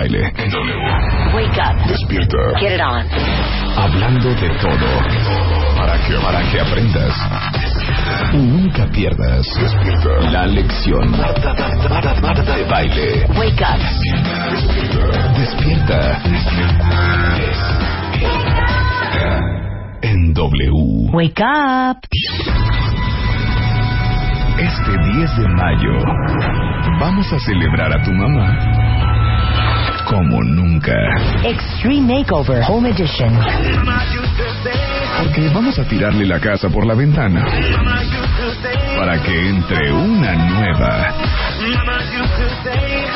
Baile. Wake up. Despierta. Get it on. Hablando de todo. Para que, para que aprendas. Y nunca pierdas. Despierta. La lección. Marta, Marta, Marta, Marta de baile. Wake up. Despierta. En W. Wake up. Este 10 de mayo vamos a celebrar a tu mamá como nunca. Extreme Makeover Home Edition. Porque vamos a tirarle la casa por la ventana para que entre una nueva.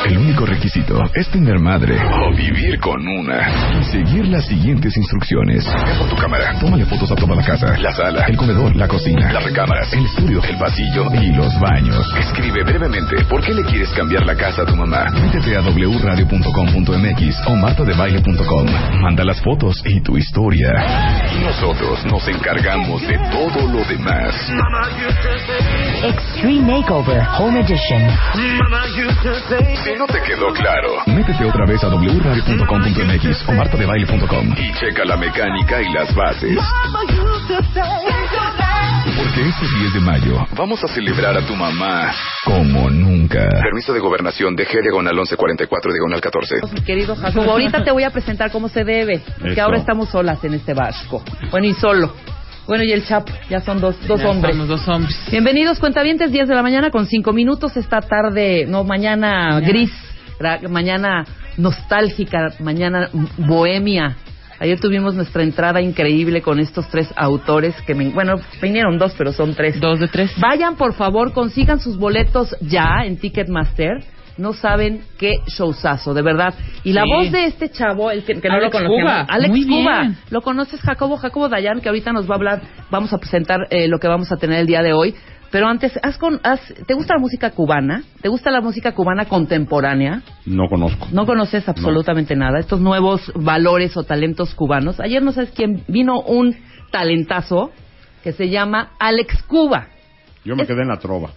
El único requisito es tener madre o vivir con una y seguir las siguientes instrucciones. Por tu cámara, tómale fotos a toda la casa, la sala, el comedor, la cocina, las recámaras, el estudio, el pasillo y los baños. Escribe brevemente por qué le quieres cambiar la casa a tu mamá. Métete a wradio.com.mx o martadebaile.com. Manda las fotos y tu historia. Nosotros nos encargamos de todo lo demás. Extreme Makeover Home Edition. Si no te quedó claro, métete otra vez a wradio.com.mx o martadebaile.com y checa la mecánica y las bases. Porque este 10 de mayo vamos a celebrar a tu mamá como nunca. Permiso de gobernación de G diagonal 1144 diagonal 14. Mi querido Jacobo, ahorita te voy a presentar cómo se debe, que ahora estamos solas en este barco. Bueno, y solo. Bueno, y el Chapo, ya son dos, dos Ya hombres. somos dos hombres. Bienvenidos, cuentavientes, 10 de la mañana con 5 minutos esta tarde, no, mañana gris, ra- mañana nostálgica, mañana bohemia. Ayer tuvimos nuestra entrada increíble con estos tres autores que, me, bueno, vinieron dos, pero son tres. Dos de tres. Vayan, por favor, consigan sus boletos ya en Ticketmaster. No saben qué showzazo, de verdad. Y la Sí. voz de este chavo, el que, que no Alex lo conocemos, Cuba. Alex Muy Cuba. bien. ¿Lo conoces, Jacobo? Jacobo Dayan, que ahorita nos va a hablar, vamos a presentar eh, lo que vamos a tener el día de hoy. Pero antes, haz con, haz- ¿te gusta la música cubana? ¿Te gusta la música cubana contemporánea? No conozco. No conoces absolutamente nada. Estos nuevos valores o talentos cubanos. Ayer no sabes quién vino un talentazo que se llama Alex Cuba. Yo me Es- quedé en la trova.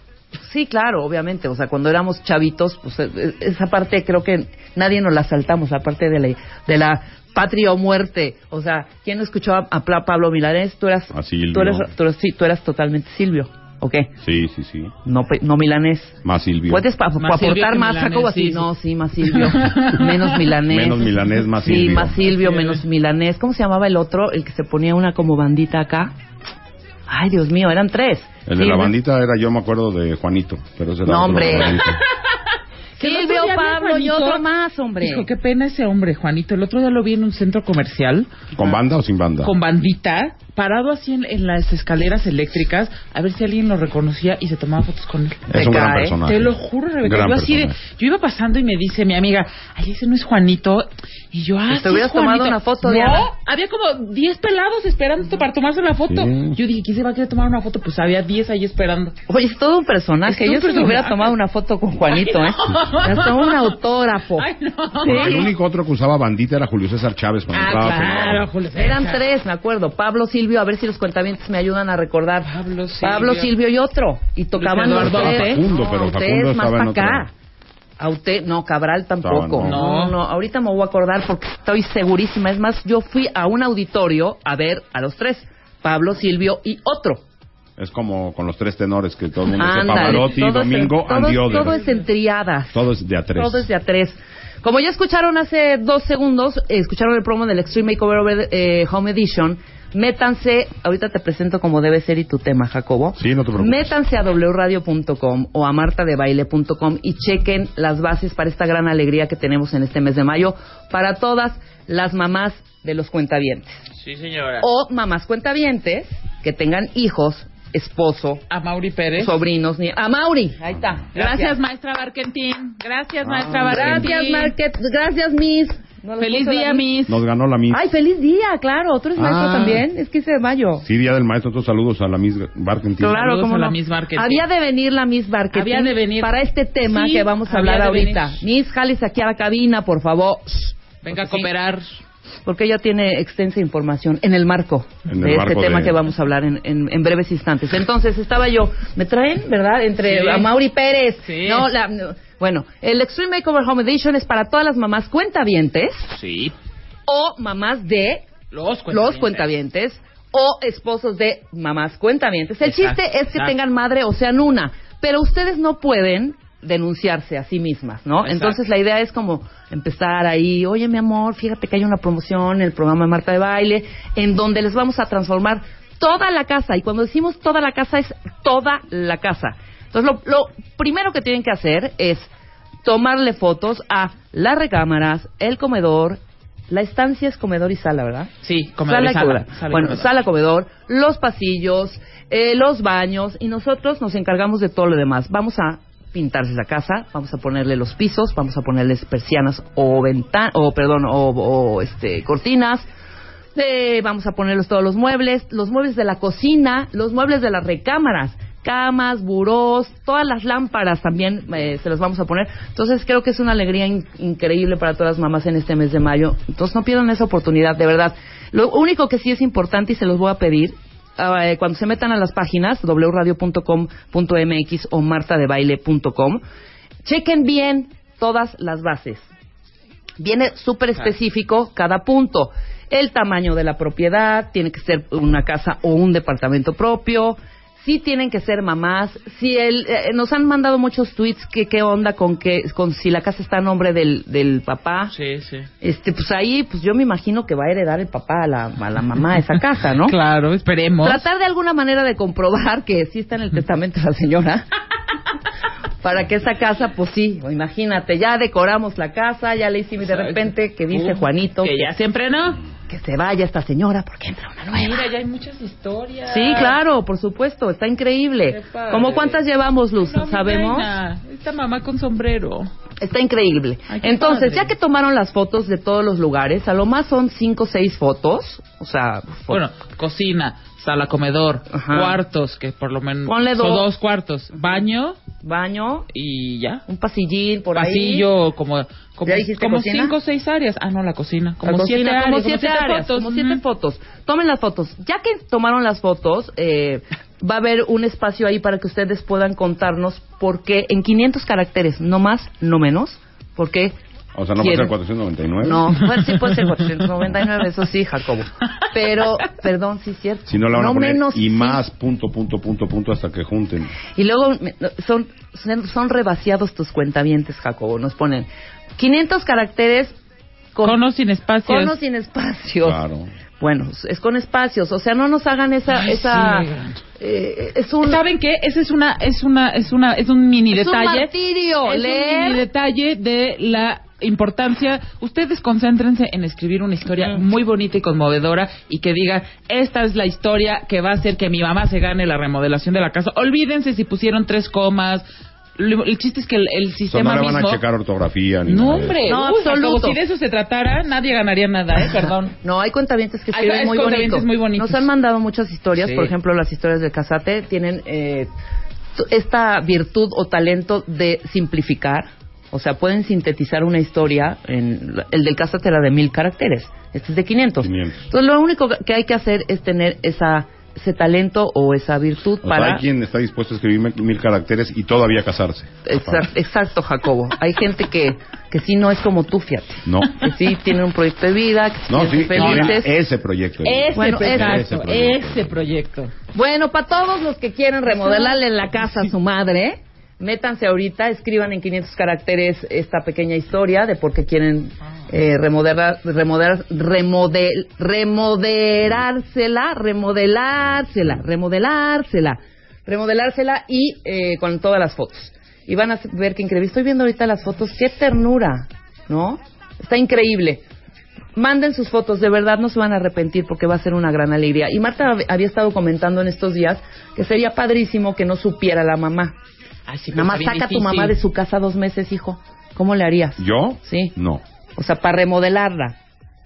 Sí, claro, obviamente. O sea, cuando éramos chavitos, pues eh, eh, esa parte creo que nadie nos la saltamos, la parte de la, de la patria o muerte. O sea, ¿quién no escuchó a, a Pla- Pablo Milanés? Tú eras, A Silvio. Tú eres, tú eres- sí, tú eras totalmente Silvio. ¿O qué? Sí, sí, sí. No, pe- no milanés. Más Silvio. ¿Puedes pa- Más aportar más, milanés, Jacobo? Así, sí, no, sí, más Silvio. menos milanés. Menos milanés, más Sí, Silvio. más Silvio, menos milanés. ¿Cómo se llamaba el otro? El que se ponía una como bandita acá. Ay, Dios mío, eran tres. El de la bandita era, yo me acuerdo de Juanito, pero ese era No, hombre. Silvio, Pablo y otro más, hombre. Hijo, qué pena ese hombre, Juanito. El otro día lo vi en un centro comercial ¿Con banda o sin banda? con bandita, parado así en, en las escaleras eléctricas, a ver si alguien lo reconocía y se tomaba fotos con él. Es un gran cae. personaje. Te lo juro, Rebeca. Gran Yo así de, yo iba pasando y me dice mi amiga, ay, ese no es Juanito. Y yo, ah, Pues te sí hubieras es Juanito. tomado una foto, No, Diana. había como 10 pelados esperando para tomarse una foto. Sí. Yo dije, ¿quién se va a querer tomar una foto? Pues había 10 ahí esperando. Oye, es todo un personaje. Es Yo me hubiera tomado una foto con Juanito, ¿eh? Hasta un autógrafo. Ay, no. El único otro que usaba bandita era Julio César Chávez cuando Ah, entraba claro. Julio César. Eran tres, me acuerdo. Pablo, Silvio, a ver si los cuentavientes me ayudan a recordar. Pablo, Silvio. Pablo, Silvio y otro. Y tocaban los tres. Facundo, no, pero ustedes Facundo más para acá. A usted, no, Cabral tampoco. Estaba, no. no. no, ahorita me voy a acordar porque estoy segurísima. Es más, yo fui a un auditorio a ver a los tres. Pablo, Silvio y otro. Es como con los tres tenores que todo el mundo dice Ándale, Pavarotti, todo es Domingo, todo, es- Oder. todo es en triadas. Todo es de a tres. Todo es de a tres. Como ya escucharon hace dos segundos, eh, escucharon el promo del Extreme Makeover eh, Home Edition, métanse, ahorita te presento como debe ser y tu tema, Jacobo. Sí, no te preocupes. Métanse a wradio.com o a martadebaile.com y chequen las bases para esta gran alegría que tenemos en este mes de mayo para todas las mamás de los cuentavientes. Sí, señora. O mamás cuentavientes que tengan hijos esposo, A Mauri Pérez. sobrinos, ni a Mauri. Ahí está. Gracias, maestra Barkentin. Gracias, maestra Barkentin. Gracias, Market. Gracias, Miss. Nos Feliz día, Miss. Nos ganó la Miss. Ay, feliz día, claro. ¿Tú eres maestro Ah. también? Es 15 de mayo. Sí, Día del Maestro. Otros saludos a la Miss Barkentin. Claro, Saludos cómo a la no. Miss Marketing. Había de venir la Miss Marketing Había de venir. para este tema Sí, que vamos a hablar ahorita. venir. Miss, jales aquí a la cabina, por favor. Venga a Porque sí. Porque ella tiene extensa información en el marco En el de este marco tema de- que vamos a hablar en, en- en breves instantes. Entonces, estaba yo, me traen, ¿verdad? Entre Sí. a Mauri Pérez. Sí. No, la- no. bueno, el Extreme Makeover Home Edition es para todas las mamás cuentavientes Sí. o mamás de Los cuentavientes. los cuentavientes o esposos de mamás cuentavientes. El Exacto, chiste es que exacto. tengan madre o sean una, pero ustedes no pueden denunciarse a sí mismas, ¿no? Exacto. Entonces la idea es como empezar ahí, oye mi amor, fíjate que hay una promoción en el programa de Marta de Baile, en donde les vamos a transformar toda la casa, y cuando decimos toda la casa es toda la casa. Entonces lo, lo primero que tienen que hacer es tomarle fotos a las recámaras, el comedor, la estancia es comedor y sala, ¿verdad? Sí, comedor sala y sala. bueno, comedor. sala, comedor, los pasillos, eh, los baños y nosotros nos encargamos de todo lo demás. Vamos a pintarles la casa, vamos a ponerle los pisos, vamos a ponerles persianas o ventanas, o perdón, o, este cortinas. Eh, vamos a ponerles todos los muebles, los muebles de la cocina, los muebles de las recámaras, camas, burós, todas las lámparas también eh, se las vamos a poner. Entonces creo que es una alegría in- increíble para todas las mamás en este mes de mayo. Entonces no pierdan esa oportunidad, de verdad. Lo único que sí es importante y se los voy a pedir, eh, cuando se metan a las páginas wradio.com.mx o martadebaile.com, chequen bien todas las bases. Viene súper específico cada punto. El tamaño de la propiedad, tiene que ser una casa o un departamento propio. Sí tienen que ser mamás. Si el, eh, nos han mandado muchos tweets que qué onda con que con si la casa está a nombre del, del papá. Sí, sí. Este, pues ahí, pues yo me imagino que va a heredar el papá a la, a la mamá esa casa, ¿no? Claro, esperemos. Tratar de alguna manera de comprobar que sí está en el testamento de la señora. Para que esa casa, pues sí, imagínate, ya decoramos la casa, ya le hicimos de repente que dice Juanito Que ya siempre no. Que se vaya esta señora porque entra una nueva. Mira, ya hay muchas historias. Sí, claro, por supuesto, está increíble. ¿Cómo cuántas llevamos, Luz? No, ¿Sabemos? reina, Esta mamá con sombrero. Está increíble. Ay, Entonces, padre. ya que tomaron las fotos de todos los lugares, a lo más son cinco o seis fotos, o sea, fo- Bueno, cocina, sala, comedor, Ajá. cuartos, que por lo menos Ponle son dos. dos cuartos, baño baño, y ya. un pasillín por ahí. Pasillo, como como, ¿Ya dijiste como cocina? cinco o seis áreas. Ah, no, la cocina. Como La cocina, siete áreas. como siete áreas, fotos. como siete fotos. Tomen las fotos. Ya que tomaron las fotos, eh, va a haber un espacio ahí para que ustedes puedan contarnos por qué en 500 caracteres, no más, no menos, por qué O sea, no puede ser 499. No, pues sí puede ser 499, eso sí, Jacobo. Pero, perdón, sí es cierto. Si no la van no a poner menos, y sí. más, punto, punto, punto, punto, hasta que junten. Y luego son, son, son revaciados tus cuentavientes, Jacobo. Nos ponen 500 caracteres con, Con o sin espacios. con o sin espacios. Claro. Bueno, es con espacios. O sea, no nos hagan esa... Ay, esa sí. eh, es un... ¿Saben qué? Ese es una, es una, es una, es un mini Es un detalle. martirio, Es un leer. mini detalle de la importancia. Ustedes concéntrense en escribir una historia muy bonita y conmovedora y que diga, esta es la historia que va a hacer que mi mamá se gane la remodelación de la casa. Olvídense si pusieron tres comas. El chiste es que el, el O sea, sistema no le van mismo... a checar ortografía ni No, hombre. No, Uy, Jacobo, absoluto. si de eso se tratara, nadie ganaría nada, ¿eh? Perdón. No, hay cuentavientes que escriben hay muy bonito. muy bonitos. Nos han mandado muchas historias, Sí. por ejemplo, las historias de Casate tienen eh, esta virtud o talento de simplificar. O sea, pueden sintetizar una historia. En, el del Casate era de mil caracteres. Este es de 500. 500. Entonces, lo único que hay que hacer es tener esa ese talento o esa virtud O sea, para hay quien está dispuesto a escribir mil, mil caracteres y todavía casarse. Exact- exacto, Jacobo. Hay gente que, que sí no es como tú, fíjate. No. Que sí tienen un proyecto de vida, que No, sí felices. no, ese proyecto. Ese, Bueno, exacto, ese ese proyecto. Bueno, para todos los que quieren remodelarle la casa a su madre, métanse ahorita, escriban en 500 caracteres esta pequeña historia de por qué quieren eh, remodelar, remodelar, remodel, remodelársela, remodelársela, remodelársela, remodelársela y eh, con todas las fotos. Y van a ver qué increíble. Estoy viendo ahorita las fotos, qué ternura, ¿no? Está increíble. Manden sus fotos, de verdad no se van a arrepentir porque va a ser una gran alegría. Y Marta hab- había estado comentando en estos días que sería padrísimo que no supiera la mamá. Ay, sí, pero Nada más saca a tu mamá de su casa dos meses, hijo. ¿Cómo le harías? ¿Yo? Sí. No. O sea, para remodelarla.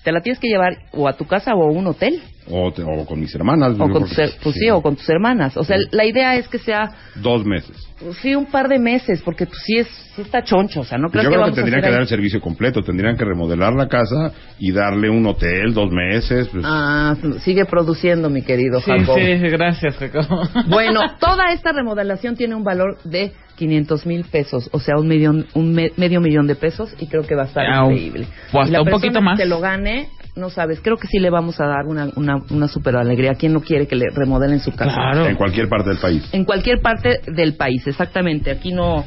Te la tienes que llevar o a tu casa o a un hotel. O, te- o con mis hermanas. O con tus, pues sí, o con tus hermanas. O sea, la idea es que sea, Dos meses. pues sí, un par de meses, porque pues sí, es, sí está choncho. O sea, no creo Yo que creo que tendrían que dar el servicio completo. Tendrían que remodelar la casa y darle un hotel dos meses. pues, Ah, sigue produciendo, mi querido Sí, Jacob. sí, gracias, Jacobo. Bueno, toda esta remodelación tiene un valor de 500 mil pesos, o sea, un, millón, un me- medio millón de pesos, y creo que va a estar increíble. o hasta Y la un poquito más. se lo gane, no sabes, creo que sí le vamos a dar una, una, una super alegría. ¿Quién no quiere que le remodelen su casa? Claro. En cualquier parte del país. En cualquier parte del país, exactamente. Aquí no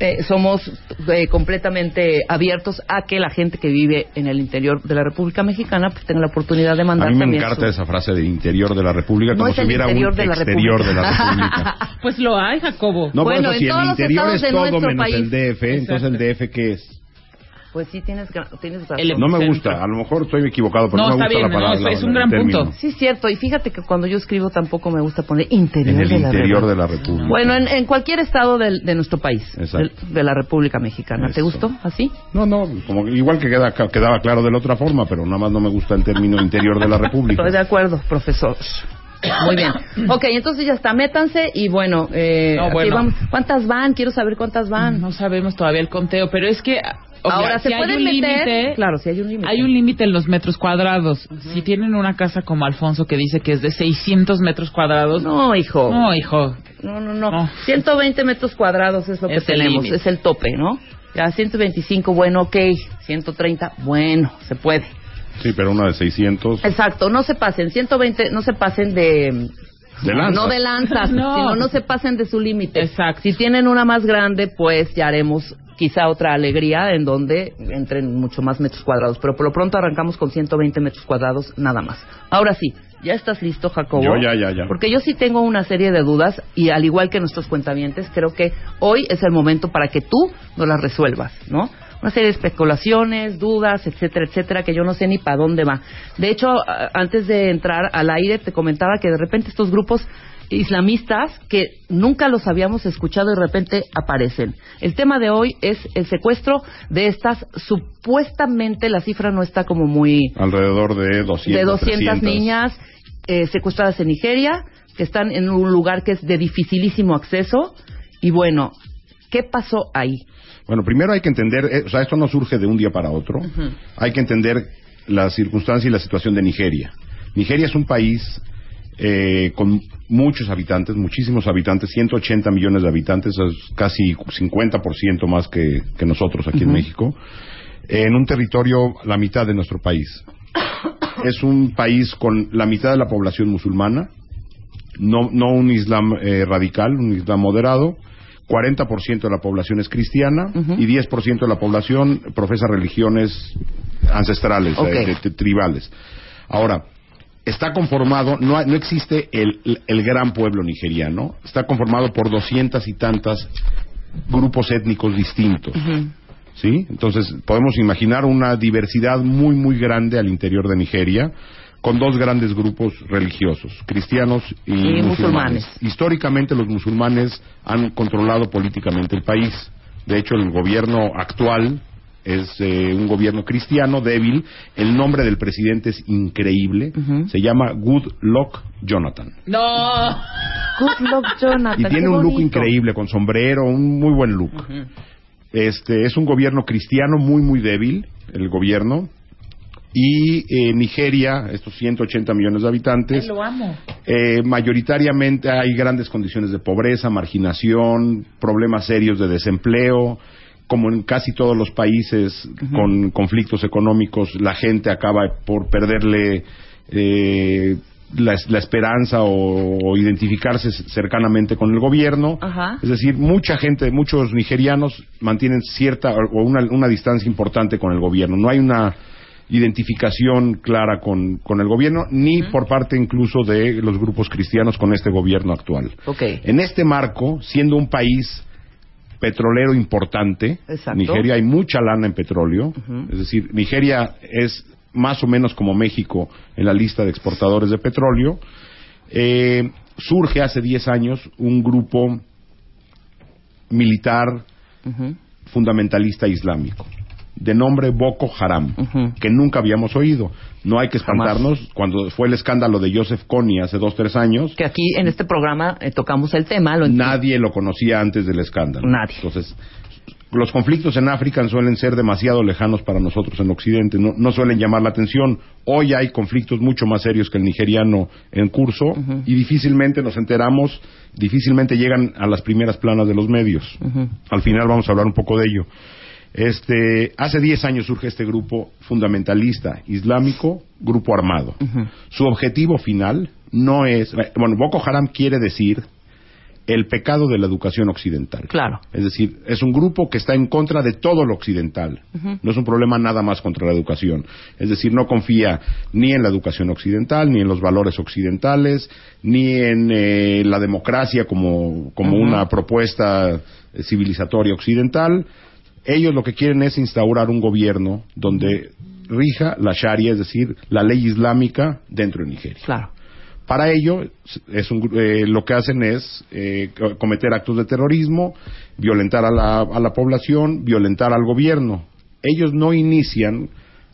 eh, somos eh, completamente abiertos a que la gente que vive en el interior de la República Mexicana pues, tenga la oportunidad de A mandar mí me también encanta su- esa frase de interior de la República, No como es si hubiera un interior de la exterior de la República. Pues lo hay, Jacobo. No, Bueno, por eso, en si el todos los interior estados es todo nuestro menos país. el DF, entonces el DF, ¿qué es? Pues sí, tienes, tienes razón. No me gusta, a lo mejor estoy equivocado, pero No, no, me gusta bien, la no, palabra. es- es un gran punto. Sí, es cierto. Y fíjate que cuando yo escribo tampoco me gusta poner interior En el de la interior de la República. Bueno, en, en cualquier estado del- de, nuestro país, Exacto. del- de la República Mexicana. ¿Te Eso. gustó así? No, no, como igual que queda- quedaba claro de la otra forma, pero nada más no me gusta el término interior de la República. Estoy de acuerdo, profesor. Muy bien. Ok, entonces ya está, métanse y bueno, eh, No, aquí bueno. vamos. ¿cuántas van? Quiero saber cuántas van. No sabemos todavía el conteo, pero es que Ahora, si ¿se hay pueden un meter? límite- Claro, si hay un límite. Hay un límite en los metros cuadrados. Si tienen una casa como Alfonso que dice que es de 600 metros cuadrados. No, hijo. No, hijo. No, no, no. No. 120 metros cuadrados es lo que Es el tenemos, límite. es el tope, ¿no? Ya 125, bueno, ok. 130, bueno, se puede. Sí, pero una de 600. Exacto, no se pasen. 120, no se pasen de... De lanzas. No de lanzas, No. sino no se pasen de su límite. Exacto. Si tienen una más grande, pues ya haremos quizá otra alegría en donde entren mucho más metros cuadrados. Pero por lo pronto arrancamos con 120 metros cuadrados nada más. Ahora sí, ¿ya estás listo, Jacobo? Yo ya, ya, ya. Porque yo sí tengo una serie de dudas y al igual que nuestros cuentavientes, creo que hoy es el momento para que tú nos las resuelvas, ¿no? Una serie de especulaciones, dudas, etcétera, etcétera, que yo no sé ni para dónde va. De hecho, antes de entrar al aire, te comentaba que de repente estos grupos islamistas que nunca los habíamos escuchado y de repente aparecen. El tema de hoy es el secuestro de estas supuestamente la cifra no está como muy Alrededor de 200. de 200 300. niñas eh, secuestradas en Nigeria, que están en un lugar que es de dificilísimo acceso. Y bueno, ¿qué pasó ahí? Bueno, primero hay que entender, eh, o sea, esto no surge de un día para otro. Hay que entender la circunstancia y la situación de Nigeria. Nigeria es un país eh, con muchos habitantes, muchísimos habitantes, 180 millones de habitantes, es casi 50% más que, que nosotros aquí en México, en un territorio la mitad de nuestro país. es un país con la mitad de la población musulmana, no, no un islam eh, radical, un islam moderado. 40% de la población es cristiana y 10% de la población profesa religiones ancestrales, eh, de- de- tribales. Ahora, está conformado, no, no existe el, el- gran pueblo nigeriano, está conformado por doscientas y tantas grupos étnicos distintos. ¿Sí? Entonces, podemos imaginar una diversidad muy, muy grande al interior de Nigeria, con dos grandes grupos religiosos, cristianos y, Y musulmanes. musulmanes. Históricamente, los musulmanes han controlado políticamente el país. De hecho, el gobierno actual es eh, un gobierno cristiano débil. El nombre del presidente es increíble. Se llama Good Luck Jonathan. No. Good luck, Jonathan. Y tiene un look increíble, con sombrero, un muy buen look. Este es un gobierno cristiano muy muy débil, el gobierno. Y eh, Nigeria, estos 180 millones de habitantes, Ay, lo amo. eh, mayoritariamente hay grandes condiciones de pobreza, marginación, problemas serios de desempleo. Como en casi todos los países con conflictos económicos, la gente acaba por perderle eh, la, la esperanza o, o identificarse cercanamente con el gobierno. Ajá. Es decir, mucha gente, muchos nigerianos mantienen cierta o una, una distancia importante con el gobierno. No hay una identificación clara con, con el gobierno, ni por parte incluso de los grupos cristianos con este gobierno actual. Ok. En este marco, siendo un país petrolero importante, Exacto. Nigeria hay mucha lana en petróleo, es decir, Nigeria es más o menos como México en la lista de exportadores de petróleo. Eh, surge hace 10 años un grupo militar fundamentalista islámico de nombre Boko Haram, que nunca habíamos oído. No hay que espantarnos. Cuando fue el escándalo de Joseph Kony hace dos, tres años, Que aquí en este programa eh, tocamos el tema. Lo nadie lo conocía antes del escándalo. Nadie. Entonces, los conflictos en África suelen ser demasiado lejanos para nosotros en Occidente, no, no suelen llamar la atención. Hoy hay conflictos mucho más serios que el nigeriano en curso y difícilmente nos enteramos, difícilmente llegan a las primeras planas de los medios. Al final vamos a hablar un poco de ello. Este, hace 10 años surge este grupo fundamentalista islámico, grupo armado. Su objetivo final no es, bueno, Boko Haram quiere decir el pecado de la educación occidental. Claro. Es decir, es un grupo que está en contra de todo lo occidental. No es un problema nada más contra la educación. Es decir, no confía ni en la educación occidental, ni en los valores occidentales, ni en eh, la democracia como, como una propuesta civilizatoria occidental. Ellos lo que quieren es instaurar un gobierno donde rija la Sharia, es decir, la ley islámica dentro de Nigeria. Claro. Para ello, es un, eh, lo que hacen es eh, co- cometer actos de terrorismo, violentar a la, a la población, violentar al gobierno. Ellos no inician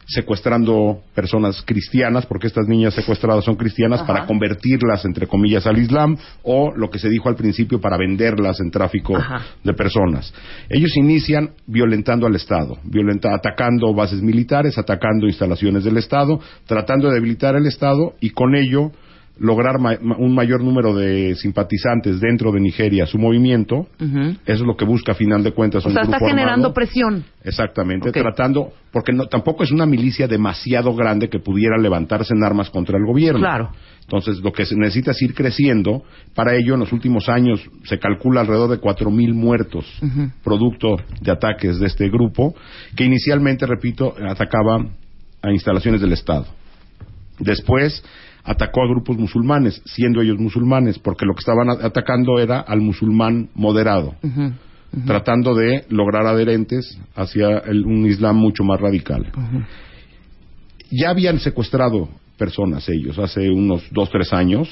secuestrando personas cristianas, porque estas niñas secuestradas son cristianas, Ajá. para convertirlas, entre comillas, al Islam, o lo que se dijo al principio, para venderlas en tráfico Ajá. de personas. Ellos inician violentando al Estado, violenta, atacando bases militares, atacando instalaciones del Estado, tratando de debilitar el Estado y con ello lograr ma- un mayor número de simpatizantes dentro de Nigeria su movimiento. Eso es lo que busca a final de cuentas O un sea, está grupo generando armado. presión. Exactamente, tratando, porque no, tampoco es una milicia demasiado grande que pudiera levantarse en armas contra el gobierno. Claro. Entonces, lo que se necesita es ir creciendo. Para ello, en los últimos años se calcula alrededor de 4.000 muertos, producto de ataques de este grupo, que inicialmente, repito, atacaba a instalaciones del Estado. Después atacó a grupos musulmanes, siendo ellos musulmanes, porque lo que estaban atacando era al musulmán moderado, tratando de lograr adherentes hacia el- un Islam mucho más radical. Ya habían secuestrado personas ellos hace unos dos, tres años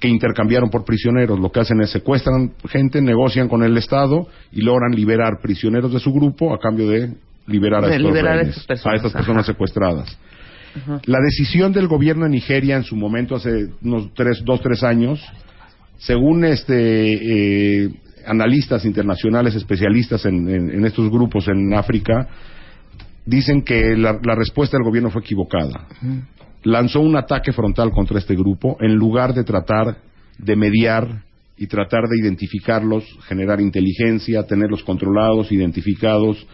que intercambiaron por prisioneros. Lo que hacen es secuestran gente, negocian con el Estado y logran liberar prisioneros de su grupo a cambio de liberar a, De estos liberar a estas personas, a estas personas ajá. La decisión del gobierno de Nigeria en su momento, hace unos tres, dos, tres años, según este, eh, analistas internacionales especialistas en, en- en estos grupos en África, dicen que la, la respuesta del gobierno fue equivocada. Lanzó un ataque frontal contra este grupo en lugar de tratar de mediar y tratar de identificarlos, generar inteligencia, tenerlos controlados, identificados.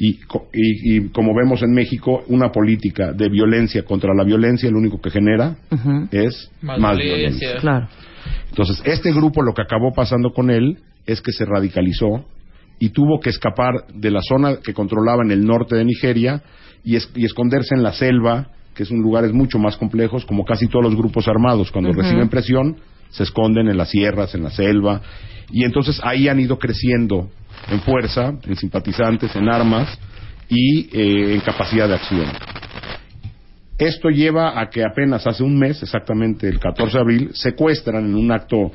Y, co- y- y como vemos en México, una política de violencia contra la violencia, lo único que genera es Más más, violencia. violencia. Claro. Entonces, este grupo lo que acabó pasando con él es que se radicalizó y tuvo que escapar de la zona que controlaba en el norte de Nigeria y, es- y esconderse en la selva, que son lugares mucho más complejos, como casi todos los grupos armados. Cuando reciben presión, se esconden en las sierras, en la selva, y entonces ahí han ido creciendo en fuerza, en simpatizantes, en armas y eh, en capacidad de acción. Esto lleva a que apenas hace un mes, exactamente el 14 de abril, secuestran en un acto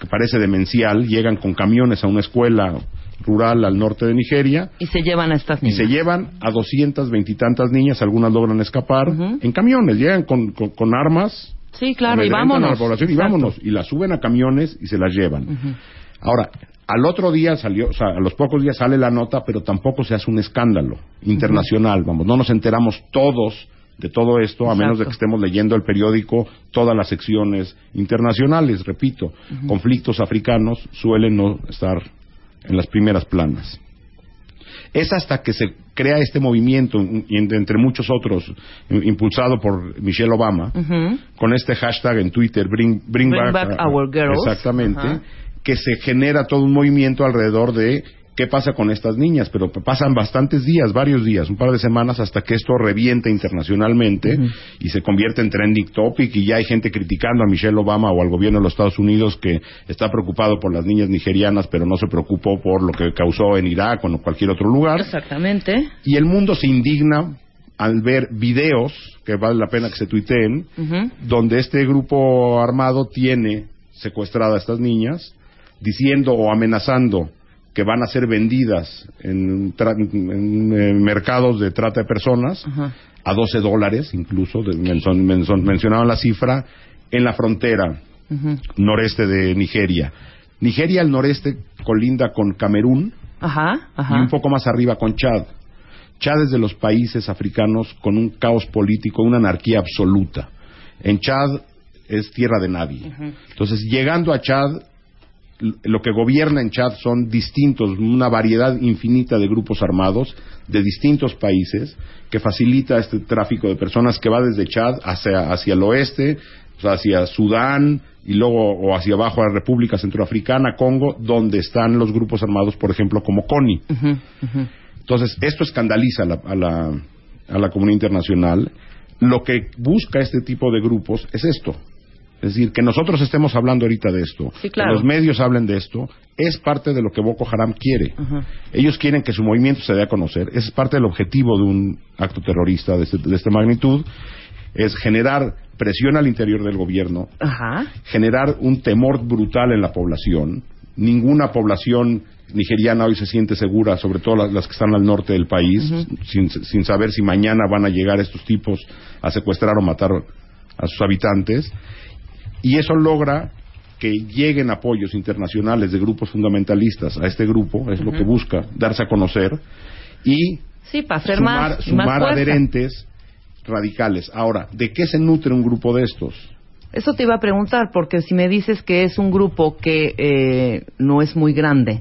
que parece demencial, llegan con camiones a una escuela rural al norte de Nigeria Y se llevan a estas y niñas. se llevan a doscientas veintitantas niñas, algunas logran escapar, en camiones, llegan con, con- con armas, Sí, claro, y vámonos. a la población y Exacto. vámonos, y las suben a camiones y se las llevan. Ahora, al otro día salió, o sea, a los pocos días sale la nota, pero tampoco se hace un escándalo internacional, vamos, no nos enteramos todos de todo esto, a menos de que estemos leyendo el periódico, todas las secciones internacionales, repito, conflictos africanos suelen no estar en las primeras planas. Es hasta que se crea este movimiento, entre muchos otros, im- impulsado por Michelle Obama, con este hashtag en Twitter, Bring, bring, Bring back our girls. Exactamente. Que se genera todo un movimiento alrededor de qué pasa con estas niñas, pero pasan bastantes días, varios días, un par de semanas hasta que esto revienta internacionalmente y se convierte en trending topic y ya hay gente criticando a Michelle Obama o al gobierno de los Estados Unidos que está preocupado por las niñas nigerianas, pero no se preocupó por lo que causó en Irak o en cualquier otro lugar. Exactamente. y el mundo se indigna al ver videos, que vale la pena que se tuiteen, donde este grupo armado tiene secuestrada a estas niñas, diciendo o amenazando que van a ser vendidas en, eh, mercados de trata de personas Ajá. a 12 dólares, incluso, de- menson- menson- mencionaban la cifra, en la frontera noreste de Nigeria. Nigeria al noreste colinda con Camerún Ajá, y un poco más arriba con Chad. Chad es de los países africanos con un caos político, una anarquía absoluta. En Chad es tierra de nadie. Entonces, llegando a Chad, lo que gobierna en Chad son distintos, una variedad infinita de grupos armados de distintos países que facilita este tráfico de personas que va desde Chad hacia, hacia el oeste, hacia Sudán y luego o hacia abajo a la República Centroafricana, Congo, donde están los grupos armados, por ejemplo, como CONI. Entonces, esto escandaliza a la, a la, a la comunidad internacional. Lo que busca este tipo de grupos es esto. Es decir, que nosotros estemos hablando ahorita de esto, Sí, claro. que los medios hablen de esto, es parte de lo que Boko Haram quiere. Ellos quieren que su movimiento se dé a conocer. Ese es parte del objetivo de un acto terrorista de, este- de esta magnitud. Es generar presión al interior del gobierno, generar un temor brutal en la población. Ninguna población nigeriana hoy se siente segura, sobre todo las, las que están al norte del país, sin, sin saber si mañana van a llegar estos tipos a secuestrar o matar a sus habitantes. Y eso logra que lleguen apoyos internacionales de grupos fundamentalistas a este grupo, es lo que busca, darse a conocer, y Sí, para hacer sumar, más, sumar adherentes radicales. Ahora, ¿de qué se nutre un grupo de estos? Eso te iba a preguntar, porque si me dices que es un grupo que eh, no es muy grande,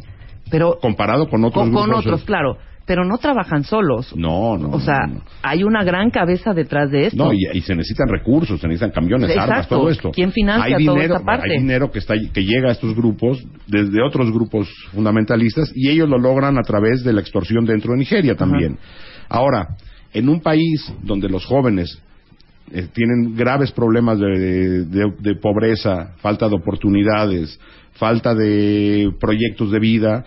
pero Comparado con otros con, con grupos. otros, claro, pero no trabajan solos. No, no. o sea, no, no. hay una gran cabeza detrás de esto. No, y, y se necesitan recursos, se necesitan camiones, Exacto. armas, todo esto. ¿Quién financia hay toda dinero, esta parte? Hay dinero que, está, que llega a estos grupos desde otros grupos fundamentalistas y ellos lo logran a través de la extorsión dentro de Nigeria también. Ahora, en un país donde los jóvenes eh, tienen graves problemas de, de- de pobreza, falta de oportunidades, falta de proyectos de vida,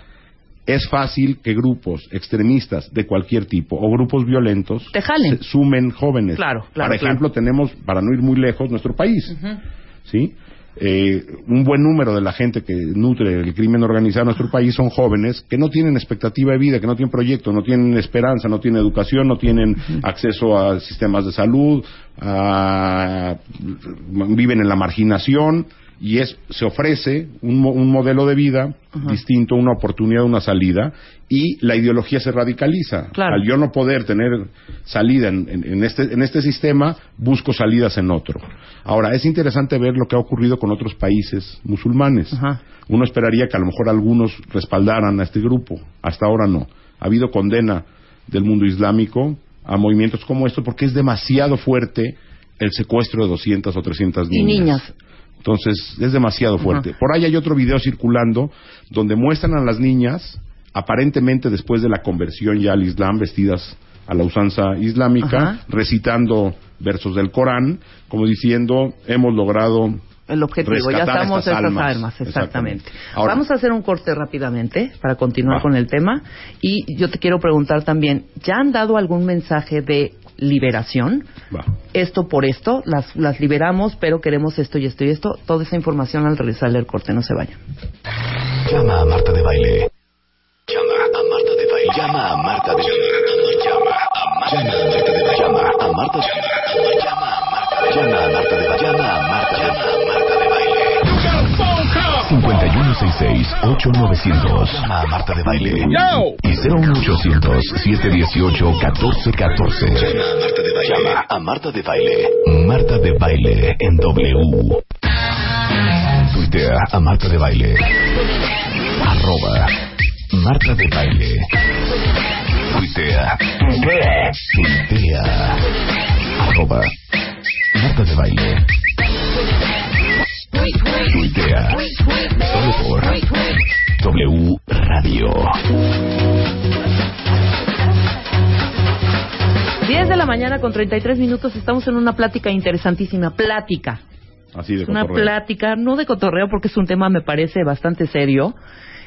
es fácil que grupos extremistas de cualquier tipo o grupos violentos Te jalen. se sumen jóvenes. Claro, claro, Por ejemplo, tenemos, para no ir muy lejos, nuestro país. ¿Sí? Eh, un buen número de la gente que nutre el crimen organizado en nuestro país son jóvenes que no tienen expectativa de vida, que no tienen proyecto, no tienen esperanza, no tienen educación, no tienen acceso a sistemas de salud, a- viven en la marginación y es se ofrece un, mo- un modelo de vida distinto, una oportunidad, una salida y la ideología se radicaliza. Claro. Al yo no poder tener salida en, en- en este, en este sistema, busco salidas en otro. Ahora, es interesante ver lo que ha ocurrido con otros países musulmanes. Ajá. Uno esperaría que a lo mejor algunos respaldaran a este grupo. Hasta ahora no. Ha habido condena del mundo islámico a movimientos como estos porque es demasiado fuerte el secuestro de 200 o 300 Y niñas. Entonces, es demasiado fuerte. Por ahí hay otro video circulando donde muestran a las niñas, aparentemente después de la conversión ya al Islam, vestidas a la usanza islámica, Ajá. recitando versos del Corán, como diciendo, hemos logrado El objetivo, ya estamos estas almas. almas, exactamente. Exactamente. Ahora- Vamos a hacer un corte rápidamente para continuar con el tema. Y yo te quiero preguntar también, ¿ya han dado algún mensaje de liberación? Va. Esto por esto, las, las liberamos, pero queremos esto y esto y esto. Toda esa información al regresar del corte, no se vayan. Llama a Marta de Baile. Llama a Marta de Baile. Llama a Marta de Baile. Llama a Marta de Baile. Llama a Marta de Baile. Llama a Marta de Baile. 5166-8900. Llama a Marta de Baile. Y 01800-718-1414. Llama a Marta de Baile. Marta de Baile en W. Tuitea a Marta de Baile. Arroba Marta de Baile. Tuitea. Tuitea. Arroba Marta de Baile. Tuitea. Solo por W Radio. 10 de la mañana con 33 minutos, estamos en una plática interesantísima. Plática. Así de una cotorreo. plática, no de cotorreo, porque es un tema, me parece, bastante serio,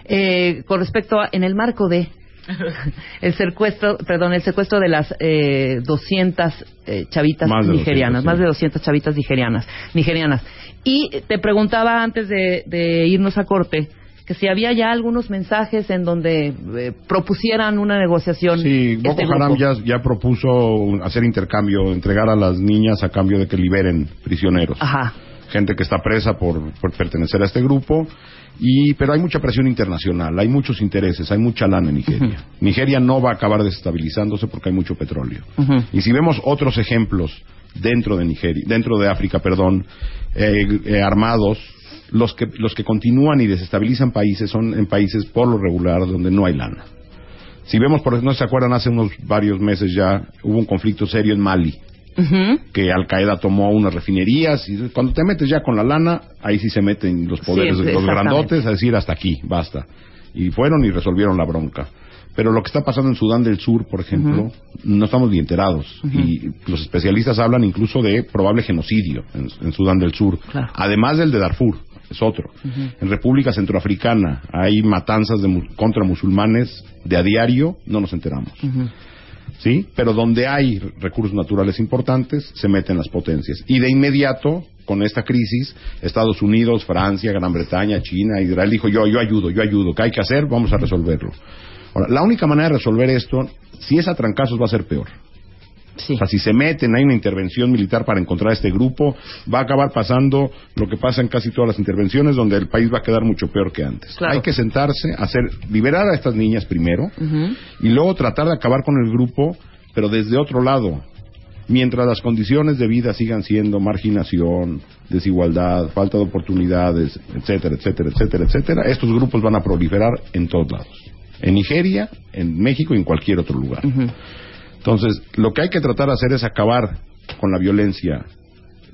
eh, con respecto a, en el marco de el secuestro, perdón, el secuestro de las eh, 200 eh, chavitas Más de nigerianas, 200, sí. más de 200 chavitas nigerianas, nigerianas. Y te preguntaba antes de, de irnos a corte que si había ya algunos mensajes en donde eh, propusieran una negociación. Sí, Boko este Haram grupo. ya, ya propuso hacer intercambio, entregar a las niñas a cambio de que liberen prisioneros. Ajá. Gente que está presa por, por pertenecer a este grupo. Y, pero hay mucha presión internacional, hay muchos intereses, hay mucha lana en Nigeria. Nigeria no va a acabar desestabilizándose porque hay mucho petróleo. Y si vemos otros ejemplos dentro de Nigeria, dentro de África, perdón, eh, eh, armados, los que los que continúan y desestabilizan países son en países por lo regular donde no hay lana. Si vemos, por no se acuerdan, hace unos varios meses ya hubo un conflicto serio en Mali, que Al Qaeda tomó unas refinerías y cuando te metes ya con la lana, ahí sí se meten los poderes Sí, de los grandotes a decir hasta aquí, basta. Y fueron y resolvieron la bronca. Pero lo que está pasando en Sudán del Sur, por ejemplo, no estamos ni enterados. Y los especialistas hablan incluso de probable genocidio en, en Sudán del Sur. Claro. Además del de Darfur, es otro. En República Centroafricana hay matanzas de contra musulmanes de a diario, no nos enteramos. ¿sí? Pero donde hay recursos naturales importantes, se meten las potencias. Y de inmediato, con esta crisis, Estados Unidos, Francia, Gran Bretaña, China, Israel dijo, yo, yo ayudo, yo ayudo, ¿qué hay que hacer? Vamos a resolverlo. Ahora, la única manera de resolver esto, si es a trancazos, va a ser peor. Sí. O sea, si se meten, hay una intervención militar para encontrar a este grupo, va a acabar pasando lo que pasa en casi todas las intervenciones, donde el país va a quedar mucho peor que antes. Claro. Hay que sentarse, hacer, liberar a estas niñas primero, y luego tratar de acabar con el grupo, pero desde otro lado. Mientras las condiciones de vida sigan siendo marginación, desigualdad, falta de oportunidades, etcétera, etcétera, etcétera, etcétera, estos grupos van a proliferar en todos lados. En Nigeria, en México y en cualquier otro lugar. Entonces, lo que hay que tratar de hacer es acabar con la violencia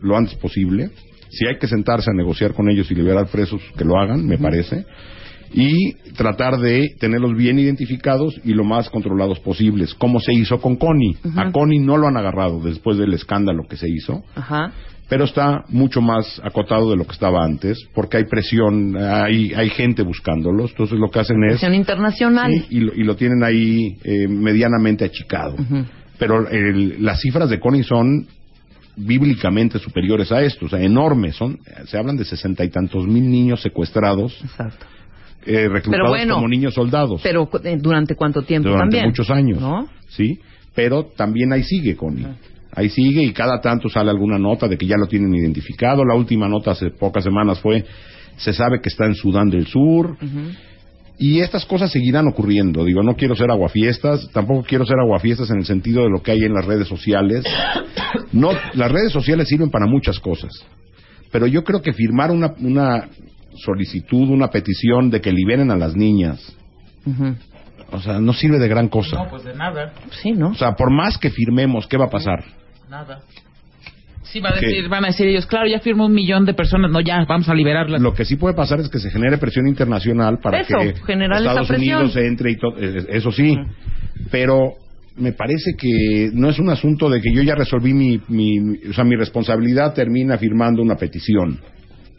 lo antes posible. Si hay que sentarse a negociar con ellos y liberar presos, que lo hagan, me parece. Y tratar de tenerlos bien identificados y lo más controlados posibles, como se hizo con Connie. A Connie no lo han agarrado después del escándalo que se hizo, Ajá. pero está mucho más acotado de lo que estaba antes, porque hay presión, hay, hay gente buscándolos. Entonces lo que hacen es... Presión internacional. Sí, y, lo, y lo tienen ahí eh, medianamente achicado. Pero el- las cifras de Connie son bíblicamente superiores a esto, o sea, enormes. Son, se hablan de sesenta y tantos mil niños secuestrados, Exacto. Eh, reclutados bueno, como niños soldados Pero eh, durante cuánto tiempo durante también. muchos años. ¿No? Sí, pero también ahí sigue Connie. Ahí sigue y cada tanto sale alguna nota de que ya lo tienen identificado. La última nota hace pocas semanas fue, se sabe que está en Sudán del Sur. Y estas cosas seguirán ocurriendo. Digo, no quiero ser aguafiestas, tampoco quiero ser aguafiestas en el sentido de lo que hay en las redes sociales. No, las redes sociales sirven para muchas cosas. Pero yo creo que firmar una, una solicitud, una petición de que liberen a las niñas, o sea, no sirve de gran cosa. No, pues de nada, Sí, ¿no? O sea, por más que firmemos, ¿qué va a pasar? nada. Sí, va a decir, van a decir ellos, claro, ya firmó un millón de personas, no, ya, vamos a liberarlas. Lo que sí puede pasar es que se genere presión internacional para Eso, que Estados. Unidos entre y todo. Eso sí, pero me parece que no es un asunto de que yo ya resolví mi, mi, mi- o sea, mi responsabilidad termina firmando una petición.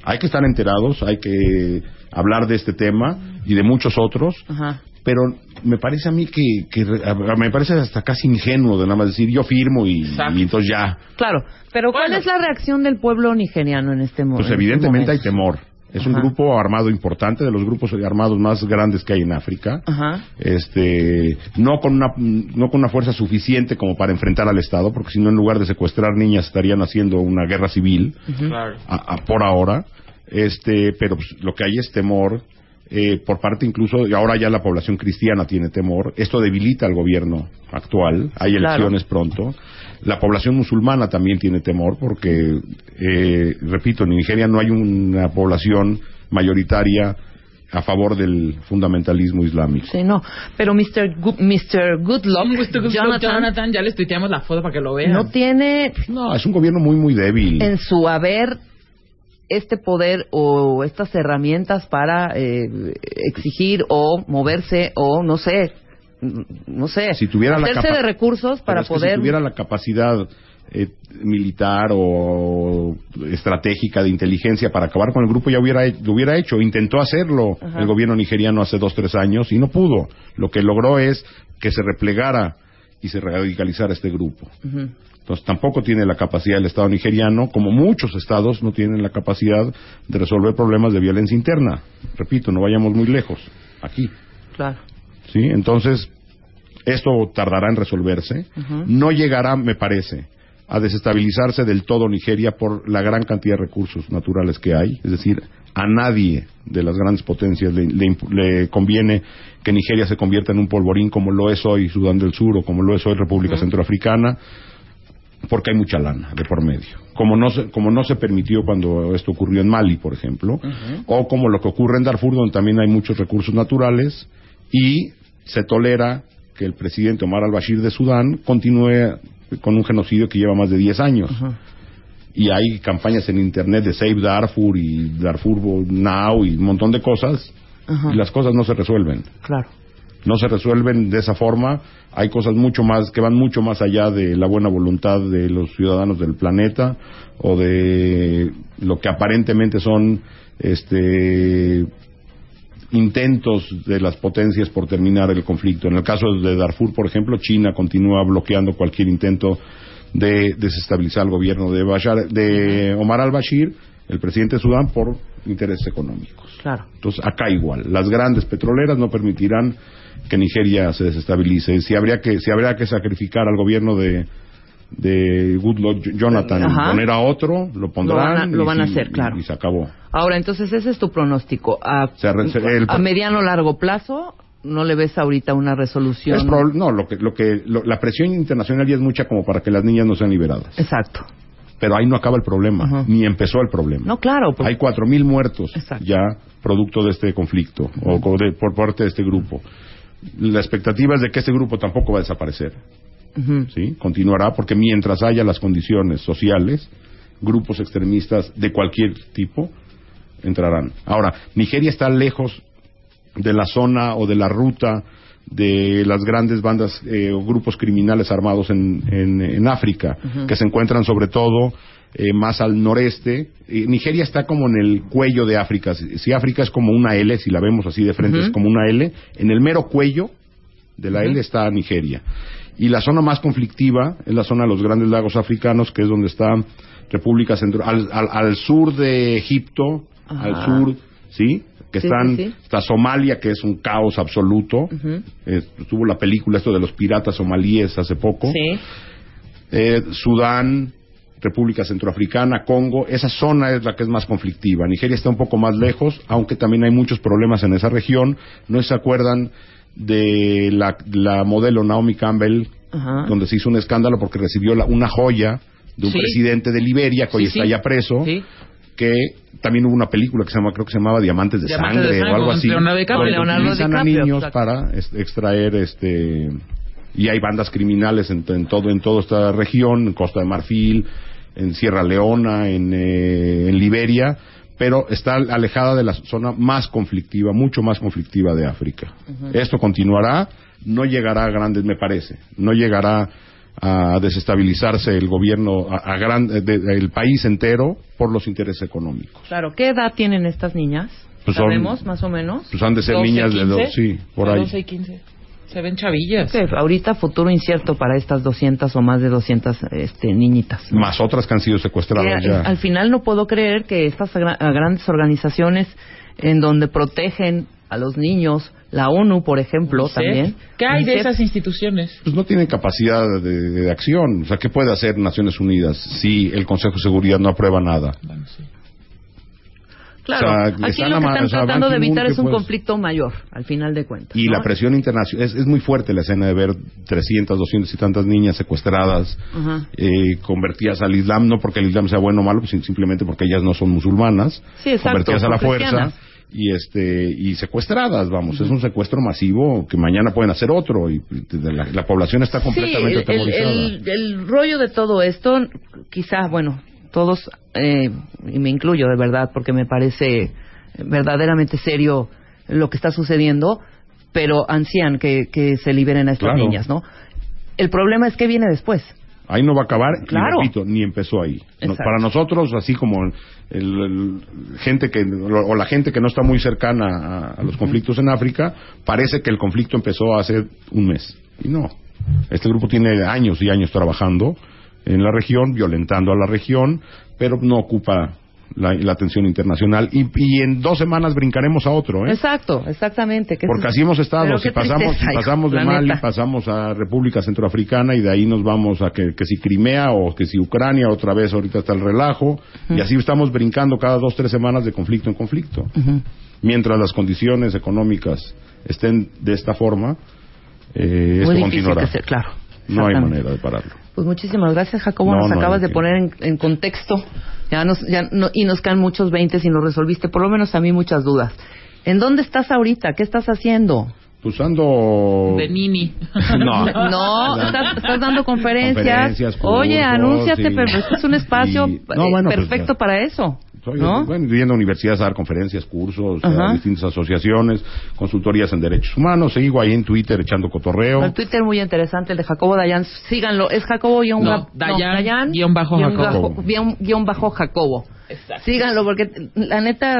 Hay que estar enterados, hay que hablar de este tema y de muchos otros, Ajá. pero me parece a mí que, que re- a- me parece hasta casi ingenuo de nada más decir yo firmo y, y entonces ya. Claro. Pero ¿cuál Bueno. es la reacción del pueblo nigeriano en este momento? Pues evidentemente hay temor. Es un grupo armado importante, de los grupos armados más grandes que hay en África. Ajá. Este, no con una no con una fuerza suficiente como para enfrentar al Estado, porque si no en lugar de secuestrar niñas estarían haciendo una guerra civil Claro. a- a- por ahora. Este, pero pues, lo que hay es temor eh, por parte incluso y ahora ya la población cristiana tiene temor. Esto debilita al gobierno actual. Hay Claro. elecciones pronto. La población musulmana también tiene temor porque, eh, repito, en Nigeria no hay una población mayoritaria a favor del fundamentalismo islámico. Sí, no. Pero Mr. Good, Mr. Goodluck, Jonathan, Jonathan, Jonathan, ya les tuiteamos la foto para que lo vean. no tiene No, es un gobierno muy, muy débil. en su haber este poder o estas herramientas para eh, exigir o moverse o no sé, no sé, Si tuviera la de recursos para poder Si tuviera la capacidad eh, militar o estratégica de inteligencia para acabar con el grupo ya hubiera, lo hubiera hecho. Intentó hacerlo Ajá. el gobierno nigeriano hace dos, tres años y no pudo. Lo que logró es que se replegara y se radicalizara este grupo. Entonces tampoco tiene la capacidad el Estado nigeriano, como muchos estados no tienen la capacidad de resolver problemas de violencia interna. Repito, no vayamos muy lejos. Aquí. Claro. ¿sí? Entonces, esto tardará en resolverse. No llegará, me parece, a desestabilizarse del todo Nigeria por la gran cantidad de recursos naturales que hay. Es decir, a nadie de las grandes potencias le, le conviene que Nigeria se convierta en un polvorín como lo es hoy Sudán del Sur o como lo es hoy República. Centroafricana, porque hay mucha lana de por medio. Como no, se, como no se permitió cuando esto ocurrió en Mali, por ejemplo, o como lo que ocurre en Darfur, donde también hay muchos recursos naturales, y se tolera que el presidente Omar al-Bashir de Sudán continúe con un genocidio que lleva más de 10 años. Y hay campañas en Internet de Save Darfur y Darfur Now y un montón de cosas, y las cosas no se resuelven Claro. no se resuelven de esa forma. Hay cosas mucho más que van mucho más allá de la buena voluntad de los ciudadanos del planeta o de lo que aparentemente son este intentos de las potencias por terminar el conflicto. En el caso de Darfur, por ejemplo, China continúa bloqueando cualquier intento de desestabilizar el gobierno de, Bashar- de Omar al-Bashir, el presidente de Sudán, por intereses económicos. Claro. Entonces, acá igual, las grandes petroleras no permitirán que Nigeria se desestabilice. Si habría que, si habría que sacrificar al gobierno de, de Goodluck Jonathan Ajá. y poner a otro, lo pondrán. Lo van a- lo y van a sí, hacer, y- claro. Y, se acabó. Ahora, entonces ese es tu pronóstico. A, re- el- a mediano largo plazo, ¿no le ves ahorita una resolución? Es no, lo que, lo que, lo- la presión internacional ya es mucha como para que las niñas no sean liberadas. Exacto. Pero ahí no acaba el problema, Ajá. ni empezó el problema. No, claro. porque- Hay cuatro mil muertos Exacto. ya producto de este conflicto o de- por parte de este grupo. La expectativa es de que este grupo tampoco va a desaparecer. ¿Sí? Continuará porque mientras haya las condiciones sociales, grupos extremistas de cualquier tipo entrarán. Ahora, Nigeria está lejos de la zona o de la ruta de las grandes bandas eh, o grupos criminales armados en, en- en África, que se encuentran sobre todo eh, más al noreste. Eh, Nigeria está como en el cuello de África. Si, si África es como una L, si la vemos así de frente es como una L, en el mero cuello de la L está Nigeria. Y la zona más conflictiva es la zona de los grandes lagos africanos, que es donde está República Central, al, al- al sur de Egipto, Ajá. al sur, ¿sí? Que Sí, están, sí, sí. está Somalia, que es un caos absoluto. Eh, Estuvo la película esto de los piratas somalíes hace poco. Sí. Eh, Sudán, República Centroafricana, Congo, esa zona es la que es más conflictiva. Nigeria está un poco más lejos, aunque también hay muchos problemas en esa región. No se acuerdan de la, la modelo Naomi Campbell, Ajá. donde se hizo un escándalo porque recibió la- una joya de un Sí. presidente de Liberia que hoy está sí. ya preso. Que también hubo una película que se llama, creo que se llamaba Diamantes de Diamantes de Sangre o algo así. Leonardo DiCaprio. donde Leonardo utilizan a niños exacto. para extraer este y hay bandas criminales en, en todo en toda esta región, en Costa de Marfil, en Sierra Leona, en, eh, en Liberia, pero está alejada de la zona más conflictiva, mucho más conflictiva de África. Esto continuará, no llegará a grandes, me parece, no llegará a desestabilizarse el gobierno, a, a gran- de- de- el país entero por los intereses económicos. Claro. ¿Qué edad tienen estas niñas? Pues son- ¿Sabemos más o menos? Pues han de ser 12, niñas de 15, dos, sí, por ahí. 12 y 15. Se ven chavillas. Que ahorita futuro incierto para estas 200 o más de 200 este, niñitas. ¿no? Más otras que han sido secuestradas Que, ya. Al final no puedo creer que estas gra- grandes organizaciones en donde protegen a los niños, la ONU, por ejemplo, UNICEF. también. ¿Qué hay de UNICEF, esas instituciones? pues no tienen capacidad de, de acción. O sea, ¿qué puede hacer Naciones Unidas si el Consejo de Seguridad no aprueba nada? Claro, O sea, aquí lo que están tratando de evitar ¿qué es un puedes- conflicto mayor, al final de cuentas. Y ¿no? la presión internacional, es, es muy fuerte la escena de ver 300, 200 y tantas niñas secuestradas, eh, convertidas al Islam, no porque el Islam sea bueno o malo, pues simplemente porque ellas no son musulmanas, Sí, exacto, convertidas a la fuerza y este y secuestradas, vamos, es un secuestro masivo que mañana pueden hacer otro y la, la población está completamente sí, el, atemorizada. el- el rollo de todo esto, quizá, bueno, todos, eh, y me incluyo de verdad, porque me parece verdaderamente serio lo que está sucediendo, pero ansían que, que se liberen a estas Claro. niñas, ¿no? El problema es que viene después. Ahí no va a acabar, Claro. y repito, ni empezó ahí. No- para nosotros, así como el, el- gente que, o la gente que no está muy cercana a, a los conflictos en África, parece que el conflicto empezó hace un mes. Y no. Este grupo tiene años y años trabajando en la región, violentando a la región, pero no ocupa la, la atención internacional. Y, y en dos semanas brincaremos a otro, ¿eh? Exacto, exactamente. que Porque así hemos estado, si pasamos, si de Mali, neta. pasamos a República Centroafricana y de ahí nos vamos a que, que si Crimea o que si Ucrania, otra vez ahorita está el relajo, y así estamos brincando cada dos, tres semanas de conflicto en conflicto. Mientras las condiciones económicas estén de esta forma, eh, esto Muy continuará. claro. No hay manera de pararlo. Pues muchísimas gracias, Jacobo. No, nos no, acabas no, de poner en, en contexto. Ya nos, ya no- y nos caen muchos veintes y nos resolviste, por lo menos a mí, muchas dudas. ¿En dónde estás ahorita? ¿Qué estás haciendo? Pues ando... De Nini. No. No, estás, estás dando conferencias. Conferencias, cursos, Oye, anúnciate, y- pero este es un espacio y- no, bueno, pues, perfecto para eso. Soy, ¿No? bueno, yendo a universidades a dar conferencias, cursos, Ajá. a distintas asociaciones, consultorías en derechos humanos. Sigo ahí en Twitter echando cotorreo. El Twitter muy interesante, el de Jacobo Dayan. Síganlo. Es Jacobo guion No, ba- Dayan guion bajo guion Jacobo. bajo- guión- guion bajo Jacobo. Exacto. Síganlo porque la neta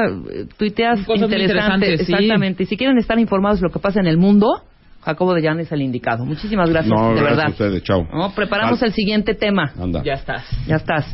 tuiteas Cosas sí. Exactamente. Y si quieren estar informados de lo que pasa en el mundo, Jacobo Dayan es el indicado. Muchísimas gracias, no, de gracias verdad. a ustedes. Chao. No, preparamos Al- el siguiente tema. Anda. Ya estás. Ya estás.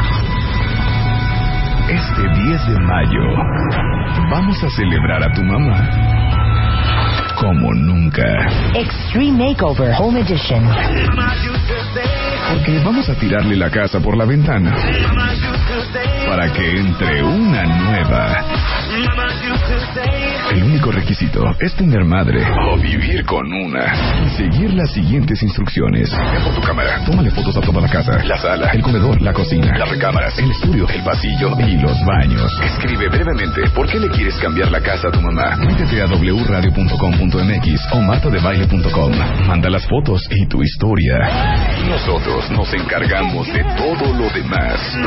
Este 10 de mayo vamos a celebrar a tu mamá como nunca. Extreme Makeover Home Edition. Porque vamos a tirarle la casa por la ventana para que entre una nueva. El único requisito es tener madre o vivir con una seguir las siguientes instrucciones. Por tu tómale fotos a toda la casa, la sala, el comedor, la cocina, las recámaras, el estudio, el pasillo y los baños. Escribe brevemente por qué le quieres cambiar la casa a tu mamá. Métete a wradio.com.mx o martadebaile.com. Manda las fotos y tu historia. Nosotros nos encargamos de todo lo demás.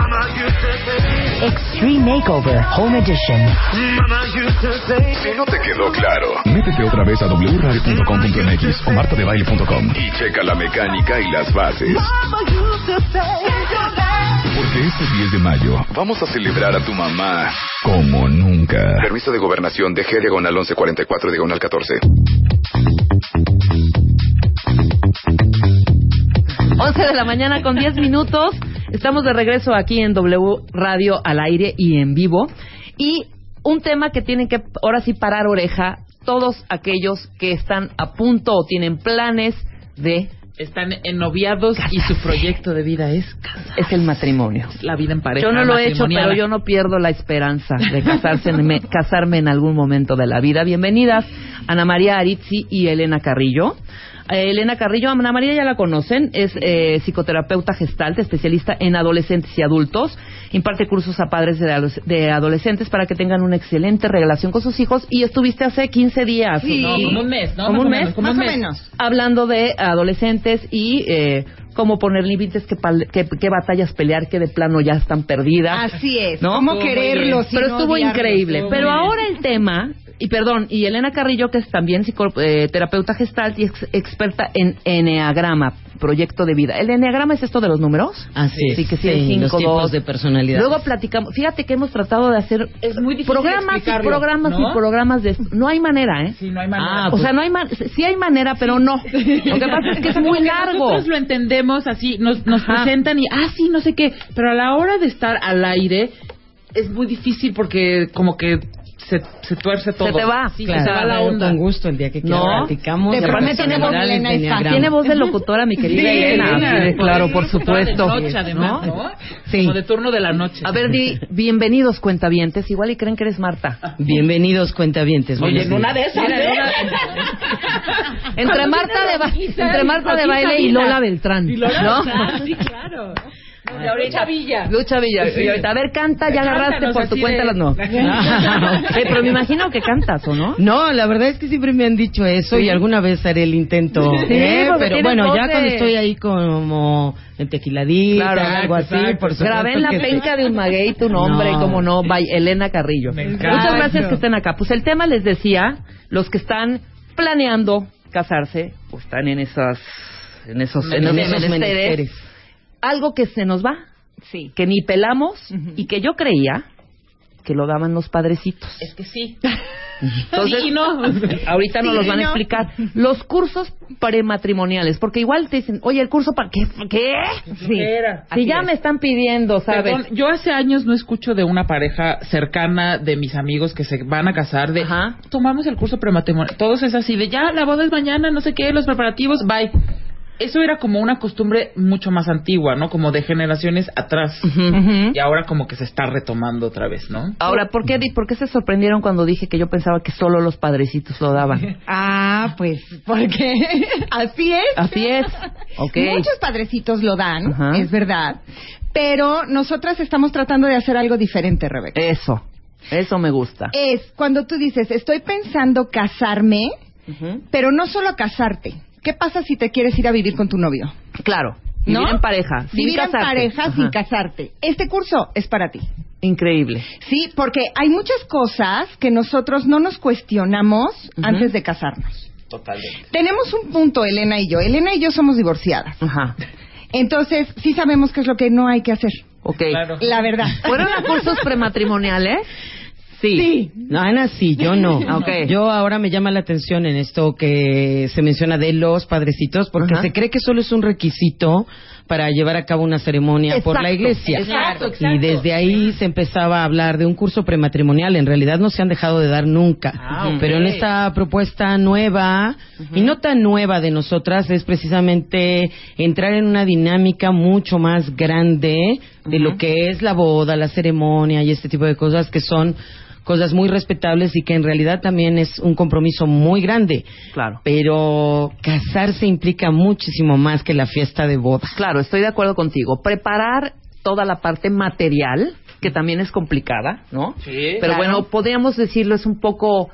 Extreme Makeover Home Edition. Si no te quedó claro, métete otra vez a wradio.com.mx o martadebaile.com y checa la mecánica y las bases. Porque este 10 de mayo vamos a celebrar a tu mamá como nunca. Permiso de gobernación de G diagonal 1144 diagonal 14. 11 de la mañana con 10 minutos. Estamos de regreso aquí en W Radio al aire y en vivo. Y un tema que tienen que ahora sí parar oreja todos aquellos que están a punto o tienen planes de Están ennoviados y su proyecto de vida es casarse. es el matrimonio. la vida en pareja. Yo no lo he hecho, pero yo no pierdo la esperanza de casarse en- me- casarme en algún momento de la vida. Bienvenidas Ana María Arizzi y Elena Carrillo. Eh, Elena Carrillo, Ana María ya la conocen, es eh, psicoterapeuta gestalt, especialista en adolescentes y adultos, imparte cursos a padres de, adolescentes para que tengan una excelente relación con sus hijos y estuviste hace 15 días. Sí. como un mes, ¿no? Como Más un o mes, menos, como más un o menos. Hablando de adolescentes y eh, cómo poner límites, qué, pal- qué- qué batallas pelear, que de plano ya están perdidas. Así es. ¿No? ¿Cómo quererlos? Pero estuvo increíble. estuvo Pero ahora el tema, y perdón, y Elena Carrillo, que es también eh, terapeuta gestalt y ex- experta en Enneagrama, proyecto de vida. ¿El Enneagrama es esto de los números? Así es. Sí, que sí, el cinco, los tipos dos. de personalidad. Luego platicamos, fíjate que hemos tratado de hacer Es muy difícil programas y programas ¿no? y programas de esto. No hay manera, ¿eh? Sí, no hay manera. Ah, o sea, no hay man- sí hay manera, pero no. Lo que pasa es que es muy largo. Nosotros lo entendemos así, nos, nos Ajá. presentan y, ah, sí, no sé qué. Pero a la hora de estar al aire es muy difícil porque como que se, se tuerce todo. te va, Sí, claro. se te va la onda. Con gusto, el día que quieras No. platicamos. De pronto tiene voz Elena de. Enneagrama. Tiene voz de locutora, mi querida Sí, Elena. Elena, Sí, claro, por supuesto. De noche, además, ¿No? ¿no? Sí. Como de turno de la noche. A ver, di, bienvenidos cuentavientes. Igual y creen que eres Marta. Bienvenidos, cuentavientes. Oye, en una de esas, ¿eh? Entre Marta de, ba- entre Marta de baile y Lola Beltrán. Y Lola ¿no? Beltrán, sí, claro. Lucha Villa. Lucha Villa. Y ahorita, a ver, canta, ya agarraste por tu así cuenta de- las no. Eh, pero me imagino que cantas, ¿o no? No, la verdad es que siempre me han dicho eso y alguna vez haré el intento. Sí, ¿eh? Pero bueno, ya de- cuando estoy ahí como en tequiladita, Claro, algo así, exacto, por supuesto Grabé en la sí. penca de un maguey tu nombre, No. como no, by Elena Carrillo. Muchas gracias que estén acá. Pues el tema les decía, los que están planeando casarse, o están en esas, en esos, en En esos esos menesteres, menesteres. Algo que se nos va, Sí. que ni pelamos y que yo creía que lo daban los padrecitos. Es que sí. Entonces, Sí no. ahorita nos Sí los y van a no. explicar. Los cursos prematrimoniales, porque igual te dicen, oye, el curso para qué, ¿qué? Sí. Era. Si Así ya es. me están pidiendo, ¿sabes? Perdón, yo hace años no escucho de una pareja cercana de mis amigos que se van a casar de Ajá. tomamos el curso prematrimonial. Todos es así de ya la boda es mañana, no sé qué, los preparativos, bye. Eso era como una costumbre mucho más antigua, ¿no? Como de generaciones atrás. Y ahora como que se está retomando otra vez, ¿no? Ahora, ¿por qué, ¿por qué se sorprendieron cuando dije que yo pensaba que solo los padrecitos lo daban? Ah, pues, porque así es. Así es. Ok. Muchos padrecitos lo dan, es verdad. Pero nosotras estamos tratando de hacer algo diferente, Rebeca. Eso. Eso me gusta. Es cuando tú dices, estoy pensando casarme, pero no solo casarte. ¿Qué pasa si te quieres ir a vivir con tu novio? Claro. Vivir ¿No? en pareja. sin Vivir en pareja Ajá. sin casarte. Este curso es para ti. Increíble. Sí, porque hay muchas cosas que nosotros no nos cuestionamos antes de casarnos. Totalmente. Tenemos un punto, Elena y yo. Elena y yo somos divorciadas. Ajá. Entonces, sí sabemos qué es lo que no hay que hacer. Ok. Claro. La verdad. ¿Fueron a cursos prematrimoniales? Sí. No, Ana, sí, yo no. Ok. Yo ahora me llama la atención en esto que se menciona de los padrecitos, porque Ajá. se cree que solo es un requisito para llevar a cabo una ceremonia por la iglesia. exacto, Y exacto. desde ahí se empezaba a hablar de un curso prematrimonial. En realidad no se han dejado de dar nunca. Ah. Pero en esta propuesta nueva, y no tan nueva de nosotras, es precisamente entrar en una dinámica mucho más grande de lo que es la boda, la ceremonia y este tipo de cosas que son cosas muy respetables y que en realidad también es un compromiso muy grande. Claro. Pero casarse implica muchísimo más que la fiesta de boda. Claro, estoy de acuerdo contigo. Preparar toda la parte material, que también es complicada, ¿no? Sí. Pero Claro. bueno, podríamos decirlo, es un poco,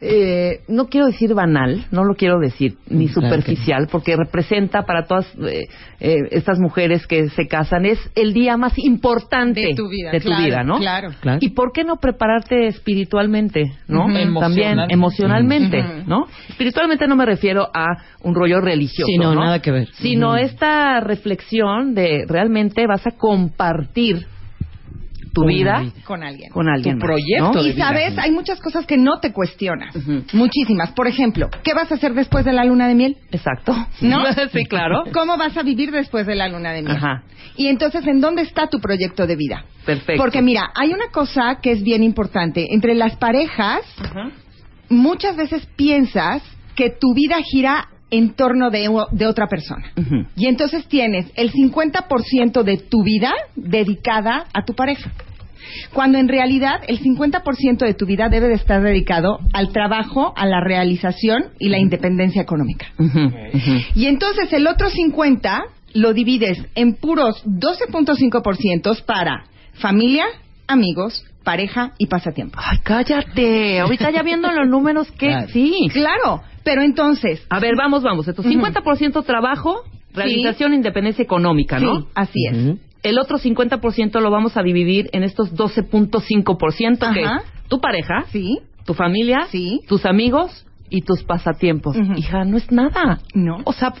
eh, no quiero decir banal, no lo quiero decir ni Claro superficial, porque representa para todas eh, eh, estas mujeres que se casan, es el día más importante De tu vida, de tu claro, vida, ¿no? claro. Claro. ¿Y por qué no prepararte espiritualmente, no? También Emocional. emocionalmente. ¿no? Espiritualmente no me refiero a un rollo religioso, Sí, no, nada que ver. Sino Ujú. esta reflexión de realmente vas a compartir tu Una vida. Con alguien. con alguien Tu más, proyecto ¿no? de Y vida. sabes, hay muchas cosas que no te cuestionas. Muchísimas. Por ejemplo, ¿qué vas a hacer después de la luna de miel? Exacto. ¿No? sí, claro. ¿Cómo vas a vivir después de la luna de miel? Ajá. Y entonces, ¿en dónde está tu proyecto de vida? Perfecto. Porque mira, hay una cosa que es bien importante. Entre las parejas, muchas veces piensas que tu vida gira en torno de, de otra persona. Y entonces tienes el 50% de tu vida dedicada a tu pareja. Cuando en realidad el 50% de tu vida debe de estar dedicado al trabajo, a la realización y la independencia económica. Y entonces el otro 50 lo divides en puros 12.5% para familia, amigos, pareja y pasatiempo. Ay, cállate. Ahorita ya viendo los números que Claro. sí. Claro, pero entonces, A ver, vamos, vamos. Entonces, Ujú. 50% trabajo, realización, independencia económica, ¿no? sí, así es. Ujú. El otro 50% lo vamos a dividir en estos 12.5% que es tu pareja, Sí, tu familia, Sí. tus amigos y tus pasatiempos. Hija, no es nada. No. O sea,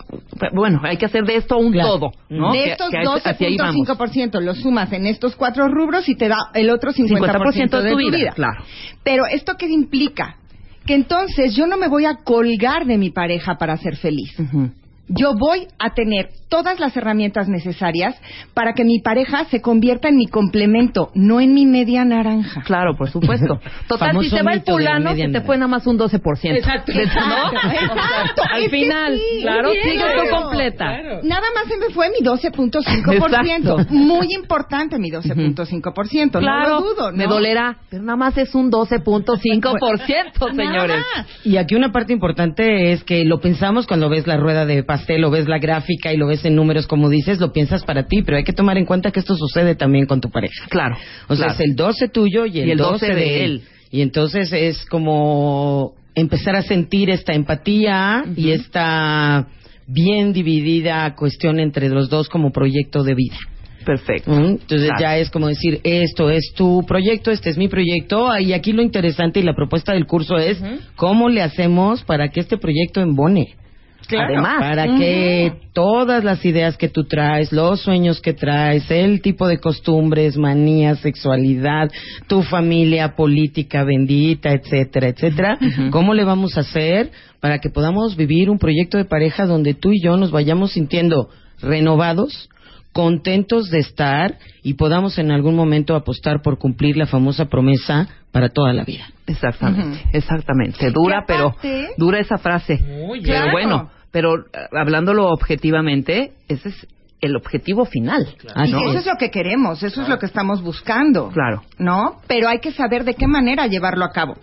bueno, hay que hacer de esto un Claro. todo, ¿no? de estos que hacia- hacia ahí vamos. 12.5% lo sumas en estos cuatro rubros y te da el otro 50%, 50% de tu vida, claro. Pero esto qué implica? Que entonces yo no me voy a colgar de mi pareja para ser feliz. Yo voy a tener todas las herramientas necesarias para que mi pareja se convierta en mi complemento, no en mi media naranja. Claro, por supuesto. Total, si se va el fulano, se te fue nada más un 12%. Exacto. Exacto. Al final, sí, claro, bien, sigue claro. tú completa. Claro. Nada más se me fue mi 12.5%. Exacto. Muy importante mi 12.5%. Claro, no lo dudo, ¿no? me dolerá, pero nada más es un 12.5%, Nada señores. más. Y aquí una parte importante es que lo pensamos cuando ves la rueda de pastel o ves la gráfica y lo ves en números como dices, lo piensas para ti, pero hay que tomar en cuenta que esto sucede también con tu pareja. Claro. O sea, claro. es el 12 tuyo y el, Y el 12, 12 de él. él. Y entonces es como empezar a sentir esta empatía y esta bien dividida cuestión entre los dos como proyecto de vida. Perfecto. ¿Mm? Entonces Claro. ya es como decir, esto es tu proyecto, este es mi proyecto, y aquí lo interesante y la propuesta del curso es cómo le hacemos para que este proyecto embone. Claro. Además. para que todas las ideas que tú traes, los sueños que traes, el tipo de costumbres, manías, sexualidad, tu familia política bendita, etcétera, etcétera, ¿cómo le vamos a hacer para que podamos vivir un proyecto de pareja donde tú y yo nos vayamos sintiendo renovados, contentos de estar y podamos en algún momento apostar por cumplir la famosa promesa para toda la vida? Exactamente, exactamente. Dura, Y aparte- pero dura esa frase. Claro. Pero bueno, pero eh, hablándolo objetivamente, ese es el objetivo final. Y ¿no? eso es lo que queremos, eso es lo que estamos buscando. Claro. ¿No? Pero hay que saber de qué manera llevarlo a cabo.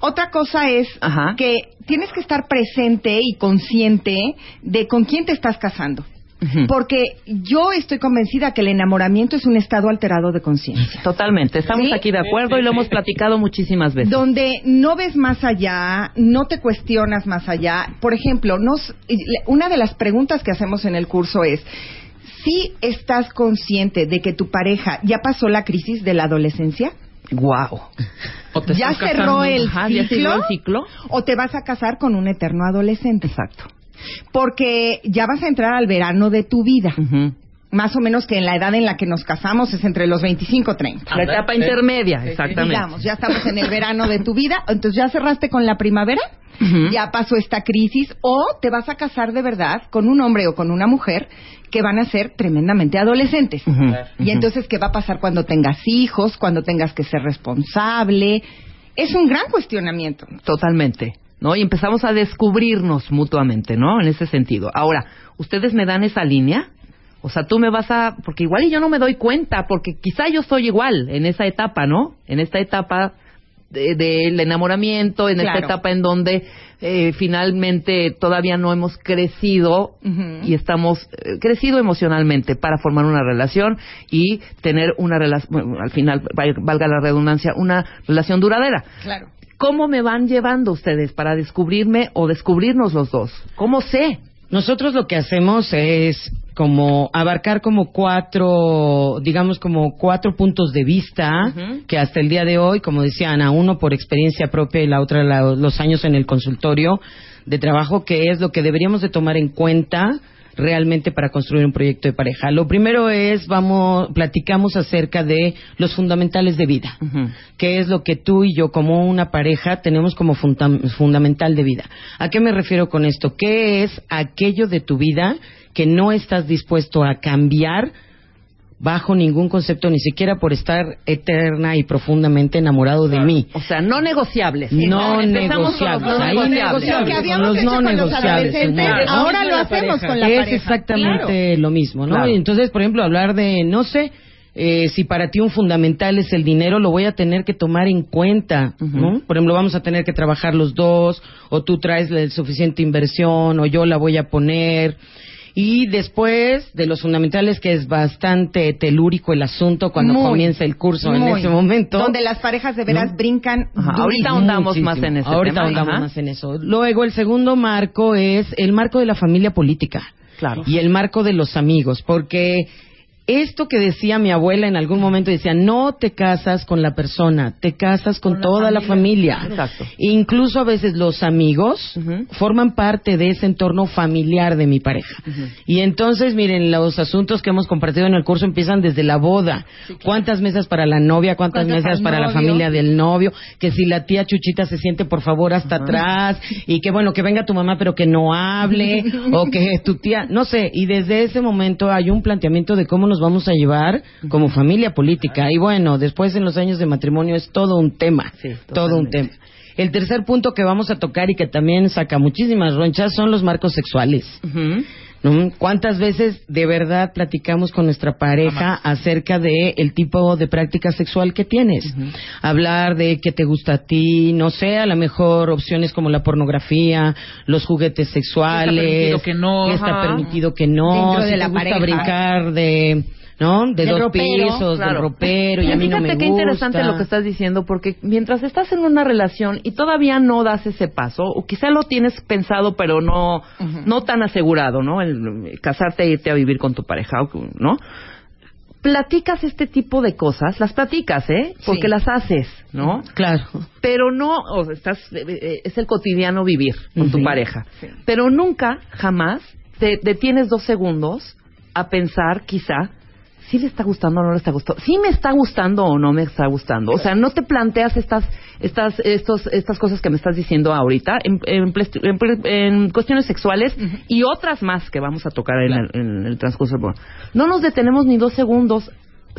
Otra cosa es Ajá. que tienes que estar presente y consciente de con quién te estás casando. Porque yo estoy convencida que el enamoramiento es un estado alterado de conciencia. Totalmente, estamos ¿Sí? aquí de acuerdo y lo hemos platicado muchísimas veces. Donde no ves más allá, no te cuestionas más allá. Por ejemplo, nos, una de las preguntas que hacemos en el curso es, si estás consciente de que tu pareja ya pasó la crisis de la adolescencia, Wow. ya cerró el, Ajá, ya ciclo, cerró el ciclo. o te vas a casar con un eterno adolescente. Exacto. Porque ya vas a entrar al verano de tu vida. Más o menos que en la edad en la que nos casamos es entre los 25 y 30. La etapa intermedia, exactamente. Digamos, ya estamos en el verano de tu vida, entonces ya cerraste con la primavera, ya pasó esta crisis, o te vas a casar de verdad con un hombre o con una mujer que van a ser tremendamente adolescentes. Y entonces, ¿qué va a pasar cuando tengas hijos, cuando tengas que ser responsable? Es un gran cuestionamiento. Totalmente. ¿No? Y empezamos a descubrirnos mutuamente, ¿no? En ese sentido. Ahora, ¿ustedes me dan esa línea? O sea, tú me vas a... Porque igual y yo no me doy cuenta, porque quizá yo soy igual en esa etapa, ¿no? En esta etapa de- del enamoramiento, en Claro. esta etapa en donde eh, finalmente todavía no hemos crecido y estamos eh, crecido emocionalmente para formar una relación y tener una relación, al final, val- valga la redundancia, una relación duradera. Claro. ¿Cómo me van llevando ustedes para descubrirme o descubrirnos los dos? ¿Cómo sé? Nosotros lo que hacemos es como abarcar como cuatro, digamos como cuatro puntos de vista que hasta el día de hoy, como decía Ana, uno por experiencia propia y la otra la- los años en el consultorio de trabajo, que es lo que deberíamos de tomar en cuenta realmente para construir un proyecto de pareja. Lo primero es, vamos, platicamos acerca de los fundamentales de vida. ¿Qué es lo que tú y yo como una pareja tenemos como funda- fundamental de vida? ¿A qué me refiero con esto? ¿Qué es aquello de tu vida que no estás dispuesto a cambiar bajo ningún concepto, ni siquiera por estar eterna y profundamente enamorado de mí? O sea, no negociables. No Empezamos con los negociables. no Ahí negociables. Lo que con habíamos los hecho no con los negociables, adolescentes, señora. ahora lo hacemos con la es pareja. exactamente lo mismo, ¿no? Claro. Y entonces, por ejemplo, hablar de, no sé, eh, si para ti un fundamental es el dinero, lo voy a tener que tomar en cuenta, ¿no? Por ejemplo, vamos a tener que trabajar los dos, o tú traes la suficiente inversión, o yo la voy a poner. Y después de los fundamentales, que es bastante telúrico el asunto cuando Muy, comienza el curso en muy. ese momento. Donde las parejas de veras ¿No? brincan. Ajá, ahorita ahondamos más en ese Ahorita ahondamos más en eso. Luego, el segundo marco es el marco de la familia política. Claro. Y el marco de los amigos, porque esto que decía mi abuela en algún momento decía, no te casas con la persona, te casas con, toda la familia. Exacto. Incluso a veces los amigos forman parte de ese entorno familiar de mi pareja. Y entonces, miren, los asuntos que hemos compartido en el curso empiezan desde la boda. ¿Cuántas mesas para la novia? ¿Cuántas, ¿Cuántas mesas para la familia del novio? Que si la tía Chuchita se siente, por favor, hasta atrás. Y que bueno, que venga tu mamá, pero que no hable. o que tu tía, no sé. Y desde ese momento hay un planteamiento de cómo nos vamos a llevar como familia política. Y bueno, después en los años de matrimonio es todo un tema. Sí, todo un tema. El tercer punto que vamos a tocar y que también saca muchísimas ronchas son los marcos sexuales. ¿Cuántas veces de verdad platicamos con nuestra pareja acerca de el tipo de práctica sexual que tienes? Hablar de qué te gusta a ti, no sé, a lo mejor opciones como la pornografía, los juguetes sexuales, permitido que no? qué está Ajá. permitido que no, Dentro de si la te gusta pareja. brincar de ¿no? De dos ropero, pisos, del Claro. ropero, y a mí no me qué gusta. interesante lo que estás diciendo, porque mientras estás en una relación y todavía no das ese paso, o quizá lo tienes pensado, pero no, no tan asegurado, ¿no? El, casarte e irte a vivir con tu pareja, ¿no? Platicas este tipo de cosas, las platicas, ¿eh? Porque Sí. las haces, ¿no? Claro. Pero no, o sea, estás, eh, eh, es el cotidiano vivir con tu pareja. Pero nunca, jamás, te detienes dos segundos a pensar, quizá, si le está gustando o no le está gustando, si me está gustando o no me está gustando. O sea, no te planteas estas, estas, estos, estas cosas que me estás diciendo ahorita en, en en cuestiones sexuales y otras más que vamos a tocar en, el, en el transcurso. No nos detenemos ni dos segundos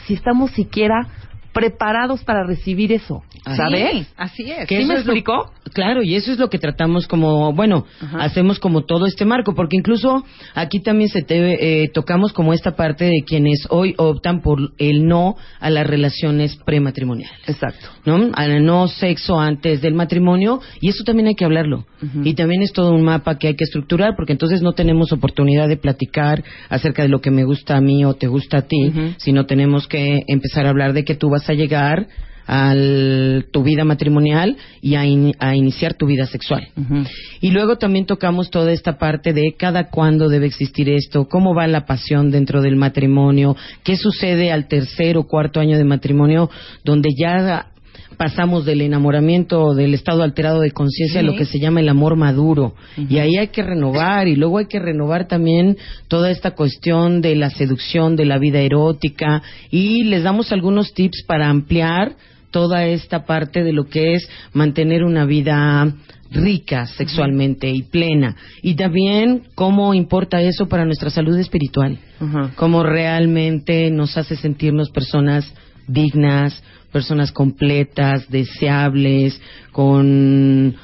si estamos siquiera preparados para recibir eso, ¿sabes? Sí, así es. ¿Sí eso me explicó? Claro, y eso es lo que tratamos como, bueno, hacemos como todo este marco, porque incluso aquí también se te, eh, tocamos como esta parte de quienes hoy optan por el no a las relaciones prematrimoniales. Exacto. ¿no? Al no sexo antes del matrimonio y eso también hay que hablarlo. Y también es todo un mapa que hay que estructurar porque entonces no tenemos oportunidad de platicar acerca de lo que me gusta a mí o te gusta a ti, Ujú. sino tenemos que empezar a hablar de que tú vas a llegar a tu vida matrimonial y a, in- a iniciar tu vida sexual. Y luego también tocamos toda esta parte de cada cuándo debe existir esto, cómo va la pasión dentro del matrimonio, qué sucede al tercer o cuarto año de matrimonio, donde ya pasamos del enamoramiento del estado alterado de conciencia a lo que se llama el amor maduro. Y ahí hay que renovar y luego hay que renovar también toda esta cuestión de la seducción, de la vida erótica y les damos algunos tips para ampliar toda esta parte de lo que es mantener una vida rica sexualmente y plena. Y también cómo importa eso para nuestra salud espiritual. Cómo realmente nos hace sentirnos personas dignas, personas completas, deseables, con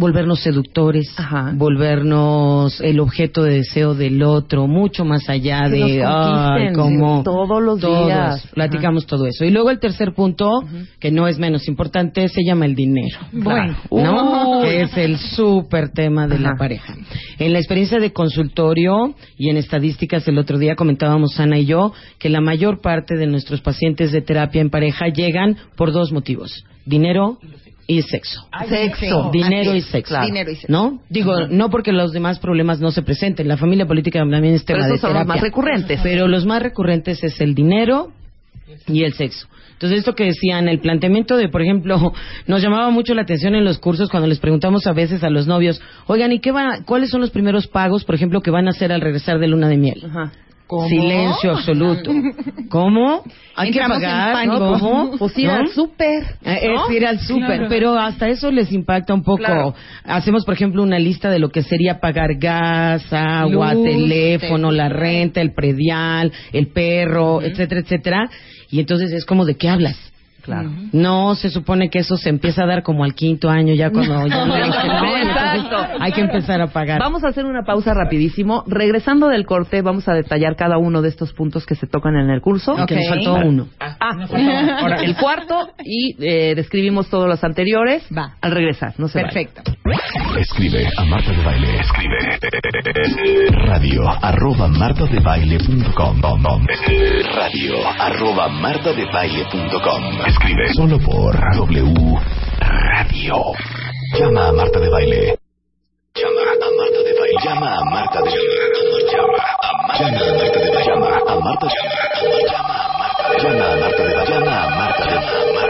volvernos seductores, volvernos el objeto de deseo del otro, mucho más allá Que de ay, como todos los días. platicamos todo eso. Y luego el tercer punto, que no es menos importante, se llama el dinero. Bueno. ¿no? Que es el súper tema de la pareja. En la experiencia de consultorio y en estadísticas el otro día comentábamos Ana y yo que la mayor parte de nuestros pacientes de terapia en pareja llegan por dos motivos: dinero y sexo. Sexo. Dinero y sexo. Claro. Dinero y sexo. ¿No? Digo, no porque los demás problemas no se presenten. La familia política también es tema Pero de esos son los terapia. más recurrentes. Pero los más recurrentes es el dinero y el sexo. Entonces, esto que decían, el planteamiento de, por ejemplo, nos llamaba mucho la atención en los cursos cuando les preguntamos a veces a los novios, oigan, ¿y qué va, cuáles son los primeros pagos, por ejemplo, que van a hacer al regresar de luna de miel? ¿Cómo? Silencio absoluto. ¿Cómo? Hay que pagar. ¿cómo? Pues ir ¿No? al súper. Eh, ¿no? Es ir al súper, Claro. pero hasta eso les impacta un poco. Claro. Hacemos, por ejemplo, una lista de lo que sería pagar gas, agua, Luz, teléfono, la teléfono. renta, el predial, el perro, etcétera, etcétera. Y entonces es como, ¿de qué hablas? Claro. No se supone que eso se empieza a dar como al quinto año, ya cuando ya no Exacto. hay que empezar a pagar. Vamos a hacer una pausa rapidísimo. Regresando del corte, vamos a detallar cada uno de estos puntos que se tocan en el curso. Y que nos faltó uno. Ah, ahora el cuarto y eh, describimos todos los anteriores Va. al regresar. No se. Perfecto. Escribe a Marta de Baile. Escribe. Radio arroba martadebaile.com. Radio arroba martadebaile.com. Escribe solo por W Radio. Llama a Marta de Baile. Llama a Marta de Baile. Llama a Marta de Llama a Marta de Baile. Llama a Marta de Llama a Marta de Llama a Marta de Marta de Baile.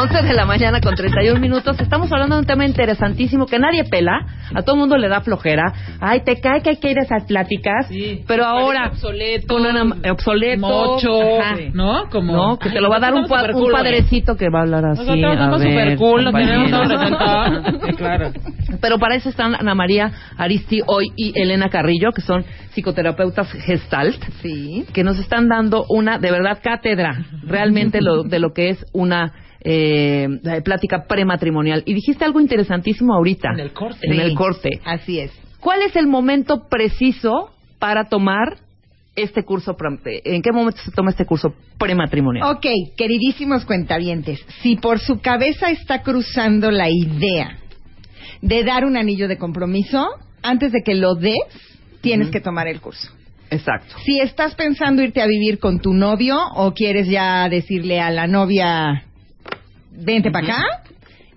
11 de la mañana. con 31 minutos. Estamos hablando de un tema interesantísimo que nadie pela. A todo mundo le da flojera. Ay, te cae que hay que ir a esas pláticas. pero ahora. obsoleto, con una- obsoleto. mocho, Ajá. ¿no? Como, No, que te lo va a dar un, pa- padrecito que va a hablar así. Nosotros somos ver, super cool, tenemos. Sí, claro. Pero para eso están Ana María Aristi hoy y Elena Carrillo, que son psicoterapeutas gestalt, Sí. que nos están dando una, de verdad, cátedra, realmente lo, de lo que es una eh, plática prematrimonial. Y dijiste algo interesantísimo ahorita. En el corte. En Sí. el corte. Así es. ¿Cuál es el momento preciso para tomar este curso? ¿En qué momento se toma este curso prematrimonial? Ok, queridísimos cuentavientes, si por su cabeza está cruzando la idea de dar un anillo de compromiso, antes de que lo des, tienes que tomar el curso. Exacto. Si estás pensando irte a vivir con tu novio o quieres ya decirle a la novia, vente para acá,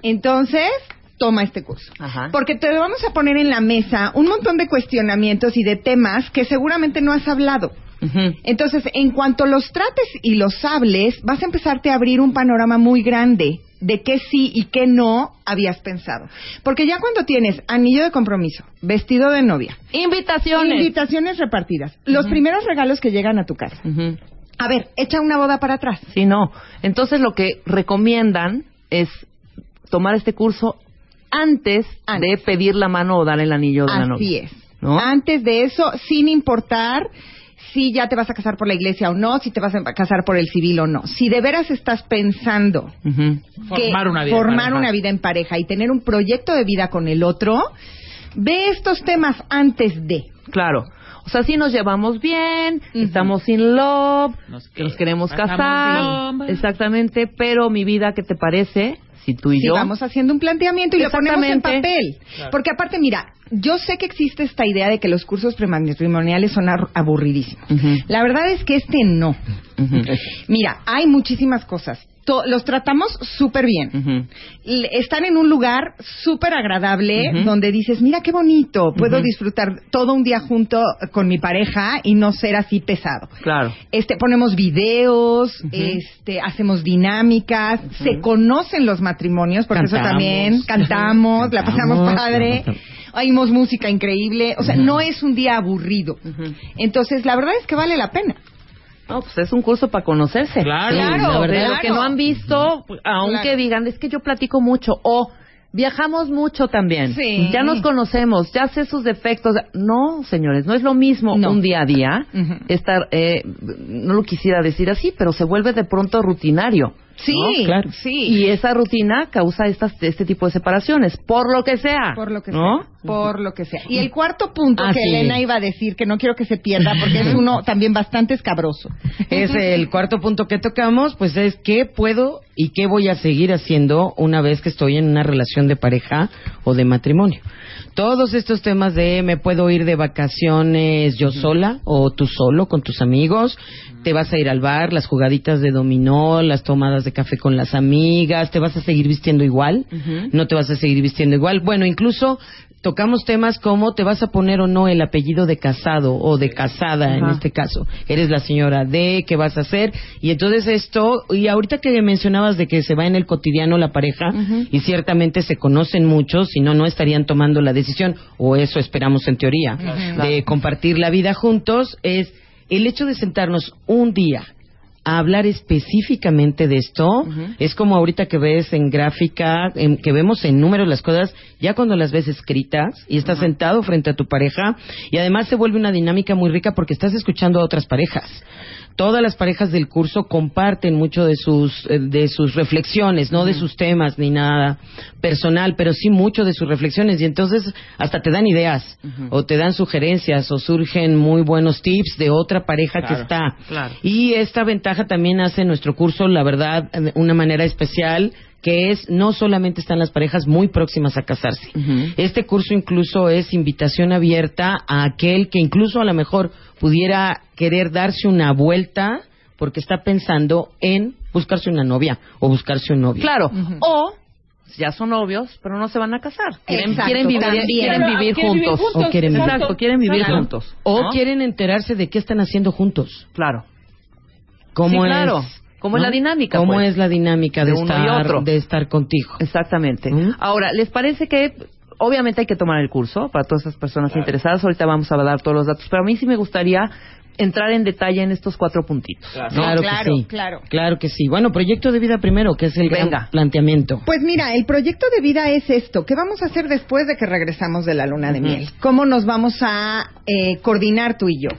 entonces toma este curso. Ajá. Porque te vamos a poner en la mesa un montón de cuestionamientos y de temas que seguramente no has hablado. Entonces, en cuanto los trates y los hables, vas a empezarte a abrir un panorama muy grande de qué sí y qué no habías pensado. Porque ya cuando tienes anillo de compromiso, vestido de novia, Invitaciones. invitaciones repartidas, los primeros regalos que llegan a tu casa. A ver, echa una boda para atrás. Sí, no. Entonces lo que recomiendan es tomar este curso antes, Antes. de pedir la mano o dar el anillo de la Así novia. es. ¿No? Antes de eso, sin importar si ya te vas a casar por la iglesia o no, si te vas a casar por el civil o no. Si de veras estás pensando que Formar una vida formar una vida en pareja y tener un proyecto de vida con el otro, ve estos temas antes de. Claro. O sea, si nos llevamos bien, Ujú. estamos in love, Nos que nos que- queremos casar. Exactamente. Pero mi vida, ¿qué te parece? Si tú y yo. vamos haciendo un planteamiento y lo ponemos en papel. Porque aparte, mira, yo sé que existe esta idea de que los cursos prematrimoniales son aburridísimos. La verdad es que este no. Mira, hay muchísimas cosas. To- los tratamos súper bien. Están en un lugar súper agradable donde dices, mira qué bonito, puedo disfrutar todo un día junto con mi pareja y no ser así pesado. Claro. Este, ponemos videos, este, hacemos dinámicas, se conocen los matrimonios, porque eso Cantamos. también, cantamos, la pasamos Cantamos, padre, oímos música increíble, o sea, no es un día aburrido. Entonces, la verdad es que vale la pena. No, pues es un curso para conocerse. Claro, Claro, la verdad. claro. Lo que no han visto, aunque Claro. digan, es que yo platico mucho o viajamos mucho también. Sí. Ya nos conocemos, ya sé sus defectos. No, señores, no es lo mismo No. un día a día estar, eh, no lo quisiera decir así, pero se vuelve de pronto rutinario. Sí, ¿no? Claro. sí. Y esa rutina causa estas, este tipo de separaciones, por lo que sea. Por lo que ¿no? sea. Por lo que sea. Y el cuarto punto Ah, que sí. Elena iba a decir, que no quiero que se pierda, porque es uno también bastante escabroso. Es el cuarto punto que tocamos, pues es qué puedo y qué voy a seguir haciendo una vez que estoy en una relación de pareja o de matrimonio. Todos estos temas de me puedo ir de vacaciones yo sola o tú solo con tus amigos, te vas a ir al bar, las jugaditas de dominó, las tomadas de café con las amigas, te vas a seguir vistiendo igual, no te vas a seguir vistiendo igual. Bueno, incluso tocamos temas como te vas a poner o no el apellido de casado o de casada en este caso. Eres la señora D, ¿qué vas a hacer? Y entonces esto, y ahorita que mencionabas de que se va en el cotidiano la pareja, y ciertamente se conocen muchos, si no, no estarían tomando la decisión, o eso esperamos en teoría, de compartir la vida juntos, es el hecho de sentarnos un día a hablar específicamente de esto, es como ahorita que ves en gráfica, en- que vemos en números las cosas, ya cuando las ves escritas y estás sentado frente a tu pareja y además se vuelve una dinámica muy rica porque estás escuchando a otras parejas. Todas las parejas del curso comparten mucho de sus eh, de sus reflexiones, no de sus temas ni nada personal, pero sí mucho de sus reflexiones y entonces hasta te dan ideas o te dan sugerencias o surgen muy buenos tips de otra pareja que está. claro. Y esta ventaja también hace nuestro curso, la verdad, de una manera especial, que es no solamente están las parejas muy próximas a casarse. Este curso incluso es invitación abierta a aquel que incluso a lo mejor pudiera querer darse una vuelta porque está pensando en buscarse una novia o buscarse un novio. Claro. O ya son novios, pero no se van a casar. Quieren, vivir, quieren vivir quieren vivir juntos. O quieren- Exacto, quieren vivir Claro. juntos. O quieren enterarse de qué están haciendo juntos. Claro. ¿Cómo Sí, claro. ¿Cómo es la dinámica? ¿Cómo pues? es la dinámica de, De uno y estar, otro. de estar contigo? Exactamente. ¿Mm? Ahora, ¿les parece que obviamente hay que tomar el curso para todas esas personas interesadas? Ahorita vamos a dar todos los datos, pero a mí sí me gustaría entrar en detalle en estos cuatro puntitos. ¿no? Claro, claro, que sí. claro. Claro que sí. Bueno, proyecto de vida primero, que es el gran planteamiento. Pues mira, el proyecto de vida es esto. ¿Qué vamos a hacer después de que regresamos de la luna de miel? ¿Cómo nos vamos a eh, coordinar tú y yo?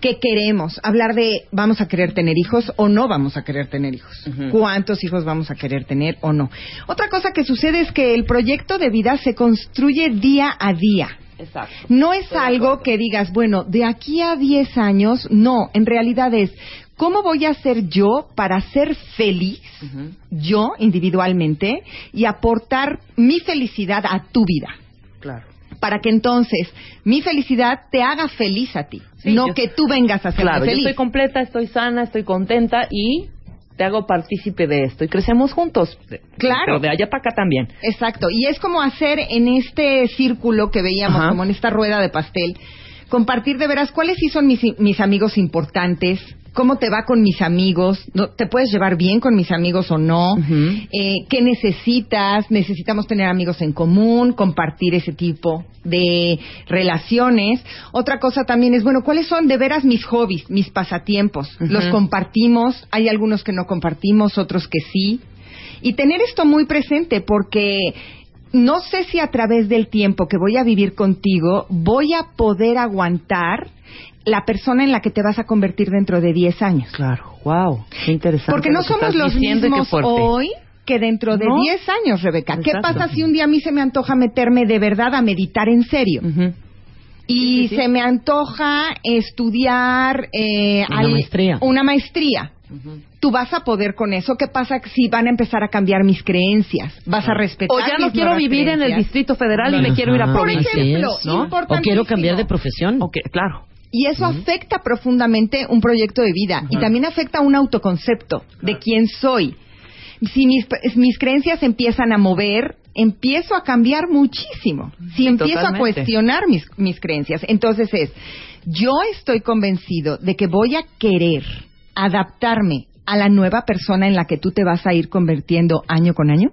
¿Qué queremos? Hablar de vamos a querer tener hijos o no vamos a querer tener hijos. ¿Cuántos hijos vamos a querer tener o no? Otra cosa que sucede es que el proyecto de vida se construye día a día. Exacto. No es algo que digas, bueno, de aquí a 10 años, no, en realidad es, ¿cómo voy a ser yo para ser feliz, yo individualmente, y aportar mi felicidad a tu vida? Claro. Para que entonces mi felicidad te haga feliz a ti, Sí, no que tú vengas a hacerme Claro, yo feliz. estoy completa, estoy sana, estoy contenta y te hago partícipe de esto y crecemos juntos. Claro. Pero de allá para acá también. Exacto, y es como hacer en este círculo que veíamos, Ajá. como en esta rueda de pastel, compartir de veras cuáles sí son mis, mis amigos importantes, cómo te va con mis amigos, ¿No- te puedes llevar bien con mis amigos o no, Eh, qué necesitas, necesitamos tener amigos en común, compartir ese tipo de relaciones. Otra cosa también es, bueno, ¿cuáles son de veras mis hobbies, mis pasatiempos? ¿Los compartimos? Hay algunos que no compartimos, otros que sí. Y tener esto muy presente porque no sé si a través del tiempo que voy a vivir contigo voy a poder aguantar la persona en la que te vas a convertir dentro de 10 años. Claro, wow, qué interesante. Porque no lo somos los mismos hoy que dentro de ¿No? 10 años, Rebeca. ¿Qué pasa si un día a mí se me antoja meterme de verdad a meditar en serio? Y Sí, sí, sí. se me antoja estudiar eh, Una maestría. una maestría. Tú vas a poder con eso. ¿Qué pasa si van a empezar a cambiar mis creencias? ¿Vas a respetar O ya no mis quiero vivir en el? Distrito Federal y me quiero ir a Por ejemplo, es, ¿no? O quiero cambiar de profesión. Claro. Y eso afecta profundamente un proyecto de vida y también afecta un autoconcepto de quién soy. Si mis, mis creencias empiezan a mover, empiezo a cambiar muchísimo. Si empiezo a cuestionar mis, mis creencias, entonces es, yo estoy convencido de que voy a querer adaptarme a la nueva persona en la que tú te vas a ir convirtiendo año con año.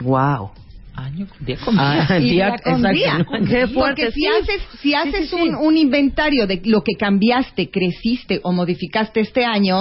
Wow. Año con día con Ah, Y día- con. ¿no? Qué fuerte, Porque si sí. haces, si haces sí, sí. Un, un inventario de lo que cambiaste, creciste o modificaste este año,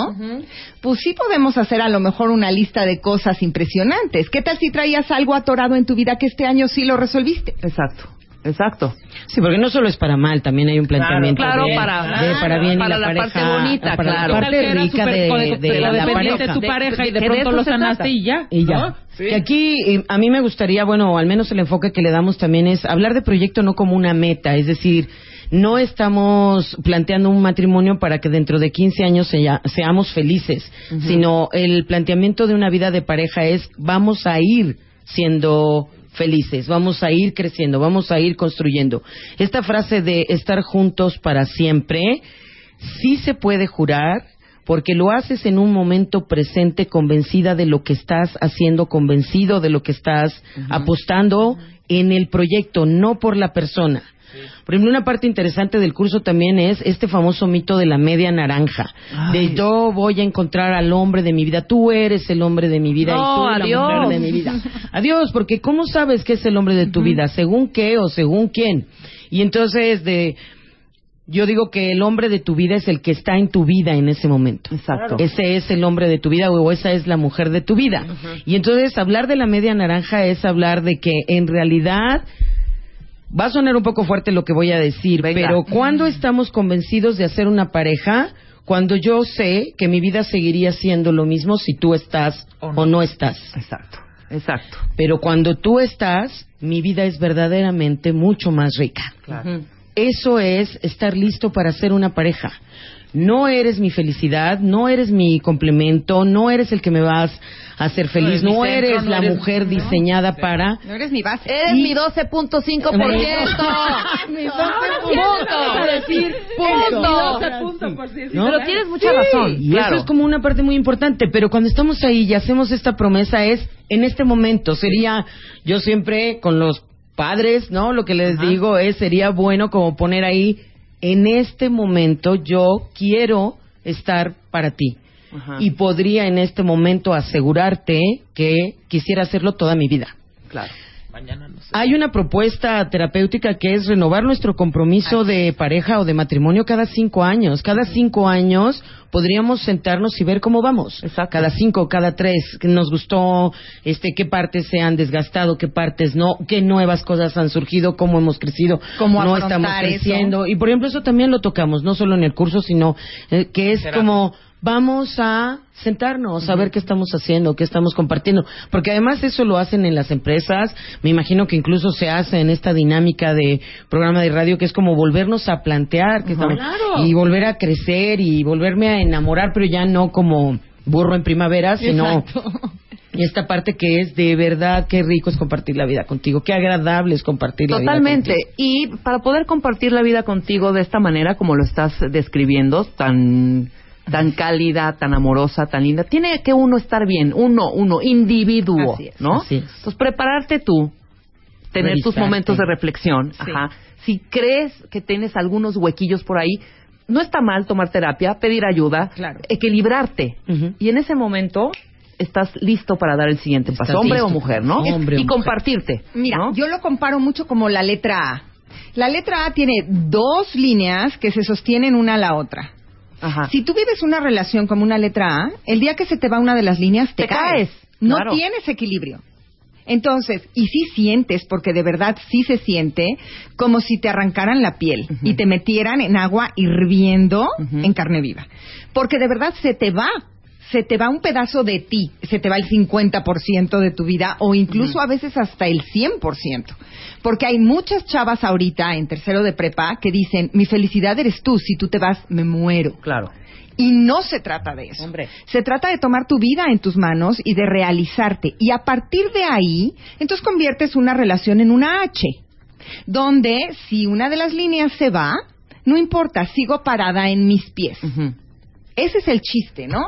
pues sí podemos hacer a lo mejor una lista de cosas impresionantes. ¿Qué tal si traías algo atorado en tu vida que este año sí lo resolviste? Exacto, exacto. Sí, porque no solo es para mal, también hay un planteamiento Claro, de, para- de para bien para y la, la pareja, parte bonita, para claro. la parte rica de, code- de la codependiente pareja. tu pareja y de de pronto lo sanaste y ya. Y ya. ¿no? Que aquí eh, a mí me gustaría, bueno, al menos el enfoque que le damos también es hablar de proyecto no como una meta, es decir, no estamos planteando un matrimonio para que dentro de 15 años sea- seamos felices, sino el planteamiento de una vida de pareja es vamos a ir siendo felices, vamos a ir creciendo, vamos a ir construyendo. Esta frase de estar juntos para siempre, sí se puede jurar porque lo haces en un momento presente convencida de lo que estás haciendo, convencido de lo que estás apostando en el proyecto, no por la persona. Por ejemplo, una parte interesante del curso también es este famoso mito de la media naranja. De yo voy a encontrar al hombre de mi vida. Tú eres el hombre de mi vida No, y tú la adiós. mujer de mi vida. Adiós, porque ¿cómo sabes que es el hombre de tu vida? ¿Según qué o según quién? Y entonces de... Yo digo que el hombre de tu vida es el que está en tu vida en ese momento. Exacto. Ese es el hombre de tu vida o esa es la mujer de tu vida. Y entonces hablar de la media naranja es hablar de que en realidad va a sonar un poco fuerte lo que voy a decir, Venga. pero cuando estamos convencidos de hacer una pareja, cuando yo sé que mi vida seguiría siendo lo mismo si tú estás o no, estás. Exacto, exacto. Pero cuando tú estás, mi vida es verdaderamente mucho más rica. Claro. Eso es estar listo para ser una pareja. No eres mi felicidad, no eres mi complemento, no eres el que me vas a hacer feliz, No no eres no la eres- mujer ¿no? diseñada para... No eres mi base. Eres mi 12.5%. Mi Punto. decir Punto. ¿no? Pero tienes mucha razón. Y claro. eso es como una parte muy importante, pero cuando estamos ahí y hacemos esta promesa es en este momento. Sería, yo siempre con los padres, ¿no? Lo que les digo es, sería bueno como poner ahí, en este momento yo quiero estar para ti. Ajá. y podría en este momento asegurarte que quisiera hacerlo toda mi vida. Claro. Hay una propuesta terapéutica que es renovar nuestro compromiso de pareja o de matrimonio cada cinco años. Cada cinco años podríamos sentarnos y ver cómo vamos. Cada cinco, cada tres, qué nos gustó, este, qué partes se han desgastado, qué partes no, qué nuevas cosas han surgido, cómo hemos crecido, Cómo no estamos creciendo. eso. Y por ejemplo, eso también lo tocamos, no solo en el curso, sino eh, que es Terapia. como vamos a sentarnos a ver qué estamos haciendo, qué estamos compartiendo, porque además eso lo hacen en las empresas, me imagino que incluso se hace en esta dinámica de programa de radio que es como volvernos a plantear que estamos- Claro. y volver a crecer y volverme a enamorar, pero ya no como burro en primavera, sino y esta parte que es de verdad qué rico es compartir la vida contigo, qué agradable es compartir la vida Totalmente. Y para poder compartir la vida contigo de esta manera, como lo estás describiendo, tan tan cálida, tan amorosa, tan linda, tiene que uno estar bien, uno, uno, individuo, Así es, ¿no? así es. Entonces, prepararte tú, tener tus momentos de reflexión, Sí. ajá. Si crees que tienes algunos huequillos por ahí, no está mal tomar terapia, pedir ayuda, Claro. equilibrarte. Y en ese momento estás listo para dar el siguiente Estás paso, hombre o mujer, ¿no? Hombre o y mujer. compartirte. Mira, ¿no? yo lo comparo mucho como la letra A. La letra A tiene dos líneas que se sostienen una a la otra. Ajá. Si tú vives una relación como una letra A, el día que se te va una de las líneas, te, Te caes, No claro. tienes equilibrio. Entonces, y sí sientes, porque de verdad sí se siente, como si te arrancaran la piel y te metieran en agua hirviendo en carne viva. Porque de verdad se te va, se te va un pedazo de ti, se te va el 50% de tu vida o incluso a veces hasta el 100%. Porque hay muchas chavas ahorita en tercero de prepa que dicen, mi felicidad eres tú, si tú te vas, me muero. Claro. Y no se trata de eso. Hombre. Se trata de tomar tu vida en tus manos y de realizarte. Y a partir de ahí, entonces conviertes una relación en una H, donde si una de las líneas se va, no importa, sigo parada en mis pies. Ese es el chiste, ¿no?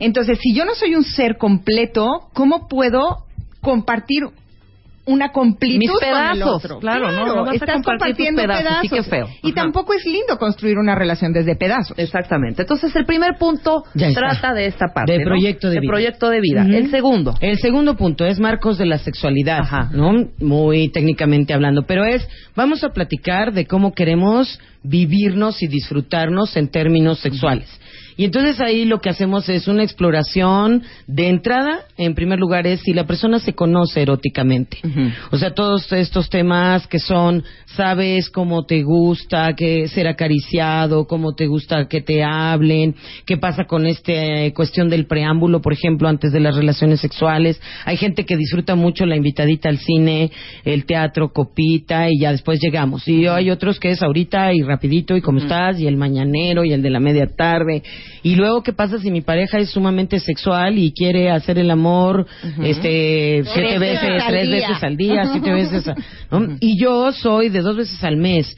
Entonces, si yo no soy un ser completo, ¿cómo puedo compartir una completud Mis con el pedazos, otro? claro, ¿no? No vas a estás compartiendo pedazos, pedazos. sí que feo. Y Ajá. tampoco es lindo construir una relación desde pedazos. Exactamente. Entonces, el primer punto Ya está. trata de esta parte. De ¿no? proyecto de vida. proyecto de vida. El segundo. El segundo punto es marcos de la sexualidad, Ajá. ¿no? Muy técnicamente hablando, pero es vamos a platicar de cómo queremos vivirnos y disfrutarnos en términos sexuales. Y entonces ahí lo que hacemos es una exploración de entrada, en primer lugar es si la persona se conoce eróticamente. O sea, todos estos temas que son, sabes cómo te gusta que ser acariciado, cómo te gusta que te hablen, qué pasa con esta cuestión del preámbulo, por ejemplo, antes de las relaciones sexuales. Hay gente que disfruta mucho la invitadita al cine, el teatro, copita y ya después llegamos. Y hay otros que es ahorita y rapidito y cómo estás y el mañanero y el de la media tarde. Y luego, ¿qué pasa si mi pareja es sumamente sexual y quiere hacer el amor este siete veces, tres veces al día, siete veces, a- ¿no? y yo soy de dos veces al mes.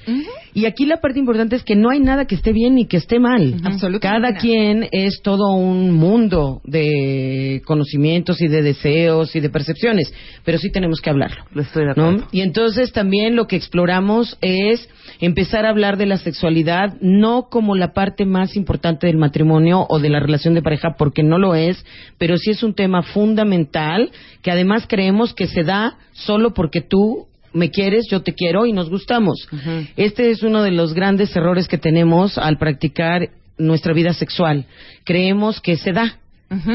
Y aquí la parte importante es que no hay nada que esté bien ni que esté mal. Absolutamente Cada quien es todo un mundo de conocimientos y de deseos y de percepciones, pero sí tenemos que hablarlo. Lo estoy de ¿no? Y entonces también lo que exploramos es empezar a hablar de la sexualidad no como la parte más importante del matrimonio o de la relación de pareja, porque no lo es, pero sí es un tema fundamental que además creemos que se da solo porque tú me quieres, yo te quiero y nos gustamos. Este es uno de los grandes errores que tenemos al practicar nuestra vida sexual. Creemos que se da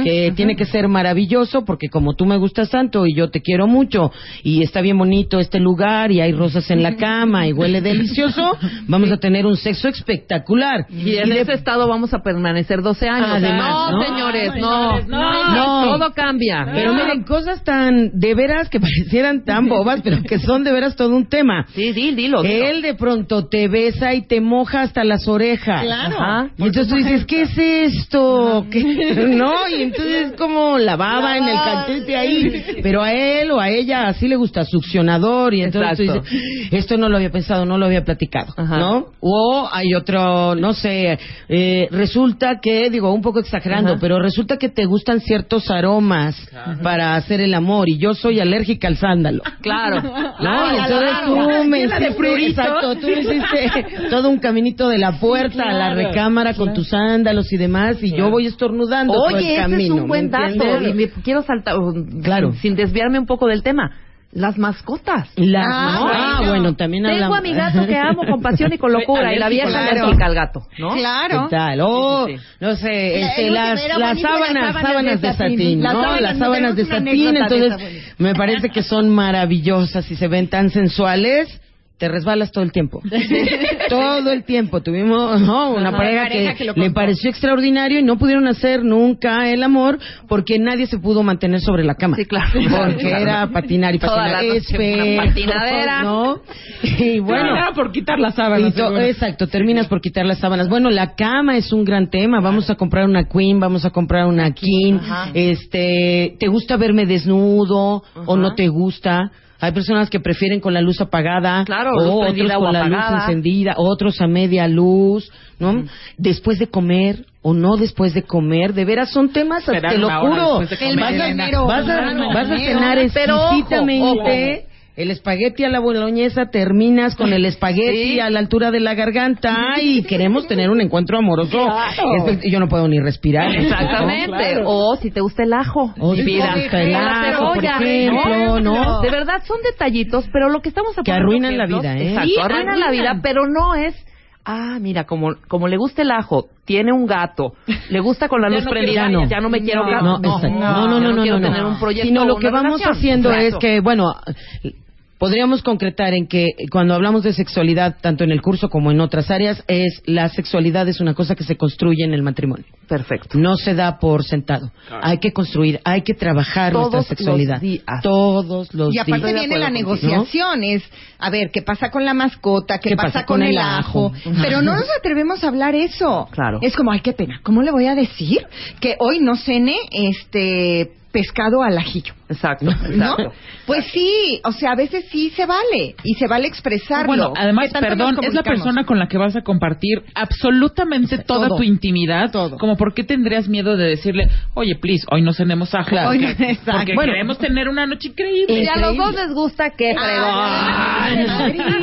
que tiene que ser maravilloso porque como tú me gustas tanto y yo te quiero mucho y está bien bonito este lugar y hay rosas en la cama y huele delicioso, vamos a tener un sexo espectacular. Y en de- ese estado vamos a permanecer 12 años. Además, no, ¿no? señores, no. no. No. Todo cambia. Pero miren, cosas tan de veras que parecieran tan bobas, pero que son de veras todo un tema. Sí, dilo, dilo. dilo. Él de pronto te besa y te moja hasta las orejas. Claro. Ajá. Y entonces tú dices, ¿qué es esto? ¿Qué? No, y entonces es como la baba en el cachete ahí. Pero a él o a ella así le gusta succionador y entonces tú dices, esto no lo había pensado, no lo había platicado, ¿no? O hay otro, no sé, eh, resulta que, digo, un poco exagerando, Ajá. pero resulta que te gustan ciertos aromas para hacer el amor y yo soy alérgica al sándalo. Claro. No, entonces tú me hiciste, exacto, tú me hiciste todo un caminito de la puerta a la Claro, recámara con tus sándalos y demás, y yo voy estornudando todo el Ese camino. es un buen ¿me dato. Y me quiero saltar, Claro. sin desviarme un poco del tema. Las mascotas. Las- Ah, ¿no? Ah, bueno. también Tengo hablamos. a mi gato que amo con pasión y con locura, y la vieja le Claro. alérgica al gato, ¿no? Claro. ¿Qué tal? Oh, no sé, este, las, las sábanas, sábanas sábanas de satín. ¿no? sábanas, Las sábanas de satín, entonces me parece que son maravillosas y se ven tan sensuales. Te resbalas todo el tiempo. todo el tiempo. Tuvimos no, una pareja, pareja que, que le pareció extraordinario y no pudieron hacer nunca el amor porque nadie se pudo mantener sobre la cama. Sí, claro. Porque era patinar y Toda patinar. la noche, Espejos, una patinadera. ¿no? Y bueno, Terminaba por quitar las sábanas. y to- seguro. exacto, terminas por quitar las sábanas. Bueno, la cama es un gran tema. Vamos a comprar una queen, vamos a comprar una king. Ajá. Este, ¿te gusta verme desnudo o no te gusta? Hay personas que prefieren con la luz apagada, Claro, o otros con la apagada. luz encendida, otros a media luz, ¿no? Después de comer o no después de comer, de veras son temas, te lo juro. comer. Vas a, vas a- vas a cenar exquisitamente. El espagueti a la boloñesa terminas con el espagueti Sí. a la altura de la garganta y queremos tener un encuentro amoroso. Espe- Yo no puedo ni respirar. Exactamente. ¿no? Claro. O si te gusta el ajo. O si te Mira, gusta el o la ajo, por cebolla, ejemplo, ¿no? De verdad, son detallitos, pero lo que estamos Que arruinan la vida, ¿eh? Exacto, Sí, arruinan la vida, pero no es... Ah, mira, como, como le gusta el ajo, tiene un gato, le gusta con la luz no prendida, quiero- ya no me quiero... No, No, no, no, no, no, quiero no, tener no. un proyecto Sino lo que vamos haciendo es que, bueno, podríamos concretar en que cuando hablamos de sexualidad, tanto en el curso como en otras áreas, es la sexualidad es una cosa que se construye en el matrimonio. Perfecto. No se da por sentado. Hay que construir, hay que trabajar Todos nuestra sexualidad. los días. Todos los Y aparte días. viene la ¿no? negociación, es, a ver, ¿qué pasa con la mascota? ¿Qué, pasa, con, el ajo? Pero no nos atrevemos a hablar eso. Claro. Es como, ay, qué pena, ¿cómo le voy a decir que hoy no cene este pescado al ajillo? Exacto, ¿No? exacto. Pues sí, o sea, a veces sí se vale y se vale expresarlo. Bueno, además, ¿Qué tanto perdón, es la persona con la que vas a compartir absolutamente toda Todo. tu intimidad. Todo. Como, ¿por qué tendrías miedo de decirle, oye, please, hoy no cenemos ajo? Claro. Hoy no- porque exacto. porque Bueno. queremos tener una noche increíble. Y a los dos les gusta que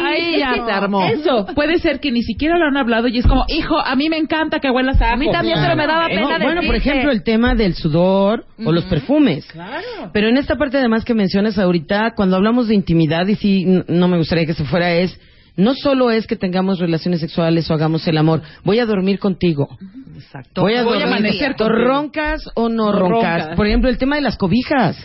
Ahí ya se armó. Eso, puede ser que ni siquiera lo han hablado y es como, hijo, a mí me encanta que huelas a ajo. A mí también, pero me daba No, pena bueno, por ejemplo, el tema del sudor o los perfumes. Pero en esta parte además que mencionas ahorita, cuando hablamos de intimidad, y sí, no me gustaría que se fuera, es, no solo es que tengamos relaciones sexuales o hagamos el amor, voy a dormir contigo. Exacto. Voy a Voy a dormir. amanecer ¿Tú contigo. ¿Roncas o no, No roncas? roncas. Por ejemplo, el tema de las cobijas.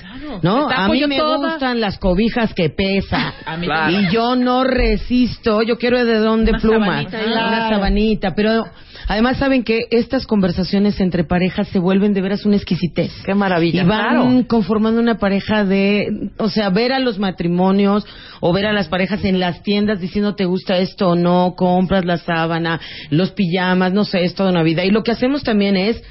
¿No? A mí me toda. gustan las cobijas que pesan. A mí Claro. Y yo no resisto, yo quiero de dónde Una pluma, sabanita, una claro. sabanita, pero además saben que estas conversaciones entre parejas se vuelven de veras una exquisitez. Qué maravilla, Y van claro. conformando una pareja de, o sea, ver a los matrimonios o ver a las parejas en las tiendas diciendo te gusta esto o no, compras la sábana, los pijamas, no sé, es toda una vida. Y lo que hacemos también es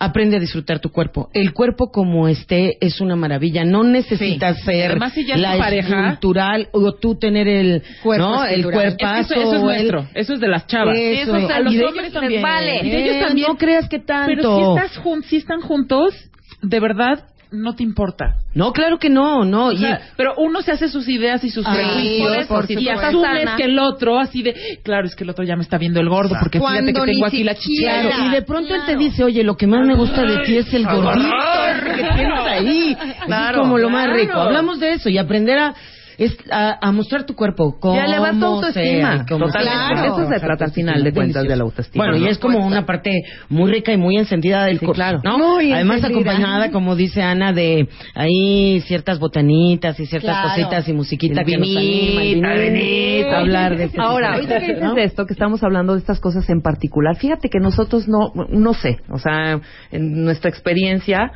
aprende a disfrutar tu cuerpo. El cuerpo como esté es una maravilla. No necesitas ser Además, si ya es la pareja- escultural o tú tener el Cuerpo ¿no? el escultural. Es que cuerpazo. eso, eso es el- nuestro, eso es de las chavas. Eso, Eso es a los de hombres también. vale. Y de ellos también. No creas que tanto. Pero si, estás jun- si están juntos, de verdad, no te importa. No, claro que no, no. O y- sea, pero uno se hace sus ideas y sus Ah, prejuicios por y asumes Sana. que el otro así de, claro, es que el otro ya me está viendo el gordo porque fíjate Cuando que tengo aquí la chichera. Claro, y de pronto él te dice, oye, lo que más me gusta de ti es el gordito que tienes ahí. Eso es Claro, como lo más claro. rico. Hablamos de eso y aprender a, es, a, a mostrar tu cuerpo. Ya cómo eleva tu autoestima. Totalmente. Claro. Eso se trata al final de cuentas de la autoestima. Bueno, y es como una parte muy rica y muy encendida del cuerpo, claro. ¿no? Muy Además encendida. acompañada, como dice Ana, de ahí ciertas botanitas y ciertas Claro. cositas y musiquita El que nos anima, el hablar de este Ahora, ahorita de que cosas, dices ¿no? de esto, que estamos hablando de estas cosas en particular, fíjate que nosotros no, no sé, o sea, en nuestra experiencia,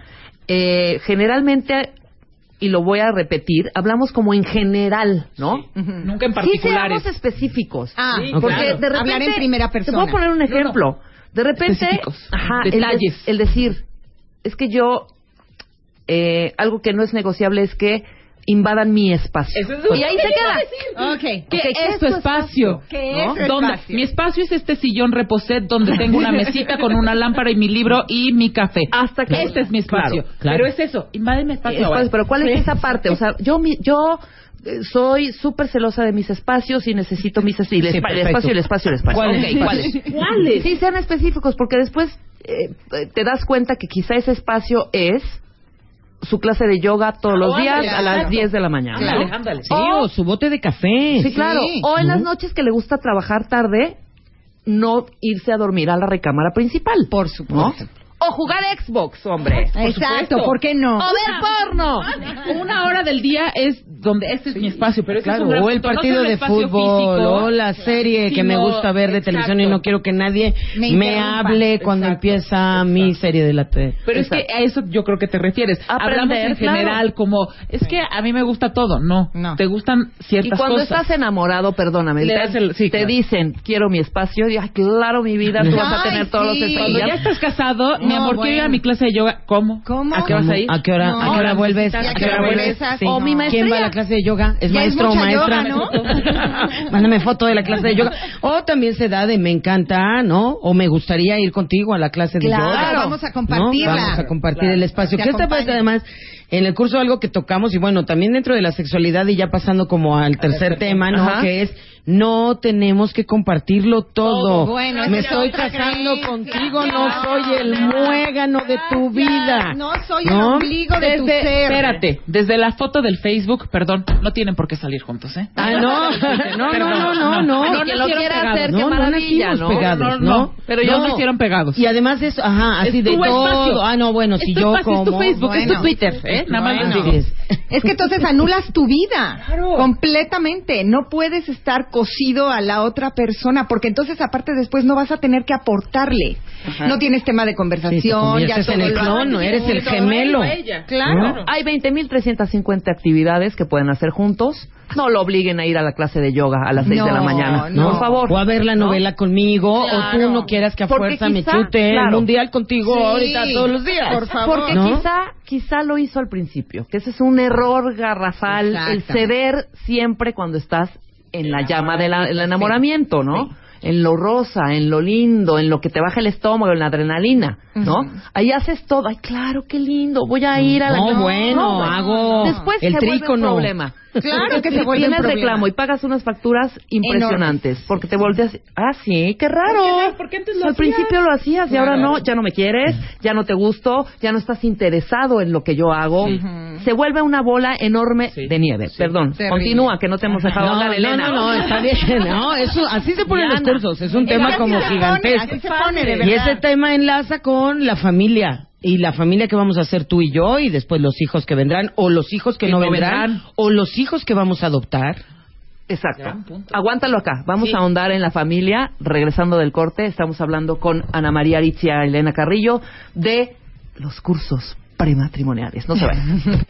eh, generalmente, y lo voy a repetir, hablamos como en general, ¿no? Nunca en Sí particulares. seamos específicos. Ah, Sí, Porque claro. de repente... Hablar en primera persona. Te voy a poner un ejemplo. De repente... Específicos. Ajá, el de- Detalles. el decir, es que yo, eh, algo que no es negociable es que invadan mi espacio. Eso es y ahí se queda. Ok. ¿Qué Ok, es tu espacio? ¿Qué ¿No? es tu ¿Dónde? espacio? Mi espacio es este sillón reposet donde tengo una mesita con una lámpara y mi libro y mi café. Hasta que Este es mi espacio. Claro, claro. Pero es eso, invade mi espacio. Pero ¿cuál es esa parte? O sea, yo mi- yo eh, soy súper celosa de mis espacios y necesito mis es- y el, Sí, espa- el espacio, el espacio, el espacio. ¿Cuáles? Ok, ¿cuáles? ¿Cuáles? Sí, sean específicos, porque después eh, te das cuenta que quizá ese espacio es su clase de yoga todos los Oh, días ándale, a las claro. 10 de la mañana. Ándale, ándale. Sí, o su bote de café. Sí, claro. O en las noches que le gusta trabajar tarde, no irse a dormir a la recámara principal. Por supuesto. O jugar Xbox, hombre. Exacto, ¿por qué no? O ver porno. Una hora del día es donde este es mi espacio, pero ese Claro, es un gran o el punto. No partido solo de espacio fútbol, físico, o la serie que me sino- gusta ver de televisión y Exacto. no quiero que nadie Me me, interrumpa. hable cuando Exacto, empieza mi serie de la tele. Pero es que a eso yo creo que te refieres. Aprender, Hablamos en claro. general como, es que a mí me gusta todo. No, No. te gustan Y ciertas cuando cosas. estás enamorado, perdóname, Le te, das el- sí, te claro. dicen, quiero mi espacio, y ay, claro, mi vida, tú vas a Ay, tener todos sí. los Cuando ya estás casado, mi No, amor, quiero ir a mi clase de yoga. ¿Cómo? ¿Cómo? ¿A qué vas a ir? ¿A qué hora, No. a qué hora vuelves? ¿Y ¿A qué hora vuelves? Sí. O mi maestría. ¿Quién va a la clase de yoga? ¿Es Ya es maestro o maestra? yoga, ¿no? Mándame foto de la clase de yoga. O también se da de me encanta, ¿no? O me gustaría ir contigo a la clase de Claro, yoga. vamos a ¿no? compartirla. Vamos a compartir Claro. el espacio. Te Que esta parte además en el curso algo que tocamos y bueno, también dentro de la sexualidad y ya pasando como al tercer tema, ¿no? Ajá. Que es no tenemos que compartirlo todo. Bueno, me estoy es casando creencia. contigo, no soy el muégano de tu vida. No soy el ¿No? ombligo de tu ser. espérate, desde la foto del Facebook, perdón, no tienen por qué salir juntos, ¿eh? Ah, no, no, no, no, no, no. No quien lo quiera hacer, No, qué no maravilla, ¿no? pegados, no, no. ¿no? Pero ellos no nacieron pegados. Y además es, ajá, así Es de todo. espacio. Ah, no, bueno, si Es yo como... es tu Facebook, es Bueno. tu Twitter, ¿eh? Nada más les digo. Es que entonces anulas tu vida completamente. No puedes estar cosido a la otra persona porque entonces aparte después no vas a tener que aportarle. No tienes tema de Sí, te conversación. ya en todo el lo clon, ¿no? Eres el gemelo. Claro. Hay 20.350 actividades que pueden hacer juntos. No lo obliguen a ir a la clase de yoga a las 6 de la No, mañana. no. Por favor. O a ver la ¿No? novela conmigo, o tú no quieras que a Porque fuerza me chute el claro. mundial contigo Sí, ahorita todos los días. por favor. Porque ¿No? quizá, quizá lo hizo al principio, que ese es un error garrafal, el ceder siempre cuando estás en la llama del enamoramiento, ¿no? En lo rosa, en lo lindo, en lo que te baja el estómago, en la adrenalina, ¿no? Ujú. Ahí haces todo, ay, claro, qué lindo, voy a ir a la... No, bueno, güey. hago Después el se vuelve un trícono. problema. Claro que se vuelve Tienes problema. reclamo y pagas unas facturas impresionantes porque te volteas, ah, sí, qué raro. ¿Por qué antes lo Al hacías? principio lo hacías y ahora no, ya no me quieres, ya no te gusto, ya no estás interesado en lo que yo hago. Se vuelve una bola enorme Sí. de nieve. Perdón, Terrible. continúa que no te hemos dejado No, hablar, no, Elena. no, no, está bien. No, eso, así se ponen los Es un tema como gigantesco. Y ese tema enlaza con la familia. Y la familia que vamos a hacer tú y yo, y después los hijos que vendrán, o los hijos que Que no no vendrán, vendrán. o los hijos que vamos a adoptar. Exacto. Aguántalo acá. Vamos Sí. a ahondar en la familia. Regresando del corte, estamos hablando con Ana María Aritzia Elena Carrillo de los cursos prematrimoniales. No se vayan.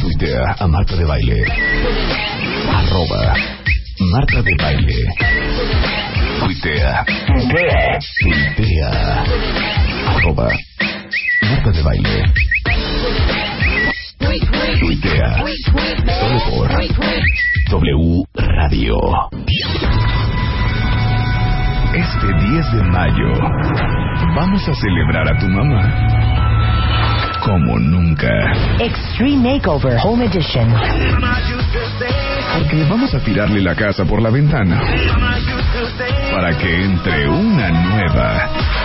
Tuitea a Marta de Baile. Arroba Marta de Baile. Tuitea. Tuitea. Arroba Marta de Baile. Tuitea. Solo por W Radio. Este 10 de mayo vamos a celebrar a tu mamá como nunca. Extreme Makeover Home Edition. Porque vamos a tirarle la casa por la ventana. Para que entre una nueva.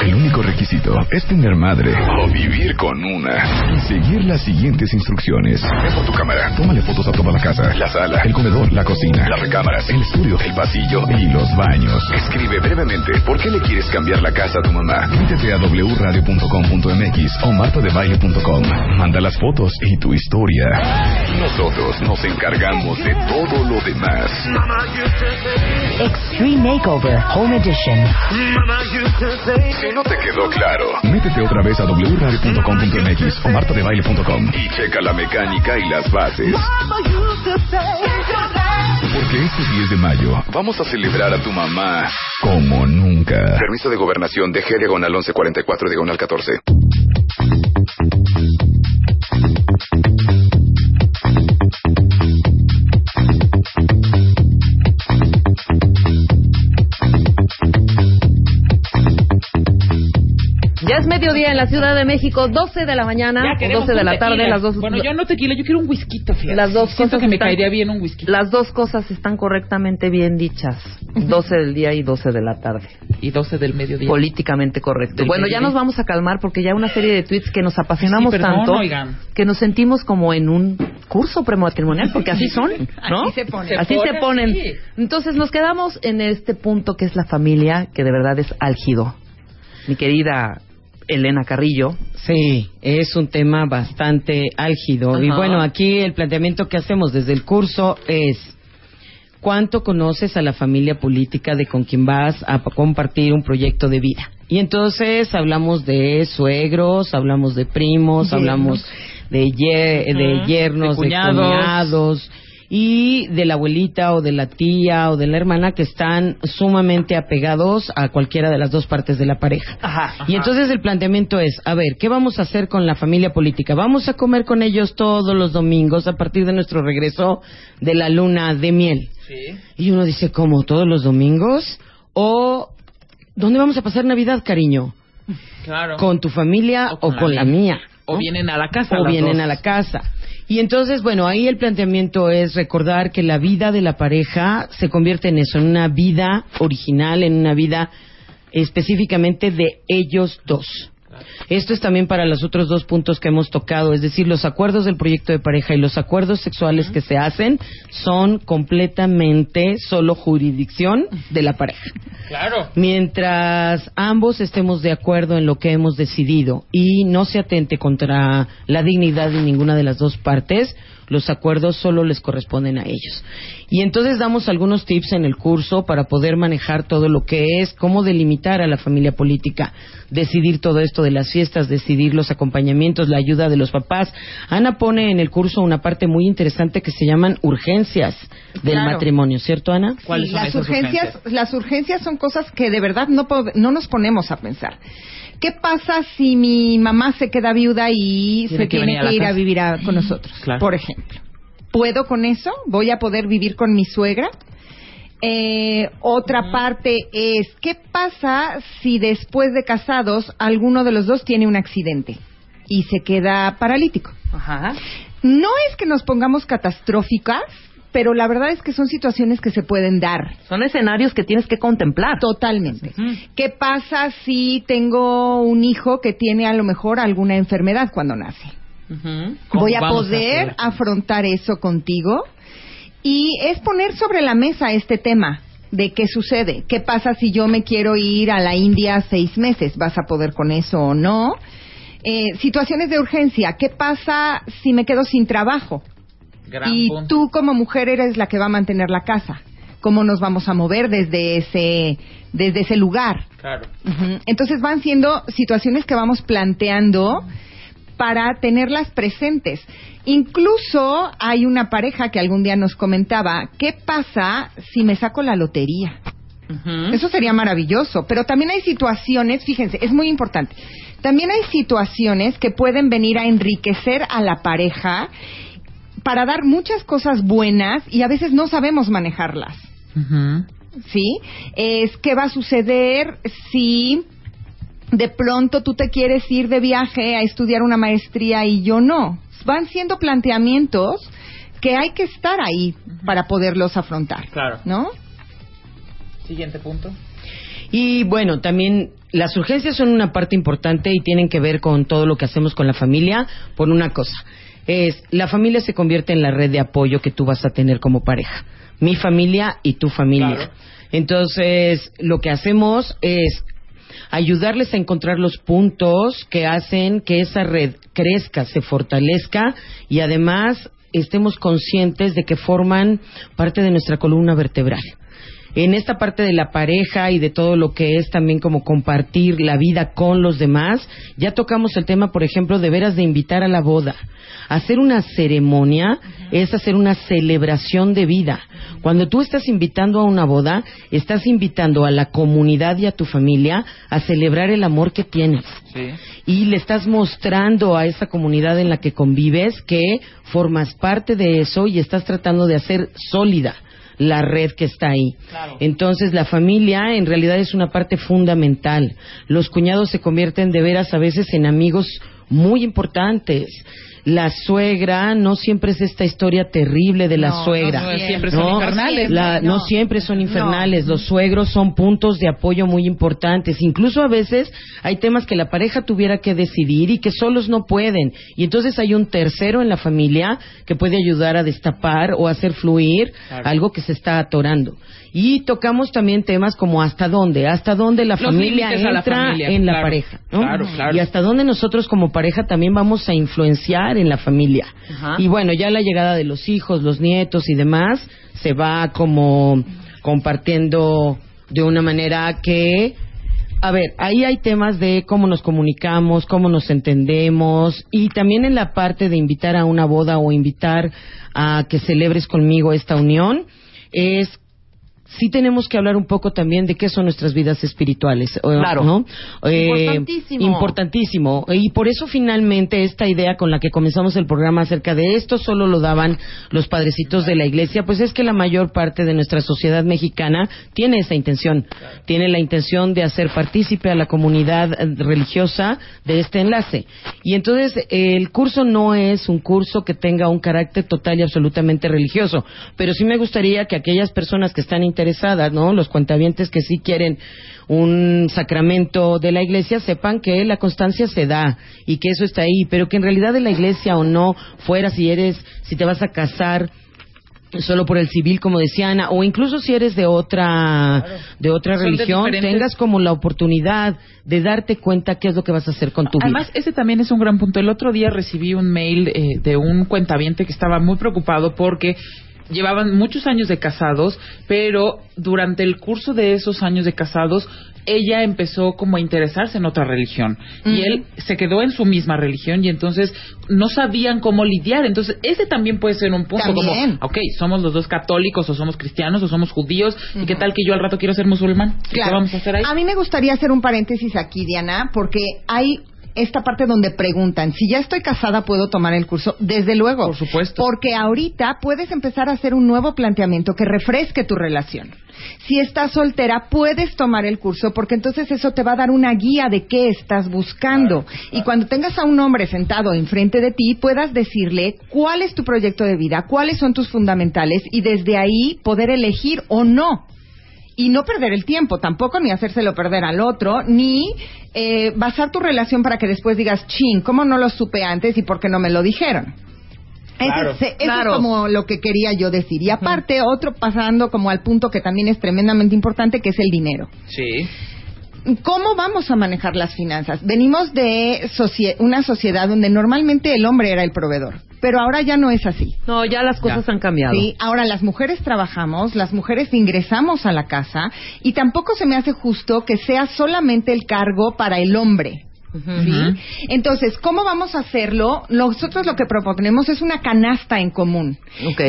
El único requisito es tener madre o vivir con una. Y seguir las siguientes instrucciones. Por tu cámara. Tómale fotos a toda la casa. La sala, el comedor, la cocina, las recámaras, el estudio, el pasillo y los baños. Escribe brevemente por qué le quieres cambiar la casa a tu mamá. Métete a wradio.com.mx o martadebaile.com. Manda las fotos y tu historia. Nosotros nos encargamos de todo lo demás. Extreme Makeover Home Edition. Si no te quedó claro, métete otra vez a wradio.com.mx o martadebaile.com y checa la mecánica y las bases. Porque este 10 de mayo vamos a celebrar a tu mamá como nunca. Permiso de gobernación de G diagonal 1144 diagonal 14. Ya es mediodía en la Ciudad de México, 12 de la mañana, Ya o queremos 12 de la tarde, tequila. las dos. Bueno, yo no tequila, yo quiero un whisky, fíjate. Las dos Siento cosas que me están- caería bien un whisky. Las dos cosas están correctamente bien dichas. 12 del día y 12 de la tarde. Y 12 del mediodía. Políticamente correcto. Del bueno, ya nos vamos a calmar porque ya una serie de tweets que nos apasionamos Sí, tanto oigan. que nos sentimos como en un curso prematrimonial porque así son, ¿no? Así se ponen. Así Se se ponen, ponen. sí. Entonces nos quedamos en este punto que es la familia, que de verdad es álgido. Mi querida Elena Carrillo. Sí, es un tema bastante álgido. Y bueno, aquí el planteamiento que hacemos desde el curso es cuánto conoces a la familia política de con quien vas a compartir un proyecto de vida. Y entonces hablamos de suegros, hablamos de primos, Yernos. hablamos de, ye- de yernos, De de cuñados. Y de la abuelita o de la tía o de la hermana que están sumamente apegados a cualquiera de las dos partes de la pareja. Ajá. Y entonces el planteamiento es, a ver, ¿qué vamos a hacer con la familia política? ¿Vamos a comer con ellos todos los domingos a partir de nuestro regreso de la luna de miel? Sí. Y uno dice, ¿cómo? ¿Todos los domingos? ¿O dónde vamos a pasar Navidad, cariño? Claro. ¿Con tu familia o con, la mía? O vienen a la casa. o vienen dos. a la casa. Y entonces, bueno, ahí el planteamiento es recordar que la vida de la pareja se convierte en eso, en una vida original, en una vida específicamente de ellos dos. Esto es también para los otros dos puntos que hemos tocado, es decir, los acuerdos del proyecto de pareja y los acuerdos sexuales que se hacen son completamente solo jurisdicción de la pareja. Claro. Mientras ambos estemos de acuerdo en lo que hemos decidido y no se atente contra la dignidad de ninguna de las dos partes, los acuerdos solo les corresponden a ellos. Y entonces damos algunos tips en el curso para poder manejar todo lo que es, cómo delimitar a la familia política, decidir todo esto de las fiestas, decidir los acompañamientos, la ayuda de los papás. Ana pone en el curso una parte muy interesante que se llaman urgencias del Claro. matrimonio, ¿cierto Ana? Sí, las urgencias, las urgencias son cosas que de verdad no, no nos ponemos a pensar. ¿Qué pasa si mi mamá se queda viuda y Tiene se que tiene a que ir a vivir a- con nosotros? Claro. Por ejemplo. ¿Puedo con eso? ¿Voy a poder vivir con mi suegra? Eh, otra parte es, ¿qué pasa si después de casados alguno de los dos tiene un accidente y se queda paralítico? Ajá. No es que nos pongamos catastróficas, pero la verdad es que son situaciones que se pueden dar. Son escenarios que tienes que contemplar. Totalmente. ¿Qué pasa si tengo un hijo que tiene a lo mejor alguna enfermedad cuando nace? ¿Cómo Voy a poder? afrontar eso contigo y es poner sobre la mesa este tema de qué sucede. ¿Qué pasa si yo me quiero ir a la India seis meses? ¿Vas a poder con eso o no? Eh, situaciones de urgencia. ¿Qué pasa si me quedo sin trabajo? Gran y punto. tú como mujer eres la que va a mantener la casa. ¿Cómo nos vamos a mover desde ese, desde ese lugar? Claro. Entonces van siendo situaciones que vamos planteando para tenerlas presentes. Incluso hay una pareja que algún día nos comentaba, ¿qué pasa si me saco la lotería? Eso sería maravilloso, pero también hay situaciones, fíjense, es muy importante, también hay situaciones que pueden venir a enriquecer a la pareja para dar muchas cosas buenas y a veces no sabemos manejarlas. ¿sí? Es qué va a suceder si de pronto tú te quieres ir de viaje a estudiar una maestría y yo no. Van siendo planteamientos que hay que estar ahí para poderlos afrontar. Claro. ¿No? Siguiente punto. Y bueno, también las urgencias son una parte importante y tienen que ver con todo lo que hacemos con la familia por una cosa. Es, la familia se convierte en la red de apoyo que tú vas a tener como pareja. Mi familia y tu familia. Claro. Entonces, lo que hacemos es ayudarles a encontrar los puntos que hacen que esa red crezca, se fortalezca y además estemos conscientes de que forman parte de nuestra columna vertebral. En esta parte de la pareja y de todo lo que es también como compartir la vida con los demás, ya tocamos el tema, por ejemplo, de veras de invitar a la boda. Hacer una ceremonia es hacer una celebración de vida. Cuando tú estás invitando a una boda, estás invitando a la comunidad y a tu familia a celebrar el amor que tienes. Y le estás mostrando a esa comunidad en la que convives que formas parte de eso y estás tratando de hacer sólida la red que está ahí. Entonces, la familia en realidad es una parte fundamental. Los cuñados se convierten de veras a veces en amigos muy importantes. La suegra no siempre es esta historia terrible de la No, suegra. no siempre son infernales. La- no. siempre son infernales. Los suegros son puntos de apoyo muy importantes. Incluso a veces hay temas que la pareja tuviera que decidir y que solos no pueden. Y entonces hay un tercero en la familia que puede ayudar a destapar o hacer fluir Claro. algo que se está atorando. Y tocamos también temas como hasta dónde, hasta dónde la Los familia la entra familia, en la pareja. ¿no? Claro, claro. Y hasta dónde nosotros como pareja también vamos a influenciar en la familia. Ajá. Y bueno, ya la llegada de los hijos, los nietos y demás se va como compartiendo de una manera que a ver, ahí hay temas de cómo nos comunicamos, cómo nos entendemos y también en la parte de invitar a una boda o invitar a que celebres conmigo esta unión es sí tenemos que hablar un poco también de qué son nuestras vidas espirituales. ¿o- Claro. ¿no? Eh, Importantísimo. importantísimo. Y por eso finalmente esta idea con la que comenzamos el programa acerca de esto solo lo daban los padrecitos de la iglesia, pues es que la mayor parte de nuestra sociedad mexicana tiene esa intención. Tiene la intención de hacer partícipe a la comunidad eh, religiosa de este enlace. Y entonces eh, el curso no es un curso que tenga un carácter total y absolutamente religioso, pero sí me gustaría que aquellas personas que están interesadas, ¿no? Los cuentavientes que sí quieren un sacramento de la iglesia sepan que la constancia se da y que eso está ahí, pero que en realidad de la iglesia o no fuera si eres si te vas a casar solo por el civil como decía Ana o incluso si eres de otra de otra Son de religión diferentes- tengas como la oportunidad de darte cuenta qué es lo que vas a hacer con tu Además, vida. ese también es un gran punto. El otro día recibí un mail eh, de un cuentaviente que estaba muy preocupado porque llevaban muchos años de casados, pero durante el curso de esos años de casados, ella empezó como a interesarse en otra religión. Y él se quedó en su misma religión y entonces no sabían cómo lidiar. Entonces, ese también puede ser un punto También. como, ok, somos los dos católicos o somos cristianos o somos judíos, ¿y qué tal que yo al rato quiero ser musulmán? ¿Y ¿Qué vamos a hacer ahí? A mí me gustaría hacer un paréntesis aquí, Diana, porque hay esta parte donde preguntan, si ya estoy casada, ¿puedo tomar el curso? Desde luego. Por supuesto. Porque ahorita puedes empezar a hacer un nuevo planteamiento que refresque tu relación. Si estás soltera, puedes tomar el curso porque entonces eso te va a dar una guía de qué estás buscando. Y cuando tengas a un hombre sentado enfrente de ti, puedas decirle cuál es tu proyecto de vida, cuáles son tus fundamentales y desde ahí poder elegir o no y no perder el tiempo tampoco, ni hacérselo perder al otro, ni eh, basar tu relación para que después digas, chin, ¿cómo no lo supe antes y por qué no me lo dijeron? Claro, eso claro. es como lo que quería yo decir. Y aparte, otro pasando como al punto que también es tremendamente importante, que es el dinero. Sí. ¿Cómo vamos a manejar las finanzas? Venimos de socie- una sociedad donde normalmente el hombre era el proveedor, pero ahora ya no es así. No, ya las cosas han cambiado. Sí, ahora las mujeres trabajamos, las mujeres ingresamos a la casa y tampoco se me hace justo que sea solamente el cargo para el hombre. ¿Sí? Entonces, ¿cómo vamos a hacerlo? Nosotros lo que proponemos es una canasta en común,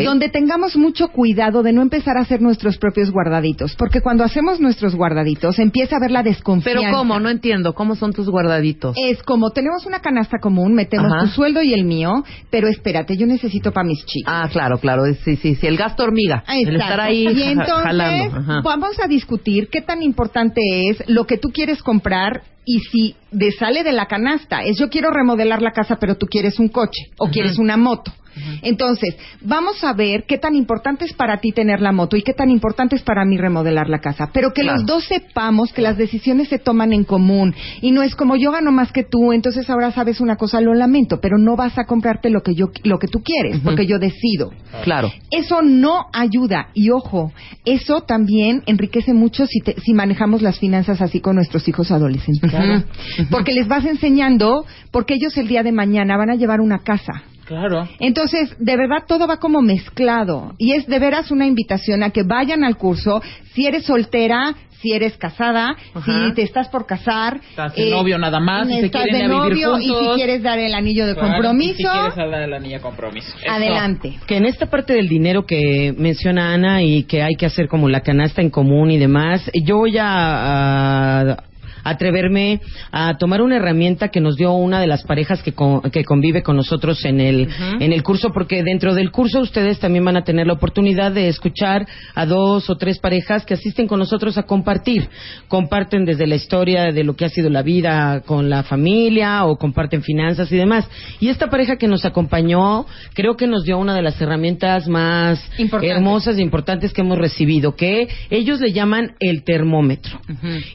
donde tengamos mucho cuidado de no empezar a hacer nuestros propios guardaditos, porque cuando hacemos nuestros guardaditos empieza a haber la desconfianza. Pero ¿cómo? No entiendo. ¿Cómo son tus guardaditos? Es como tenemos una canasta común, metemos Ajá. tu sueldo y el mío, pero espérate, yo necesito para mis chicos. Ah, claro, claro. Sí, sí, sí. El gasto hormiga. Ah, El estar ahí y entonces jalando. Ajá. vamos a discutir qué tan importante es lo que tú quieres comprar y si de sale de la canasta es yo quiero remodelar la casa pero tú quieres un coche o quieres una moto. Entonces, vamos a ver qué tan importante es para ti tener la moto y qué tan importante es para mí remodelar la casa. Pero que Claro. los dos sepamos que las decisiones se toman en común y no es como yo gano más que tú, entonces ahora sabes una cosa, lo lamento, pero no vas a comprarte lo que yo lo que tú quieres, porque yo decido. Claro. Eso no ayuda. Y ojo, eso también enriquece mucho si, te- si manejamos las finanzas así con nuestros hijos adolescentes. Porque les vas enseñando, porque ellos el día de mañana van a llevar una casa. Claro. Entonces, de verdad, todo va como mezclado. Y es de veras una invitación a que vayan al curso. Si eres soltera, si eres casada, Ajá. si te estás por casar. Estás de novio nada más, si estás quieren de vivir novio y si quieres dar el anillo de Claro, y compromiso. Si quieres hablar de la niña compromiso. Eso. Adelante. Que en esta parte del dinero que menciona Ana y que hay que hacer como la canasta en común y demás, yo voy a, a atreverme a tomar una herramienta que nos dio una de las parejas que, con- que convive con nosotros en el, en el curso, porque dentro del curso ustedes también van a tener la oportunidad de escuchar a dos o tres parejas que asisten con nosotros a compartir. Comparten desde la historia de lo que ha sido la vida con la familia o comparten finanzas y demás. Y esta pareja que nos acompañó creo que nos dio una de las herramientas más hermosas e importantes que hemos recibido, que ellos le llaman el termómetro.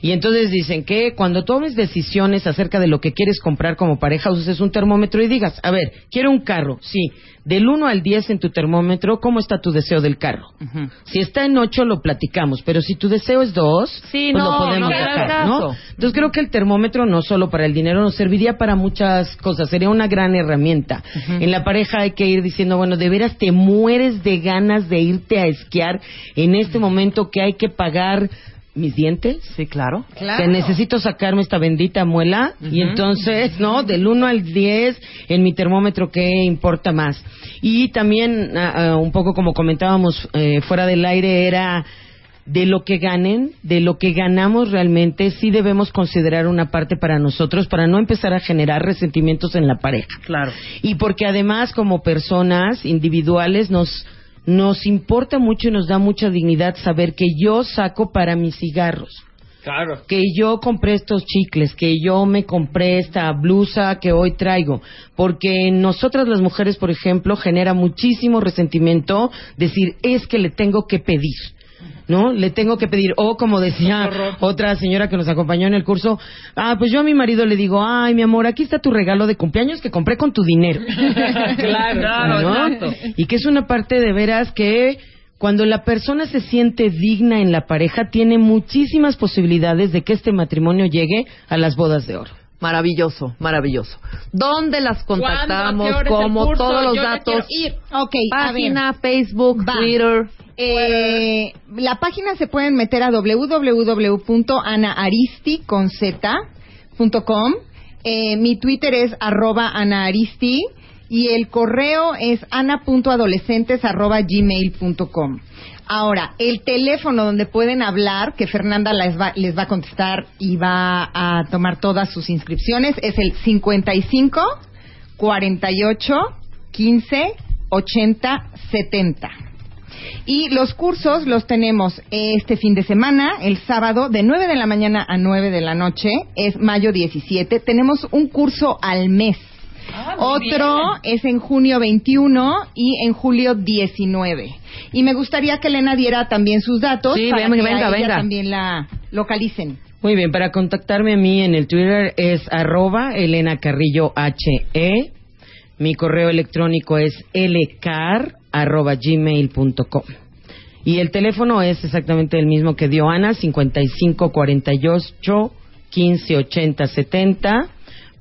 Y entonces dicen que cuando tomes decisiones acerca de lo que quieres comprar como pareja, uses un termómetro y digas, a ver, quiero un carro, sí. Del 1 al 10 en tu termómetro, ¿cómo está tu deseo del carro? Si está en 8, lo platicamos, pero si tu deseo es 2, Sí, pues no, lo podemos no bajar, ¿no? Entonces creo que el termómetro no solo para el dinero nos serviría para muchas cosas, sería una gran herramienta. En la pareja hay que ir diciendo, bueno, de veras te mueres de ganas de irte a esquiar en este momento que hay que pagar mis dientes. Sí, claro. Que necesito sacarme esta bendita muela y entonces, ¿no? Del 1 al 10 en mi termómetro, ¿qué importa más? Y también, ah, ah, un poco como comentábamos eh, fuera del aire, era de lo que ganen, de lo que ganamos realmente, sí debemos considerar una parte para nosotros para no empezar a generar resentimientos en la pareja. Claro. Y porque además como personas individuales nos nos importa mucho y nos da mucha dignidad saber que yo saco para mis cigarros Claro. que yo compré estos chicles, que yo me compré esta blusa que hoy traigo, porque en nosotras las mujeres, por ejemplo, genera muchísimo resentimiento decir, es que le tengo que pedir. ¿No? Le tengo que pedir. O como decía otra señora que nos acompañó en el curso, ah, pues yo a mi marido le digo, ay, mi amor, aquí está tu regalo de cumpleaños que compré con tu dinero. Claro, claro, ¿no? exacto. Y que es una parte de veras que cuando la persona se siente digna en la pareja, tiene muchísimas posibilidades de que este matrimonio llegue a las bodas de oro. Maravilloso, maravilloso. ¿Dónde las contactamos? ¿Cuándo? ¿A qué hora es el ¿Cómo? curso? Todos los Yo datos. ir. Ok, a ver. Página, Facebook, Va. Twitter. Eh, la página se pueden meter a www.anaaristi.com. Eh, mi Twitter es arroba anaaristi y el correo es ana.adolescentes arroba gmail.com. Ahora, el teléfono donde pueden hablar, que Fernanda les va, les va a contestar y va a tomar todas sus inscripciones, es el 55 48 15 80 70. Y los cursos los tenemos este fin de semana, el sábado, de 9 de la mañana a 9 de la noche, es mayo 17. Tenemos un curso al mes. Ah, Otro bien. es en junio 21 y en julio 19. Y me gustaría que Elena diera también sus datos Sí, para que a venga, ella venga. también la localicen. Muy bien, para contactarme a mí en el Twitter es arroba Elena Carrillo HE. Mi correo electrónico es lcar arroba gmail.com. Y el teléfono es exactamente el mismo que dio Ana, 5548 1580 70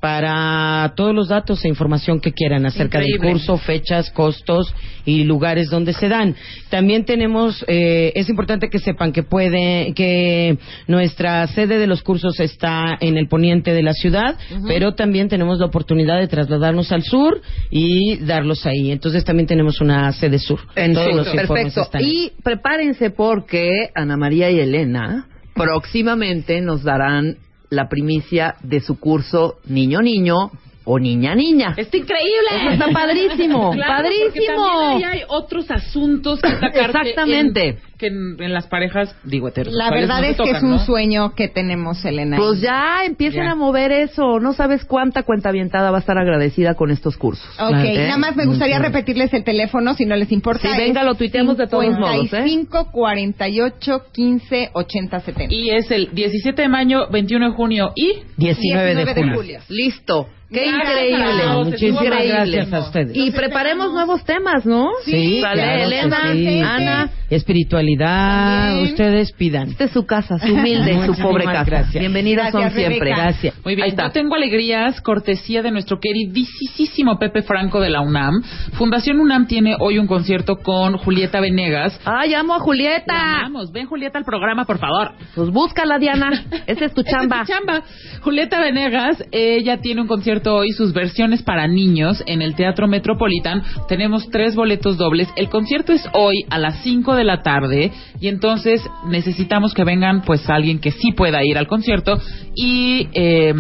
para todos los datos e información que quieran acerca Increíble. del curso, fechas, costos y lugares donde se dan. También tenemos, eh, es importante que sepan que puede, que nuestra sede de los cursos está en el poniente de la ciudad, pero también tenemos la oportunidad de trasladarnos al sur y darlos ahí. Entonces también tenemos una sede sur. En Todos los Perfecto. están ahí. Y prepárense porque Ana María y Elena próximamente nos darán la primicia de su curso Niño Niño o Niña Niña. ¡Está increíble! Eso está padrísimo, Claro, padrísimo. también ahí hay otros asuntos que Exactamente. en- que en, en las parejas, digo, La verdad no es que es tocan, un ¿no? sueño que tenemos, Elena. Pues ya empiecen Ya. a mover eso. No sabes cuánta cuenta avientada va a estar agradecida con estos cursos. Ok, ¿Eh? nada más me gustaría repetirles el teléfono si no les importa. Sí, venga, lo tuiteamos de todos modos, ¿eh? 55 48 15 80 70. Y es el 17 de mayo, 21 de junio y 19, de, de julio. julio. Listo. Qué Gracias increíble. Muchísimas Increíble. gracias a ustedes. Y preparemos nuevos temas, ¿no? Sí, Sale claro que Elena, sí. Ana. Espiritualidad, También. ustedes pidan. Esta es su casa, su humilde, su pobre casa. gracias. Bienvenidas son siempre. Rebeca. Gracias. Muy Ahí bien, está. yo tengo alegrías, cortesía de nuestro queridísimo Pepe Franco de la UNAM. Fundación UNAM tiene hoy un concierto con Julieta Venegas. Ay, amo a La Julieta. amamos. Ven, Julieta, al programa, por favor. Pues búscala, Diana. Esa es tu Esa es chamba. tu chamba. Julieta Venegas, ella tiene un concierto hoy, sus versiones para niños en el Teatro Metropolitan. Tenemos tres boletos dobles. El concierto es hoy a las 5 de la tarde y entonces necesitamos que vengan pues alguien que sí pueda ir al concierto y eh,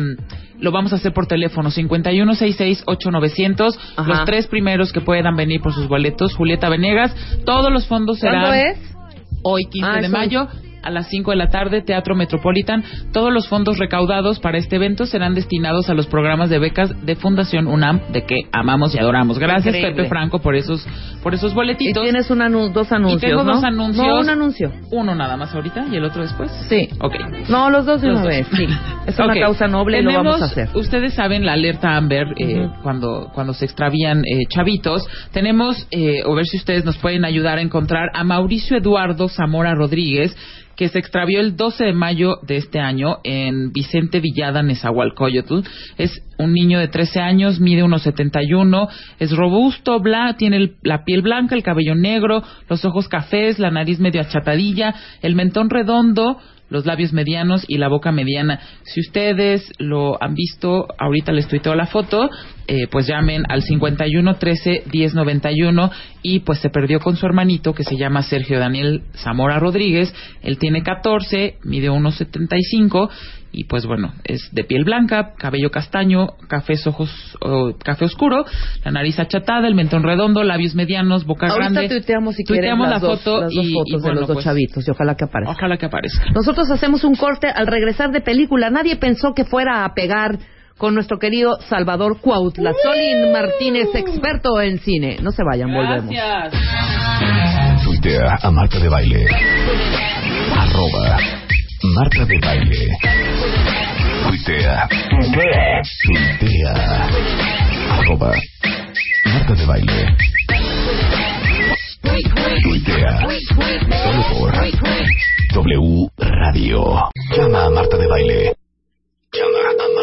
lo vamos a hacer por teléfono 5166-8900. Ajá. Los tres primeros que puedan venir por sus boletos, Julieta Venegas. Todos los fondos serán hoy 15 Ah, de mayo a las 5 de la tarde, Teatro Metropolitan. Todos los fondos recaudados para este evento serán destinados a los programas de becas de Fundación UNAM, de que amamos y adoramos. Gracias, Increíble. Pepe Franco, por esos, por esos Y boletitos. tienes un anu- dos anuncios, Y tengo ¿no? dos anuncios. No, un anuncio. Uno nada más ahorita y el otro después. Sí. Ok. No, los dos de una vez, sí. Es una causa noble y lo vamos a hacer. Ustedes saben la alerta Amber eh, cuando cuando se extravían eh, chavitos. Tenemos, eh, o ver si ustedes nos pueden ayudar a encontrar a Mauricio Eduardo Zamora Rodríguez, que se extravió el 12 de mayo de este año en Vicente Villada, Nezahualcóyotl. Es un niño de 13 años, mide unos 71, es robusto, bla, tiene la piel blanca, el cabello negro, los ojos cafés, la nariz medio achatadilla, el mentón redondo, los labios medianos y la boca mediana. Si ustedes lo han visto, ahorita les tuiteo la foto, eh, pues llamen al 51 13 10 91 y pues se perdió con su hermanito que se llama Sergio Daniel Zamora Rodríguez. Él tiene 14, mide unos 75 y pues bueno, es de piel blanca, cabello castaño, cafés ojos, o café oscuro, la nariz achatada, el mentón redondo, labios medianos, boca Ahorita grande. tuiteamos si quieren Tuiteamos las la dos, foto las dos y, fotos y de bueno, los dos pues, chavitos y ojalá que aparezca. Ojalá que aparezca. Nosotros hacemos un corte al regresar de película. Nadie pensó que fuera a pegar con nuestro querido Salvador Cuautla. Solín Martínez, experto en cine. No se vayan, volvemos. Gracias. Tuitea a Marta de Baile. Arroba Marta de Baile. Tuitea. Tuitea. Arroba Marta de Baile. Tuitea. Solo por W Radio. Llama a Marta de Baile. Llama a Marta de Baile.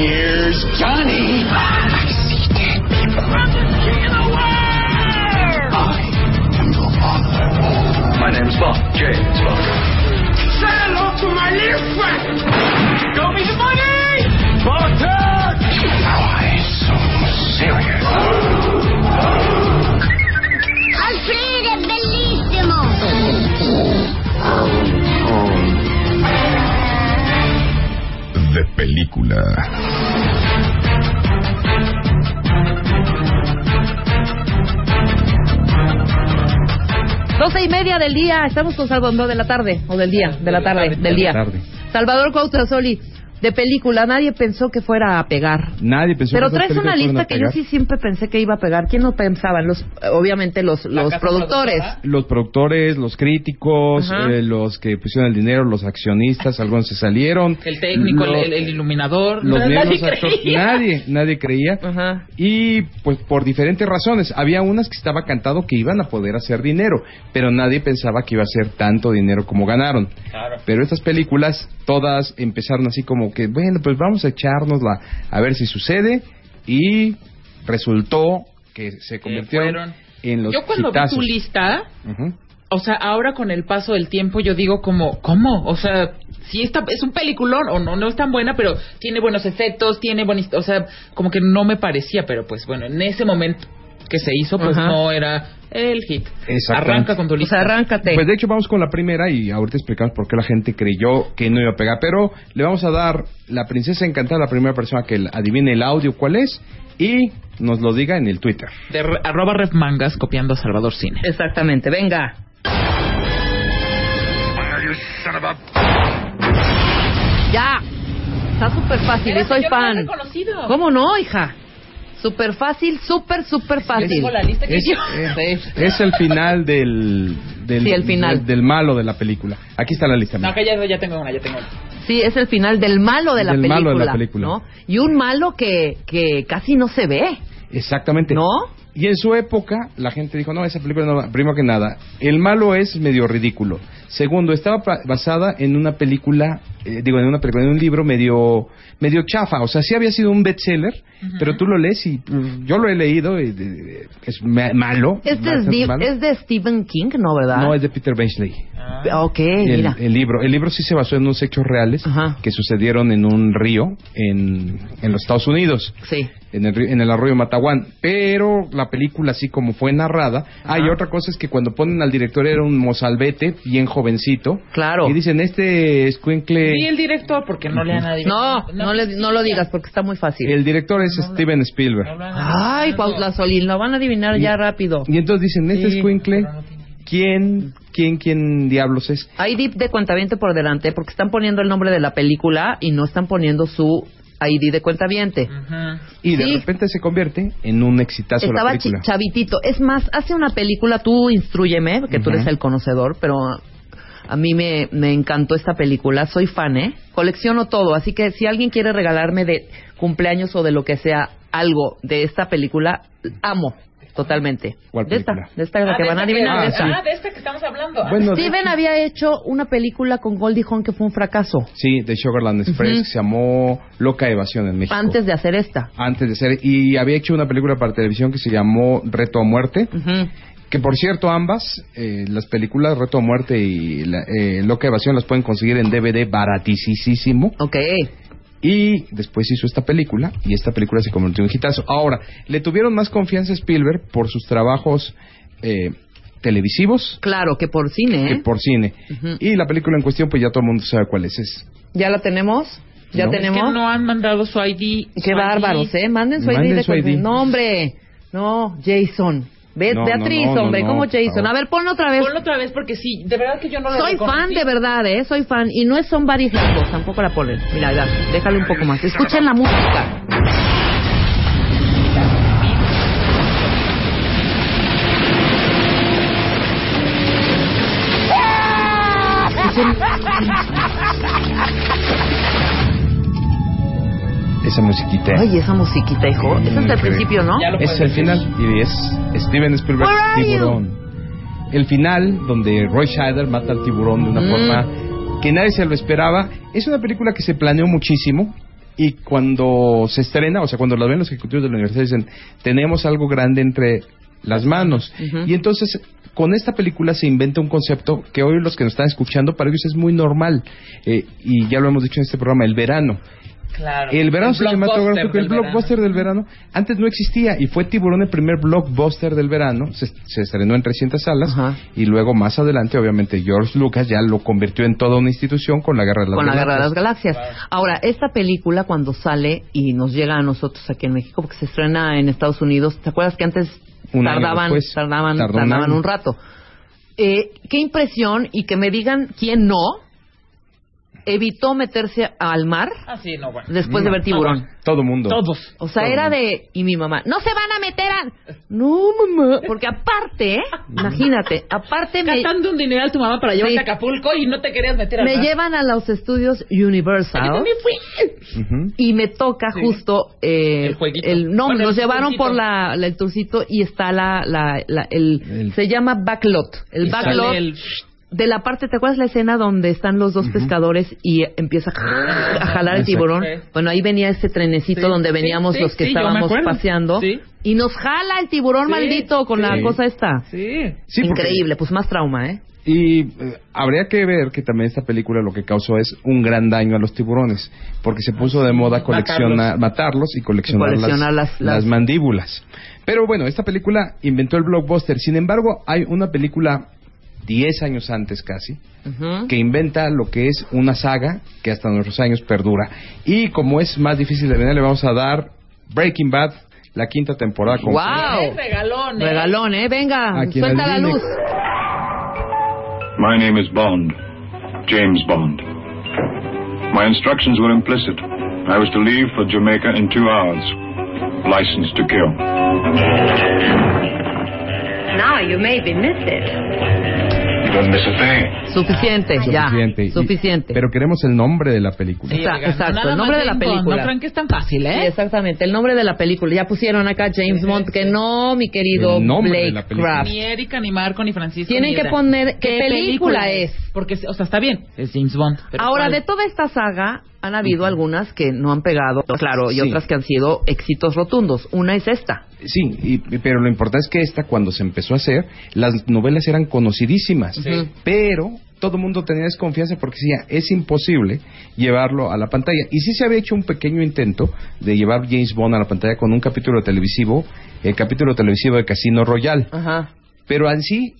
Here's Johnny. I see dead people. I'm the king of the world. I am your father. My name's Bond. James Bob. Say hello to my little friend. Show me the money. Bartek. Why so serious? Alfredo è bellissimo! De película. Doce y media del día. Estamos con Salvador no, de la tarde. O del día. De la tarde. Del día. Salvador Cuautla Soli. De película. Nadie pensó que fuera a pegar. Nadie pensó Pero que traes una lista que yo sí siempre pensé que iba a pegar. ¿Quién no pensaba? Los, obviamente los, los productores. Los productores, los críticos, eh, los que pusieron el dinero, los accionistas, algunos se salieron. El técnico, el, el iluminador. los Nadie actores, nadie, nadie creía. Ajá. Y pues por diferentes razones. Había unas que estaba cantado que iban a poder hacer dinero, pero nadie pensaba que iba a ser tanto dinero como ganaron. Claro. Pero estas películas todas empezaron así como que, bueno, pues vamos a echárnosla a ver si sucede y resultó que se convirtieron fueron- en los Yo cuando hitazos. vi tu lista, o sea, ahora con el paso del tiempo yo digo como, ¿cómo? O sea, si esta es un peliculón o no, no es tan buena, pero tiene buenos efectos, tiene buena, hist- o sea, como que no me parecía, pero pues bueno, en ese momento que se hizo, pues Ajá. no era el hit. Arranca con tu lista. Pues de hecho vamos con la primera y ahorita explicamos por qué la gente creyó que no iba a pegar. Pero le vamos a dar la princesa encantada a la primera persona que adivine el audio cuál es y nos lo diga en el Twitter. De re- arroba Ref Mangas copiando a Salvador Cine. Exactamente, venga. Ya. Está súper fácil y soy fan. ¿Cómo no, hija? Súper fácil, súper, súper fácil. Tengo la lista que Es, yo. eh, es el final del, del, Sí, el final. del, del malo de la película. Aquí está la lista. No, que ya, ya tengo una, ya tengo una. Sí, es el final del malo de la, Del película, malo de la película. ¿no? Y un malo que, que casi no se ve. Exactamente. ¿No? Y en su época, la gente dijo, no, esa película no va. Primero que nada, el malo es medio ridículo. Segundo, estaba basada en una película, eh, digo, en una película, en un libro medio medio chafa. O sea, sí había sido un bestseller, pero tú lo lees y pues, yo lo he leído y de- de- es ma- malo. Es de, bastante Steve- malo. es de Stephen King, ¿no, verdad? No, es de Peter Benchley. Ok, el, mira. el libro. El libro sí se basó en unos hechos reales que sucedieron en un río en, en los Estados Unidos. Sí. En el, en el arroyo Mataguán. Pero la película, así como fue narrada. Ah, y otra cosa es que cuando ponen al director era un mozalbete, bien jovencito. Claro. Y dicen, este escuincle... Y el director, porque no le han adivinado. No, no, le- no lo digas porque está muy fácil. El director es Steven Spielberg. Ay, Paula Solín, lo van a adivinar ya rápido. Y entonces dicen, este Sí, escuincle, ¿quién, quién, quién diablos es? Hay dip de cuentaviente por delante porque están poniendo el nombre de la película y no están poniendo su ID de cuentaviente. Y de Sí. repente se convierte en un exitazo la Estaba chi- película. chavitito. Es más, hace una película, tú instruyeme, que tú Ujú. eres el conocedor, pero a mí me, me encantó esta película. Soy fan, ¿eh? Colecciono todo. Así que si alguien quiere regalarme de cumpleaños o de lo que sea algo de esta película, amo totalmente. ¿Cuál de esta, película? de esta Ah, que de van a adivinar. ah, de esta. ah, de esta que estamos hablando. De Steven había hecho una película con Goldie Hawn que fue un fracaso Sí, de Sugarland Express, que se llamó Loca Evasión en México. antes de hacer esta. Antes de ser. Y había hecho una película para televisión que se llamó Reto a Muerte. Que por cierto, ambas, eh, las películas Reto a Muerte y la, eh, Loca Evasión las pueden conseguir en DVD baratísimo. Ok. Y después hizo esta película y esta película se convirtió en hitazo. Ahora, le tuvieron más confianza a Spielberg por sus trabajos eh, televisivos Claro, que por cine, que ¿eh? por cine. Y la película en cuestión, pues ya todo el mundo sabe cuál es. es ¿Ya la tenemos? ¿Ya No. tenemos? Es que no han mandado su ID. Qué su bárbaros, ID. ¿eh? Manden su ID. Manden de su ID. cuenta- No, hombre. No, Jason. Ve- No, Beatriz, no, no, hombre. no, ¿Cómo por Jason? A ver, ponlo otra vez. Ponlo otra vez porque sí, de verdad que yo no lo Soy reconocí. fan de verdad, ¿eh? Soy fan. Y no es Somebody Help Us, tampoco la ponen. Mira, ya, déjale un poco más. Escuchen la música. Esa musiquita. Ay, esa musiquita, hijo. Ese es el principio, ¿no? Es el final y es Steven Spielberg Tiburón. El final donde Roy Scheider mata al tiburón de una Mm. forma que nadie se lo esperaba. Es una película que se planeó muchísimo y cuando se estrena, o sea, cuando la ven los ejecutivos de la universidad dicen, tenemos algo grande entre las manos. Y entonces con esta película se inventa un concepto que hoy los que nos están escuchando para ellos es muy normal Eh, y ya lo hemos dicho en este programa, el verano. Claro. El verano cinematográfico, el del verano. blockbuster del verano, antes no existía y fue Tiburón el primer blockbuster del verano. Se, se estrenó en 300 salas y luego más adelante, obviamente, George Lucas ya lo convirtió en toda una institución con la Guerra de las con la Guerra de las Galaxias. Galaxias. Ahora, esta película cuando sale y nos llega a nosotros aquí en México, porque se estrena en Estados Unidos, ¿te acuerdas que antes Un tardaban, después. tardaban, tardaban un rato? Eh, qué impresión y que me digan quién no evitó meterse al mar Ah, sí, no, bueno. después de ver tiburón. Todo mundo. Todos. O sea, Todo era mundo. de... Y mi mamá, no se van a meter a... No, mamá. Porque aparte, ¿eh? imagínate, aparte me, Gastando un dineral tu mamá para llevarte Sí. a Acapulco y no te querías meter al me mar. llevan a los estudios Universal. Yo también fui. Ujú. y me toca Sí. justo eh, El jueguito. no Bueno, nos el llevaron turcito. por la, la- el turcito y está la, la, la- el, El- se llama backlot el Y sale backlot el- de la parte, ¿te acuerdas la escena donde están los dos pescadores y empieza a jalar el tiburón? Sí. Bueno, ahí venía ese trenecito Sí, donde veníamos sí, los que estábamos paseando Sí. y nos jala el tiburón Sí, maldito con la cosa esta. Sí. Sí, porque- Increíble, pues más trauma, ¿eh? Y eh, habría que ver que también esta película lo que causó es un gran daño a los tiburones, porque se puso de moda coleccionar, matarlos, y coleccionar, Y coleccionar las, las- las- las mandíbulas. Pero bueno, esta película inventó el blockbuster. Sin embargo, hay una película 10 años antes casi, que inventa lo que es una saga que hasta nuestros años perdura. Y como es más difícil de vender, le vamos a dar Breaking Bad, la quinta temporada. con ¡Wow! Regalón, ¿eh? Regalón, ¿eh? Venga, suelta el la luz. My name is Bond, James Bond. My instructions were implicit. I was to leave for Jamaica in two hours. License to kill. Now you maybe miss it. Don't miss a thing. Suficiente, ya. Suficiente. Y- Suficiente. pero queremos el nombre de la película. Está- Oigan, exacto, nada el nombre más de la James Bond, película. No crean que es tan fácil, Sí, ¿eh? exactamente, el nombre de la película. Ya pusieron acá James Bond, que no, mi querido El nombre de Blake la película. Craft. Ni Erika, ni Marco, ni Francisco. Tienen ni que Eda. poner qué película es. Porque, o sea, está bien, es James Bond. pero Ahora, ¿cuál? de toda esta saga, han habido algunas que no han pegado, claro, y Sí. otras que han sido éxitos rotundos. Una es esta. Sí, y- pero lo importante es que esta, cuando se empezó a hacer, las novelas eran conocidísimas. Sí. Pero todo el mundo tenía desconfianza porque decía, es imposible llevarlo a la pantalla. Y sí se había hecho un pequeño intento de llevar James Bond a la pantalla con un capítulo televisivo, el capítulo televisivo de Casino Royale. Ajá. Pero así,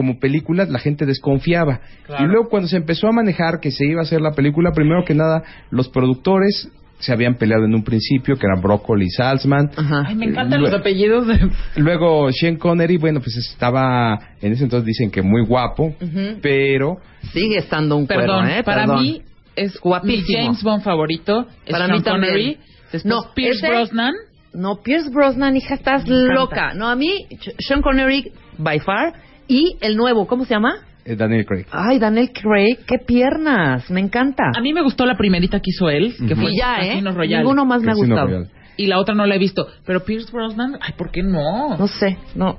como película, la gente desconfiaba. Claro. Y luego cuando se empezó a manejar que se iba a hacer la película, primero que nada, los productores se habían peleado en un principio, que eran Broccoli y Salzman. Ajá. Ay, me encantan los apellidos de... Luego Sean Connery, bueno, pues estaba, en ese entonces dicen que muy guapo, pero Sigue estando un Perdón, cuero, ¿eh? para Perdón. mí es Guapísimo. mi James Bond favorito. Es Para Sean mí también. Connery, después No, Pierce ese- Brosnan. No, Pierce Brosnan, hija, estás loca. No, a mí, Sean Connery, by far, y el nuevo, ¿cómo se llama? eh, Daniel Craig. Ay, Daniel Craig, qué piernas, me encanta. A mí me gustó la primerita que hizo él, que Ujú. fue Y ya, ¿eh? Casino Royale. Ninguno más me ha gustado. Royale. Y la otra no la he visto. Pero Pierce Brosnan, ay, ¿por qué no? No sé, no.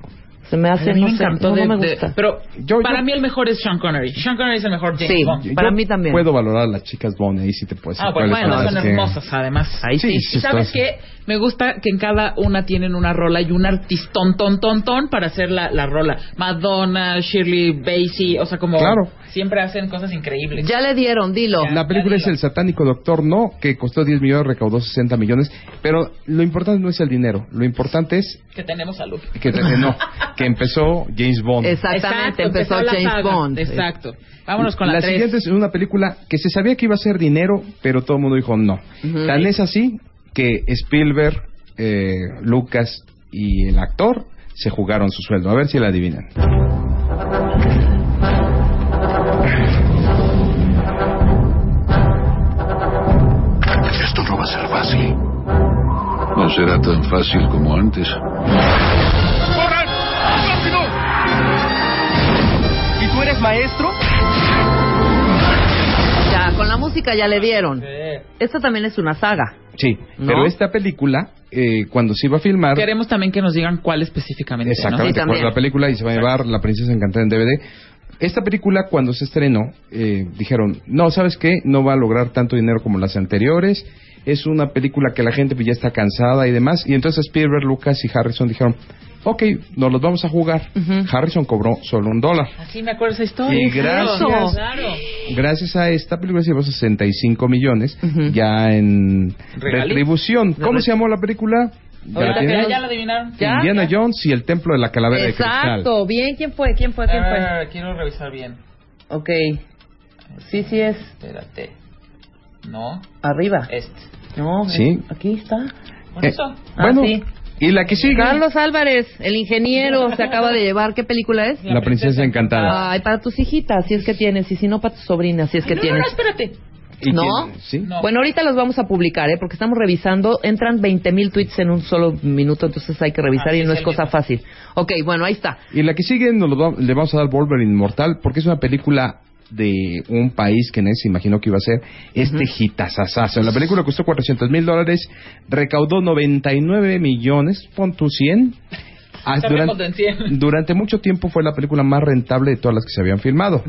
Se me hace, a mí no me sé, encantó no, de- no me de- gusta. pero Yo- para yo- mí el mejor es Sean Connery. Sean Connery es el mejor James Sí. Bond. Para Yo mí también. Puedo valorar a las chicas Bond, ahí sí te puedo decir Ah, bueno, bueno, son que- hermosas además. Ahí sí. Sí, Y sabes qué? Me gusta que en cada una tienen una rola y un artistón, ton, ton, ton para hacer la, la rola. Madonna, Shirley Bassey, o sea, como Claro. siempre hacen cosas increíbles. Ya le dieron, dilo. La película es El satánico Doctor No, que costó 10 millones, recaudó 60 millones, pero lo importante no es el dinero, lo importante es Que tenemos salud. que, no, que empezó James Bond. Exactamente, Exacto, empezó, la James saga. Bond. Exacto. Vámonos con la, tres. siguiente es una película que se sabía que iba a ser dinero, pero todo el mundo dijo no. Ujú. Tan es así que Spielberg, eh, Lucas y el actor se jugaron su sueldo. A ver si la adivinan. Esto no va a ser fácil. No será tan fácil como antes. ¡Corran! ¡Rápido! ¿Y tú eres maestro? Ya, con la música ya le dieron. Esta también es una saga. Sí, ¿No? pero esta película, eh, cuando se iba a filmar... Queremos también que nos digan cuál específicamente. ¿no? Exactamente, Sí, cuál la película y se va a llevar La Princesa Encantada en DVD. Esta película, cuando se estrenó, eh, dijeron, no, ¿sabes qué? No va a lograr tanto dinero como las anteriores. Es una película que la gente pues, ya está cansada y demás. Y entonces Spielberg, Lucas y Harrison dijeron, ok, nos los vamos a jugar. Harrison cobró solo un dólar. Así me acuerdo esa historia. Y gracias. Claro. Gracias a esta película se llevó 65 millones Ujú. ya en Regalías. retribución. ¿Cómo se llamó la película? ¿Ya la ya la adivinaron. ¿Ya? Indiana Jones y el Templo de la Calavera de Cristal. Exacto, bien, ¿quién fue? ¿Quién fue? ¿Quién fue? Ah, quiero revisar bien. Ok. Sí, sí es. Espérate. No, Arriba. este. No, Sí. aquí está. Eh, eso. Ah, bueno, sí. y la que sigue, Carlos Álvarez, el ingeniero, se acaba de llevar. ¿Qué película es? La Princesa Encantada. Ay, para tus hijitas, si es que tienes, y si no, para tus sobrinas, si es que no, tienes. no, espérate. ¿Y ¿No? ¿Sí? No. Bueno, ahorita los vamos a publicar, ¿eh? Porque estamos revisando. Entran 20 mil tweets en un solo minuto, entonces hay que revisar Ah, y sí, no es cosa fácil. Ok, bueno, ahí está. Y la que sigue nos lo va- le vamos a dar Wolverine Inmortal porque es una película de un país que nadie se imaginó que iba a ser este hitazazazo. La película costó 400 mil dólares, recaudó 99 millones, pon tu 100, Ah, durante, en 100. durante mucho tiempo fue la película más rentable de todas las que se habían filmado.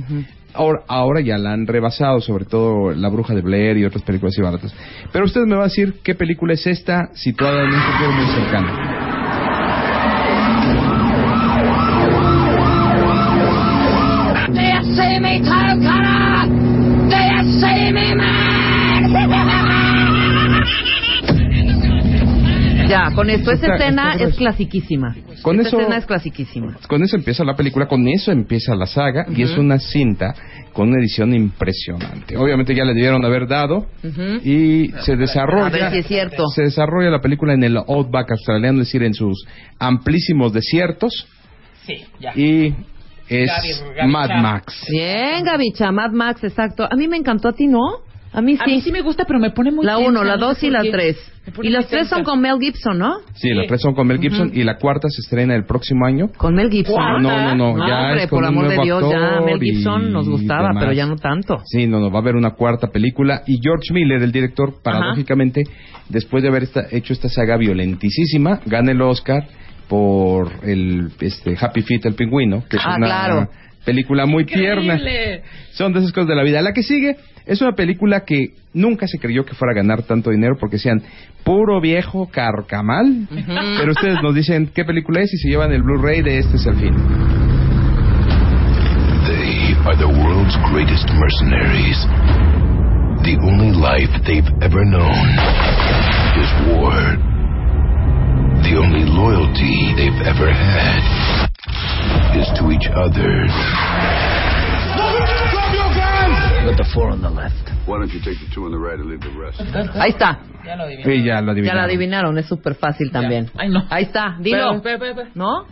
ahora, ahora ya la han rebasado, sobre todo La Bruja de Blair y otras películas así baratas. Pero usted me va a decir qué película es esta situada en un futuro muy cercano. Ya, con esto, esa Está- escena está es clasiquísima. Con Esta eso- escena es clasiquísima. Con eso empieza la película, con eso empieza la saga y es una cinta con una edición impresionante. Obviamente ya le debieron haber dado y se desarrolla A ver si es cierto. se desarrolla la película en el outback australiano, es decir, en sus amplísimos desiertos Sí, ya. y es Gaby- Gaby Mad Chá. Max. Bien, Gavicha, Mad Max, exacto. A mí me encantó, a ti no. A mí sí. A mí sí me gusta, pero me pone muy La tensa, 1, la no 2 sé y por la qué. 3. Me pone Y las tres son con Mel Gibson, ¿no? Sí, las tres son con Mel Gibson y la cuarta se estrena el próximo año. Con Mel Gibson. No, no, no, No, ya hombre, es con por un amor de nuevo Dios, ya actor Mel Gibson nos gustaba, demás. pero ya no tanto. Sí, no, no, va a haber una cuarta película. Y George Miller, el director, paradójicamente, después de haber esta- hecho esta saga violentísima, gana el Oscar por el este, Happy Feet, el pingüino, que es Ah, una claro. película muy tierna. Son de esas cosas de la vida. La que sigue es una película que nunca se creyó que fuera a ganar tanto dinero porque sean puro viejo carcamal. Pero ustedes nos dicen qué película es y se llevan el Blu-ray de Este es el fin. They are the world's greatest mercenaries. The only life they've ever known is war. The only loyalty they've ever had is to each other. Put the four on the left. Why don't you take the two on the right and leave the rest? Ahí está. Ya lo adiviné. Sí, ya lo Ya adivinaron. la adivinaron, es súper fácil también. Ay, no. Ahí está, dilo. Pero, pero, pero. ¿No?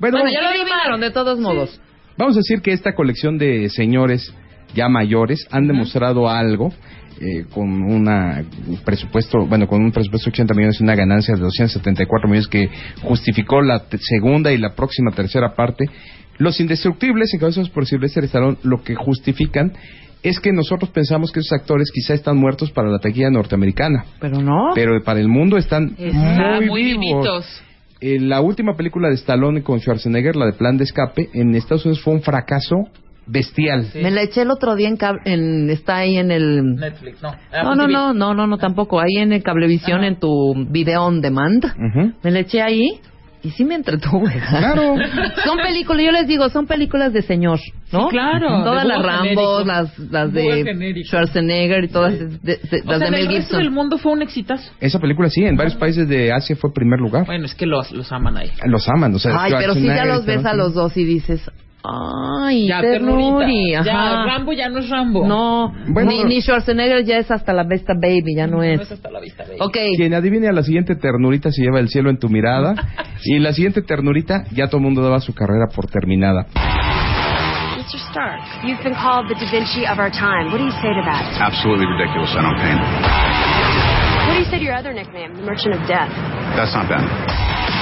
Bueno, Bueno, ya lo adivinaron, de todos modos. Vamos a decir que esta colección de señores ya mayores han demostrado algo eh, con una un presupuesto, bueno, con un presupuesto de 80 millones y una ganancia de 274 millones que justificó la segunda y la próxima tercera parte. Los indestructibles, encabezados por Sylvester Stallone, lo que justifican es que nosotros pensamos que esos actores quizá están muertos para la taquilla norteamericana, Pero no. pero para el mundo están muy, muy vivos. vivitos. Eh, la última película de Stallone con Schwarzenegger, la de Plan de Escape, en Estados Unidos fue un fracaso bestial. Me la eché el otro día en, cab- en está ahí en el Netflix, no. No, no, no, no, no, no, tampoco. Ahí en el Cablevisión, en tu video on demand. Ujú. Me la eché ahí y sí me entretuve. Claro. son películas, yo les digo, son películas de señor, ¿no? Sí, claro, Todas las Rambo, genérico. las, las de genérico. Schwarzenegger y todas de- de- O las sea, de Mel el resto Gibson. del mundo fue un exitazo. Esa película sí, en varios países de Asia fue primer lugar. Bueno, es que los, los aman ahí. Los aman, o sea, Ay, pero si ya los ves a los dos y dices, ay, Ya, ternuri, ternurita. Ya, ajá. Rambo ya no es Rambo. No, Bueno, ni, ni Schwarzenegger ya es hasta la besta baby, ya no es. No es hasta la vista, baby. Ok, Quien adivine a la siguiente ternurita se lleva el cielo en tu mirada. y la siguiente ternurita ya todo el mundo daba su carrera por terminada. Mr. Stark, you've been called the Da Vinci of our time. What do you say to that? Absolutely ridiculous. I don't paint. What do you say to your other nickname, the Merchant of Death? That's not bad.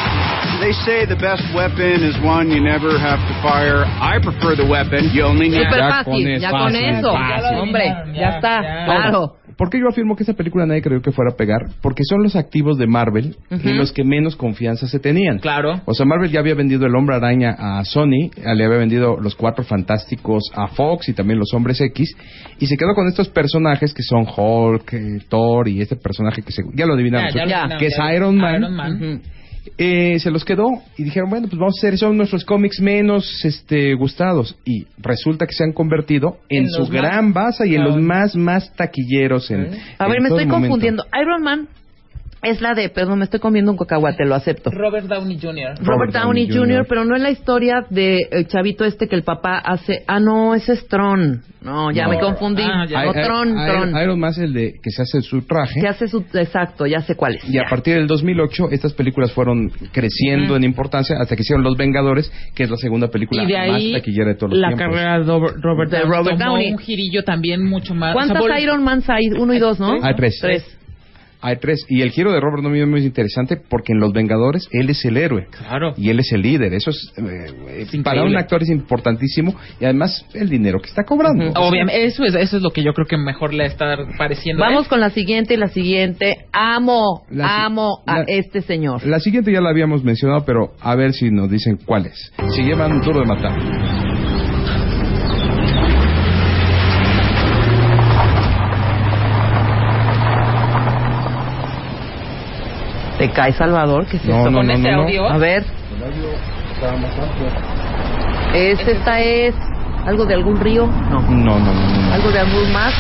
They say the best weapon is one you never have to fire. I prefer the weapon you only need. súper Ya fácil, con eso, ya con eso. fácil. Hombre, Ya, ya está, ya. claro. ¿Por qué yo afirmo que esa película nadie creyó que fuera a pegar? Porque son los activos de Marvel Ujú. y los que menos confianza se tenían. Claro. O sea, Marvel ya había vendido el Hombre Araña a Sony, le había vendido los Cuatro Fantásticos a Fox y también los Hombres X, y se quedó con estos personajes que son Hulk, eh, Thor y este personaje que se, ya lo adivinaron, Ya, ya lo ¿cierto? adivinaron, que es. Iron Man. Iron Man. Ujú. Eh, se los quedó y dijeron, bueno, pues vamos a hacer, son nuestros cómics menos este, gustados. Y resulta que se han convertido en, En su los más- gran base y en los más, más taquilleros. En, A en ver, me estoy confundiendo. Iron Man es la de, perdón, me estoy comiendo un cacahuate, lo acepto. Robert Downey Jr. Robert Downey Jr., pero no es la historia de el chavito este que el papá hace. Ah, no, ese es Tron. No, ya No. me confundí. Ah, ya. No, I- I- Tron, Iron, Tron. Iron Man es el de que se hace su traje. Que hace su. Exacto, ya sé cuál es. Y a Ya. partir del 2008, estas películas fueron creciendo en importancia hasta que hicieron Los Vengadores, que es la segunda película Y de ahí más taquillera de todos los la tiempos. carrera de Robert, Robert Downey Robert tomó Downey. un girillo también mucho más. o sea, ¿Cuántas Iron Mans hay? Uno y dos, ¿no? Hay tres. Tres. Hay tres. Y el giro de Robert Downey es muy interesante porque en Los Vengadores él es el héroe. Claro. Y él es el líder. Eso es, eh, eh, para un actor es importantísimo. Y además el dinero que está cobrando. Obviamente, eso es, eso es lo que yo creo que mejor le está pareciendo. a él. Vamos con la siguiente y la siguiente. Amo, La amo a este señor. La siguiente ya la habíamos mencionado, pero a ver si nos dicen cuál es. Se llevan un duro de matar. ¿Te cae Salvador? ¿Qué es No, no, ¿Con no, ese no, no. audio? A ver. ¿Es, esta es algo de algún río? No. No, no, no. no. ¿Algo de algún mar?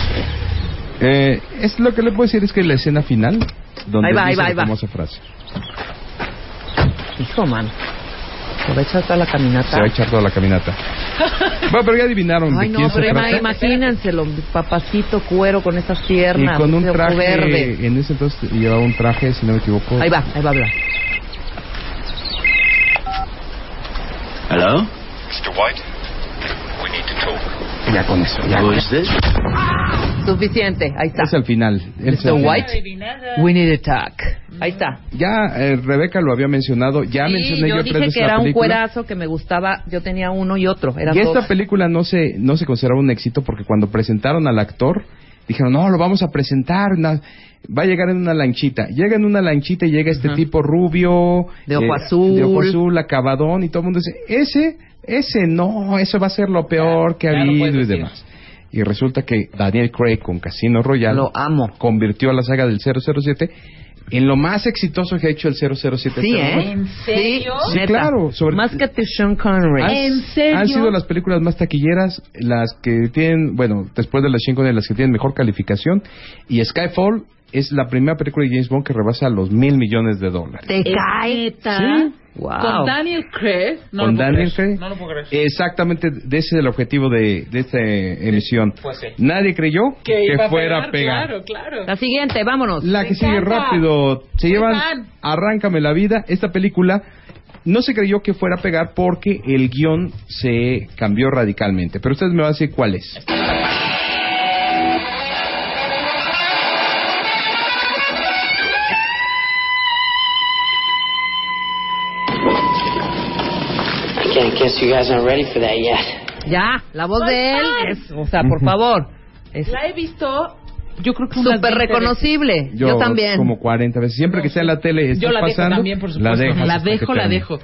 Eh, es lo que le puedo decir es que la escena final, donde Ahí va, ahí dice ahí la va. famosa frase. Hijo, man. Se va a echar toda la caminata. Se va a echar toda la caminata. bueno, pero ya adivinaron Ay, de no, quién se pero trata. ima- imagínenselo, papacito cuero con esas Y piernas. con un traje, verde. en ese entonces llevaba un traje, si no me equivoco. Ahí va, ahí va a hablar. Hello? Mr. White, we need to talk. Ya con eso, ya. Is this? Suficiente, ahí está. Es al final. Es Mr. final. White, we need to talk. Ahí está. Ya eh, Rebeca lo había mencionado, ya Sí, mencioné yo yo, dije que era un cuerazo que me gustaba. Yo tenía uno y otro. Eran Y esta dos. película no se, no se consideraba un éxito porque cuando presentaron al actor, dijeron, no, lo vamos a presentar, na- va a llegar en una lanchita. Llega en una lanchita y llega este tipo rubio, eh, De ojo azul. de ojo azul, acabadón, y todo el mundo dice, ese, ese no, eso va a ser lo peor que ha habido y decir. demás. Y resulta que Daniel Craig con Casino Royale Lo amo. convirtió a la saga del 007 en lo más exitoso que ha hecho el 007. Sí, ¿eh? ¿En serio? Sí, Neta. claro. Sobre Más que de Sean Connery. han, ¿En serio? han sido las películas más taquilleras, las que tienen, bueno, después de las Sean Connery, las que tienen mejor calificación. Y Skyfall es la primera película de James Bond que rebasa los mil millones de dólares. ¿Te cae? Sí. Wow. Con Daniel Craig. No Con Daniel. Craig. No lo puedo creer. Exactamente, de ese es el objetivo de, de esta emisión. Pues sí. Nadie creyó que, iba fuera a pegar, pegar. Claro, claro. La siguiente, vámonos. La que sigue encanta. rápido. Se llevan. Arráncame la vida. Esta película no se creyó que fuera a pegar porque el guion se cambió radicalmente. Pero ustedes me van a decir cuál es. Guess you guys aren't ready for that yet. Ya, la voz Soy de él fan. es, o sea, por favor, es La he visto, yo creo que unas súper 20 reconocible. Yo, también. Como 40 veces. Siempre que está en la tele, está Yo la dejo pasando. también, por La supuesto. dejas La hasta que dejo, la termine. dejo.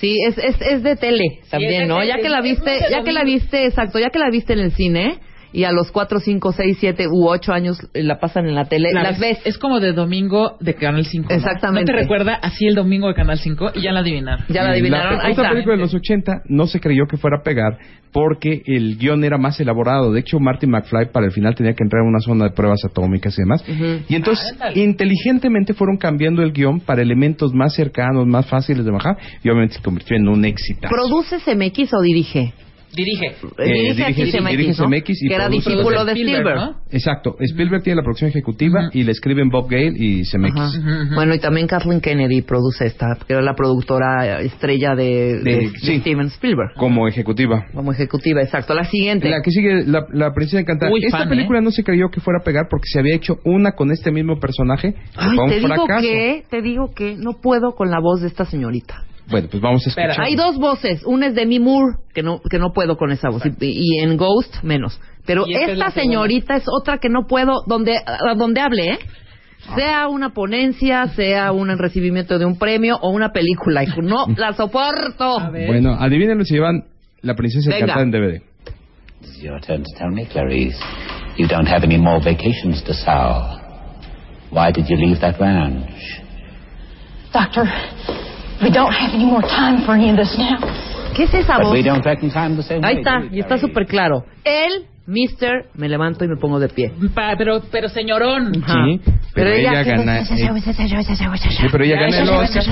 Sí, es, es, es de tele también, es de ¿no? tele, Ya que la es viste, de ya que la domingo. viste, exacto, ya que la viste en el cine y a los 4, 5, 6, 7 u 8 años eh, la pasan en la tele, La las ves. Es como de domingo de Canal 5. ¿no? Exactamente. ¿No te recuerda así el domingo de Canal 5? Y ya la adivinaron. Ya la Y adivinaron, la- ahí esta está. película de los 80 no se creyó que fuera a pegar porque el guion era más elaborado. De hecho, Martin McFly para el final tenía que entrar a una zona de pruebas atómicas y demás. Y entonces, inteligentemente fueron cambiando el guion para elementos más cercanos, más fáciles de bajar y obviamente se convirtió en un éxito. ¿Produce CMX o dirige? Dirige. Eh, dirige aquí dirige- CMX, dirige ¿no? CMX y que era discípulo de Spielberg, Spielberg. ¿no? Exacto. Spielberg tiene la producción ejecutiva y le escriben Bob Gale y CMX. Ajá. Bueno, y también Kathleen Kennedy produce esta, que era la productora estrella de, de- De- de sí. Steven Spielberg. Como ejecutiva. Como ejecutiva, exacto. La siguiente. La que sigue, la, la princesa encantada. Uy, Esta fan, película no se creyó que fuera a pegar porque se había hecho una con este mismo personaje. Ay, fue un te digo fracaso. que, te digo que no puedo con la voz de esta señorita. Bueno, pues vamos a escuchar. Hay dos voces, una es de Demi Moore, que no, que no puedo con esa voz, y, y en Ghost menos. Pero esta es señorita es otra que no puedo, donde, a donde hable, ¿eh? Sea una ponencia, sea un recibimiento de un premio o una película. No la soporto. Bueno, adivinen si llevan La princesa encantada en DVD. It's your turn to tell me, Clarice. You don't have any more vacations to sow. Why did you leave that ranch? Doctor, we don't have any more time for any of this now. ¿Qué es esa But voz? we don't reckon time the same Ahí está, y está súper claro. Él, Mister, me levanto y me pongo de pie. Pa- pero, pero señorón. Ajá. Sí, pero, ella, gana. eh, sí, pero ella gana el Oscar.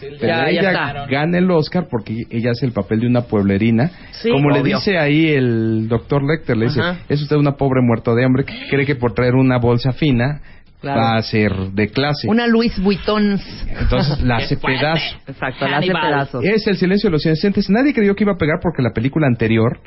Pero Ya, ya ella está. gana el Oscar porque ella hace el papel de una pueblerina. Sí, Como le obvio. dice ahí el doctor Lecter, le dice, Ajá. es usted una pobre muerto de hambre que cree que por traer una bolsa fina Claro. va a ser de clase. Una Louis Vuitton. Entonces la hace pedazo. Exacto, la hace pedazos. Es el silencio de los inocentes. Nadie creyó que iba a pegar porque la película anterior,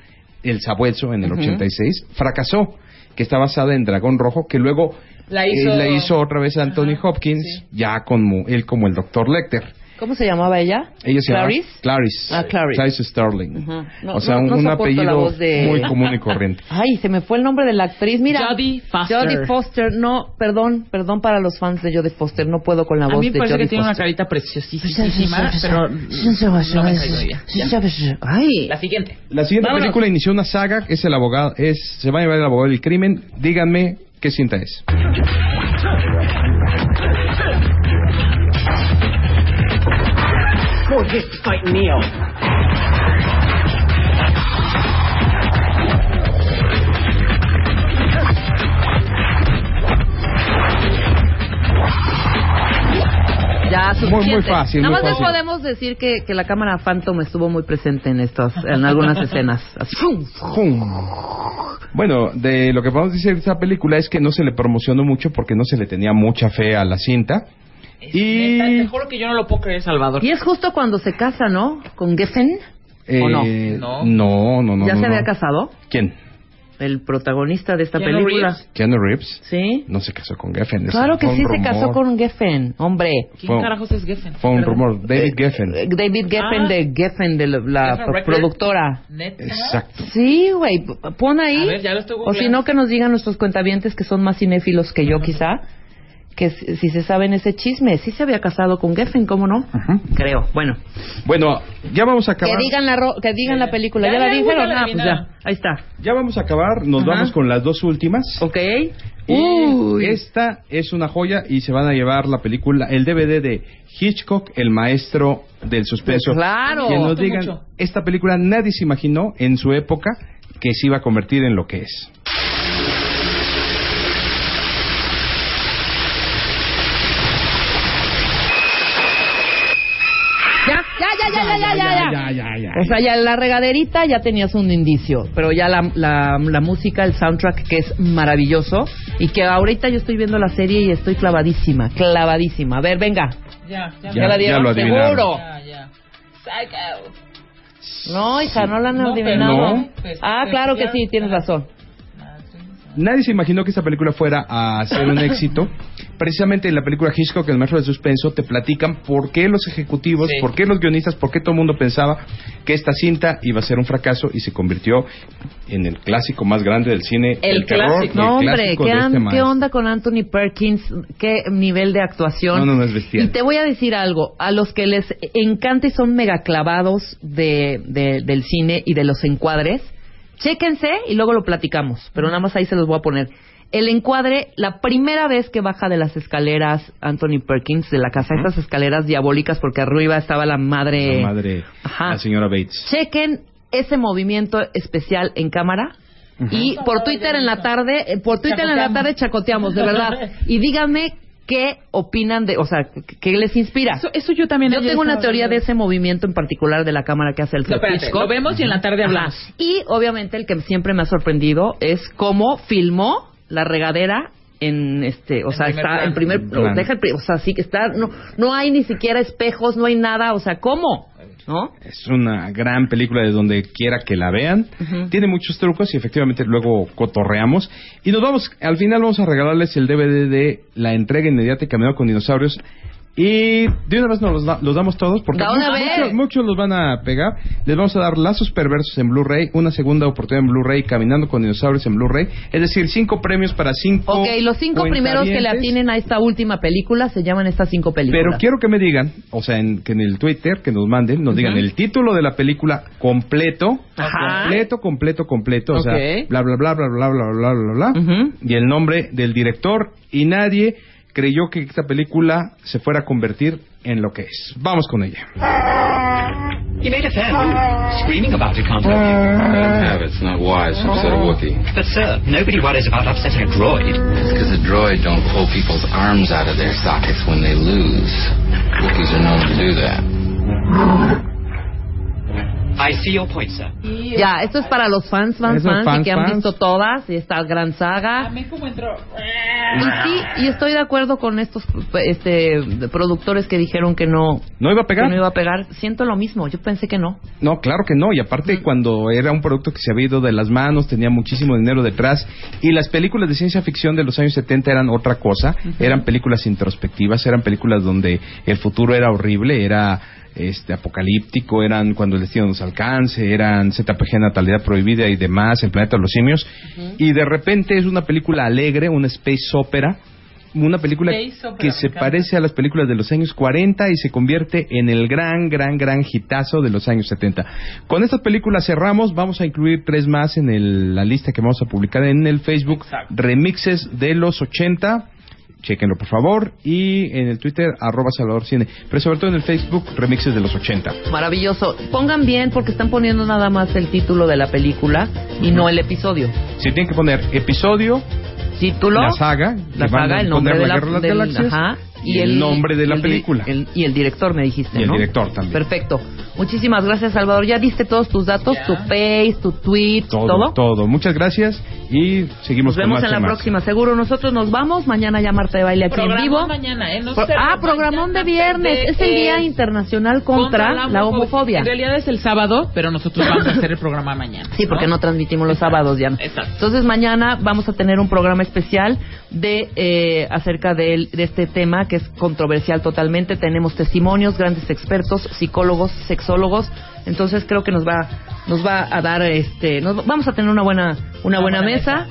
El Sabueso, en el Ujú. 86, fracasó. que está basada en Dragón Rojo, que luego La eh, hizo- la hizo otra vez Anthony Hopkins, ya como él como el Dr. Lecter. ¿Cómo se llamaba ella? Ella se llama Clarice. Clarice. Ah, Clarice. Sterling. Ajá. No, o sea, no- un, no un apellido de- muy común y corriente. Ay, se me fue el nombre de la actriz. Mira. Jodie Foster. Jodie Foster. No, perdón, perdón para los fans de Jodie Foster. No puedo con la A voz mí me de parece Jodie que tiene una Foster. carita preciosísima, pero no me. Ya. Ay. La siguiente. La siguiente Vámonos. película inició una saga, que es el abogado, es, se va a llevar el abogado del crimen. Díganme qué cinta es. More hits to fight Neo. Ya, Muy- muy suficiente. fácil, Nada muy más podemos decir que, que la cámara Phantom estuvo muy presente en estas, en algunas escenas. Bueno, de lo que podemos decir de esta película es que no se le promocionó mucho porque no se le tenía mucha fe a la cinta. Y Neta, Te juro que yo no lo puedo creer, Salvador. Y es justo cuando se casa, ¿no? Con Geffen. ¿O no? eh, No. no, no, no, ¿Ya no, se no. había casado? ¿Quién? El protagonista de esta Keanu película. Reeves. Keanu Reeves. Sí. No se casó con Geffen. Claro que fue un sí se rumor. casó con Geffen, hombre. ¿Quién Fue- carajos es Geffen? Fue un Perdón. rumor. David Geffen. Eh, David Geffen Ah. de Geffen, de la, la productora. ¿Neta? Exacto. Sí, güey, pon ahí. A ver, ya lo estoy o si no, que nos digan nuestros cuentavientes que son más cinéfilos que yo, quizá, que si, si se saben ese chisme. Sí se había casado con Geffen, ¿cómo no? Creo. Bueno, Bueno, ya vamos a que acabar. digan la, ro- que digan la película. ¿Ya, Ya, la dijeron? Ah, pues ya. Ahí está. Ya vamos a acabar. Nos Ajá. vamos con las dos últimas. Ok. Y Uy. esta es una joya y se van a llevar la película, el DVD de Hitchcock, el maestro del suspenso. Pues claro. Que nos digan, mucho. esta película nadie se imaginó en su época que se iba a convertir en lo que es. Ya, ya, ya, ya, ya, ya, ya, ya. ya, ya, ya. O sea, ya en la regaderita ya tenías un indicio, pero ya la, la, la música, el soundtrack que es maravilloso y que ahorita yo estoy viendo la serie y estoy clavadísima, clavadísima. A ver, venga. Ya, ya. ¿Ya, la dieron? lo adivinaron. Seguro. Ya, ya. Psycho. No, hija, no la han No, adivinado. no. Pues, Ah, claro que sí, tienes razón. Nadie se imaginó que esta película fuera a ser un éxito. Precisamente en la película Hitchcock, el maestro del suspenso, te platican por qué los ejecutivos, Sí. por qué los guionistas, por qué todo el mundo pensaba que esta cinta iba a ser un fracaso y se convirtió en el clásico más grande del cine. El terror, clásico. No, el hombre, clásico ¿qué, de este ¿qué maestro. onda con Anthony Perkins? ¿Qué nivel de actuación? No, no, no es bestial. Y te voy a decir algo, a los que les encanta y son mega clavados de, de- del cine y de los encuadres, chéquense y luego lo platicamos, pero nada más ahí se los voy a poner. El encuadre, la primera vez que baja de las escaleras Anthony Perkins de la casa, estas escaleras diabólicas porque arriba estaba la madre... La madre, Ajá. la señora Bates. Chequen ese movimiento especial en cámara. Y por Twitter en la tarde, eh, por Twitter en la tarde chacoteamos, de verdad. Y díganme qué opinan de, o sea, qué- les inspira. Eso, eso yo también Yo tengo una teoría de ese movimiento en particular de la cámara que hace el No, espérate, lo vemos y en la tarde hablamos. Ajá. Y obviamente el que siempre me ha sorprendido es cómo filmó la regadera en este, o sea, primer está plano. en primer, Plano. deja el pri- o sea, sí que está, no, no hay ni siquiera espejos, no hay nada, o sea, ¿cómo? ¿No? Es una gran película de donde quiera que la vean. Tiene muchos trucos y efectivamente luego cotorreamos. Y nos vamos, al final vamos a regalarles el DVD de la entrega inmediata y Caminando con Dinosaurios. Y de una vez nos los, da- los damos todos porque muchos, muchos, los van a pegar. Les vamos a dar Lazos Perversos en Blu-ray, una segunda oportunidad en Blu-ray, Caminando con Dinosaurios en Blu-ray. Es decir, cinco premios para cinco. Ok, los cinco primeros que le atinen a esta última película se llaman estas cinco películas. Pero quiero que me digan, o sea, en, que en el Twitter, que nos manden, nos digan el título de la película completo, Ajá. completo, completo, completo, o sea, bla, bla, bla, bla, bla, bla, bla, bla, bla, Ujú. y el nombre del director, y nadie creyó que esta película se fuera a convertir en lo que es. Vamos con ella. You made a fan. Screaming about it can't help you. have it. It's not wise to upset a Wookiee. But sir, nobody worries about upsetting a droid. It's because a droid don't pull people's arms out of their sockets when they lose. Wookiees are known to do that. I see your point, sir. Ya, esto es para los fans, fans, fans, y fans, que han visto todas y esta gran saga. cómo entró. Y sí, y estoy de acuerdo con estos este, productores que dijeron que no, ¿No iba a pegar? que no iba a pegar. Siento lo mismo, yo pensé que no. No, claro que no. Y aparte, cuando era un producto que se había ido de las manos, tenía muchísimo dinero detrás. Y las películas de ciencia ficción de los años 70 eran otra cosa. Eran películas introspectivas, eran películas donde el futuro era horrible, era este apocalíptico, eran cuando el destino nos alcance, eran ZPG Natalidad Prohibida y demás, El Planeta de los Simios. Y de repente es una película alegre, una space opera. Una película opera, que se parece a las películas de los años 40 y se convierte en el gran, gran, gran hitazo de los años 70. Con estas películas cerramos, vamos a incluir tres más en el- la lista que vamos a publicar en el Facebook, remixes de los 80. Chequenlo por favor y en el Twitter arroba Salvador Cine, pero sobre todo en el Facebook remixes de los 80. Maravilloso. Pongan bien porque están poniendo nada más el título de la película y no el episodio. Si tienen que poner episodio, título, la saga, la saga, el nombre de la la, Guerra de las del- Galaxias, ajá, y el nombre de la el película. el- y el director me dijiste, Y el ¿no? director también. Perfecto. Muchísimas gracias, Salvador. Ya diste todos tus datos, tu Face, tu tweet, todo, todo. todo. Muchas gracias y seguimos Nos vemos con más en la próxima. Seguro nosotros nos vamos. Mañana ya Marta de Baile aquí en vivo. mañana, ¿eh? No Pro- ah, programón de viernes. Es el Día Es Internacional contra, la homofobia. En realidad es el sábado, pero nosotros vamos a hacer el programa mañana. Sí, porque no transmitimos los sábados ya. Entonces mañana vamos a tener un programa especial de eh, acerca del- de, este tema que es controversial totalmente. Tenemos testimonios, grandes expertos, psicólogos, sexólogos. Entonces creo que nos va nos va a dar este nos, vamos a tener una buena una, buena, mesa.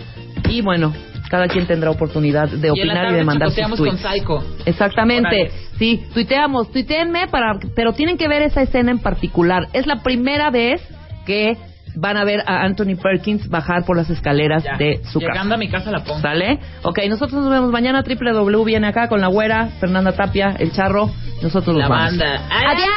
y bueno cada quien tendrá oportunidad de opinar y, de mandar sus chacoteamos con tweets. Psycho. Exactamente. Sí, tuiteamos, tuiteenme para, pero tienen que ver esa escena en particular. Es la primera vez que van a ver a Anthony Perkins bajar por las escaleras de su Llegando casa. Llegando a mi casa la pongo. ¿Sale? Ok, nosotros nos vemos mañana. Triple W viene acá con la güera, Fernanda Tapia, el charro. Nosotros la nos vamos. banda. ¡Adiós!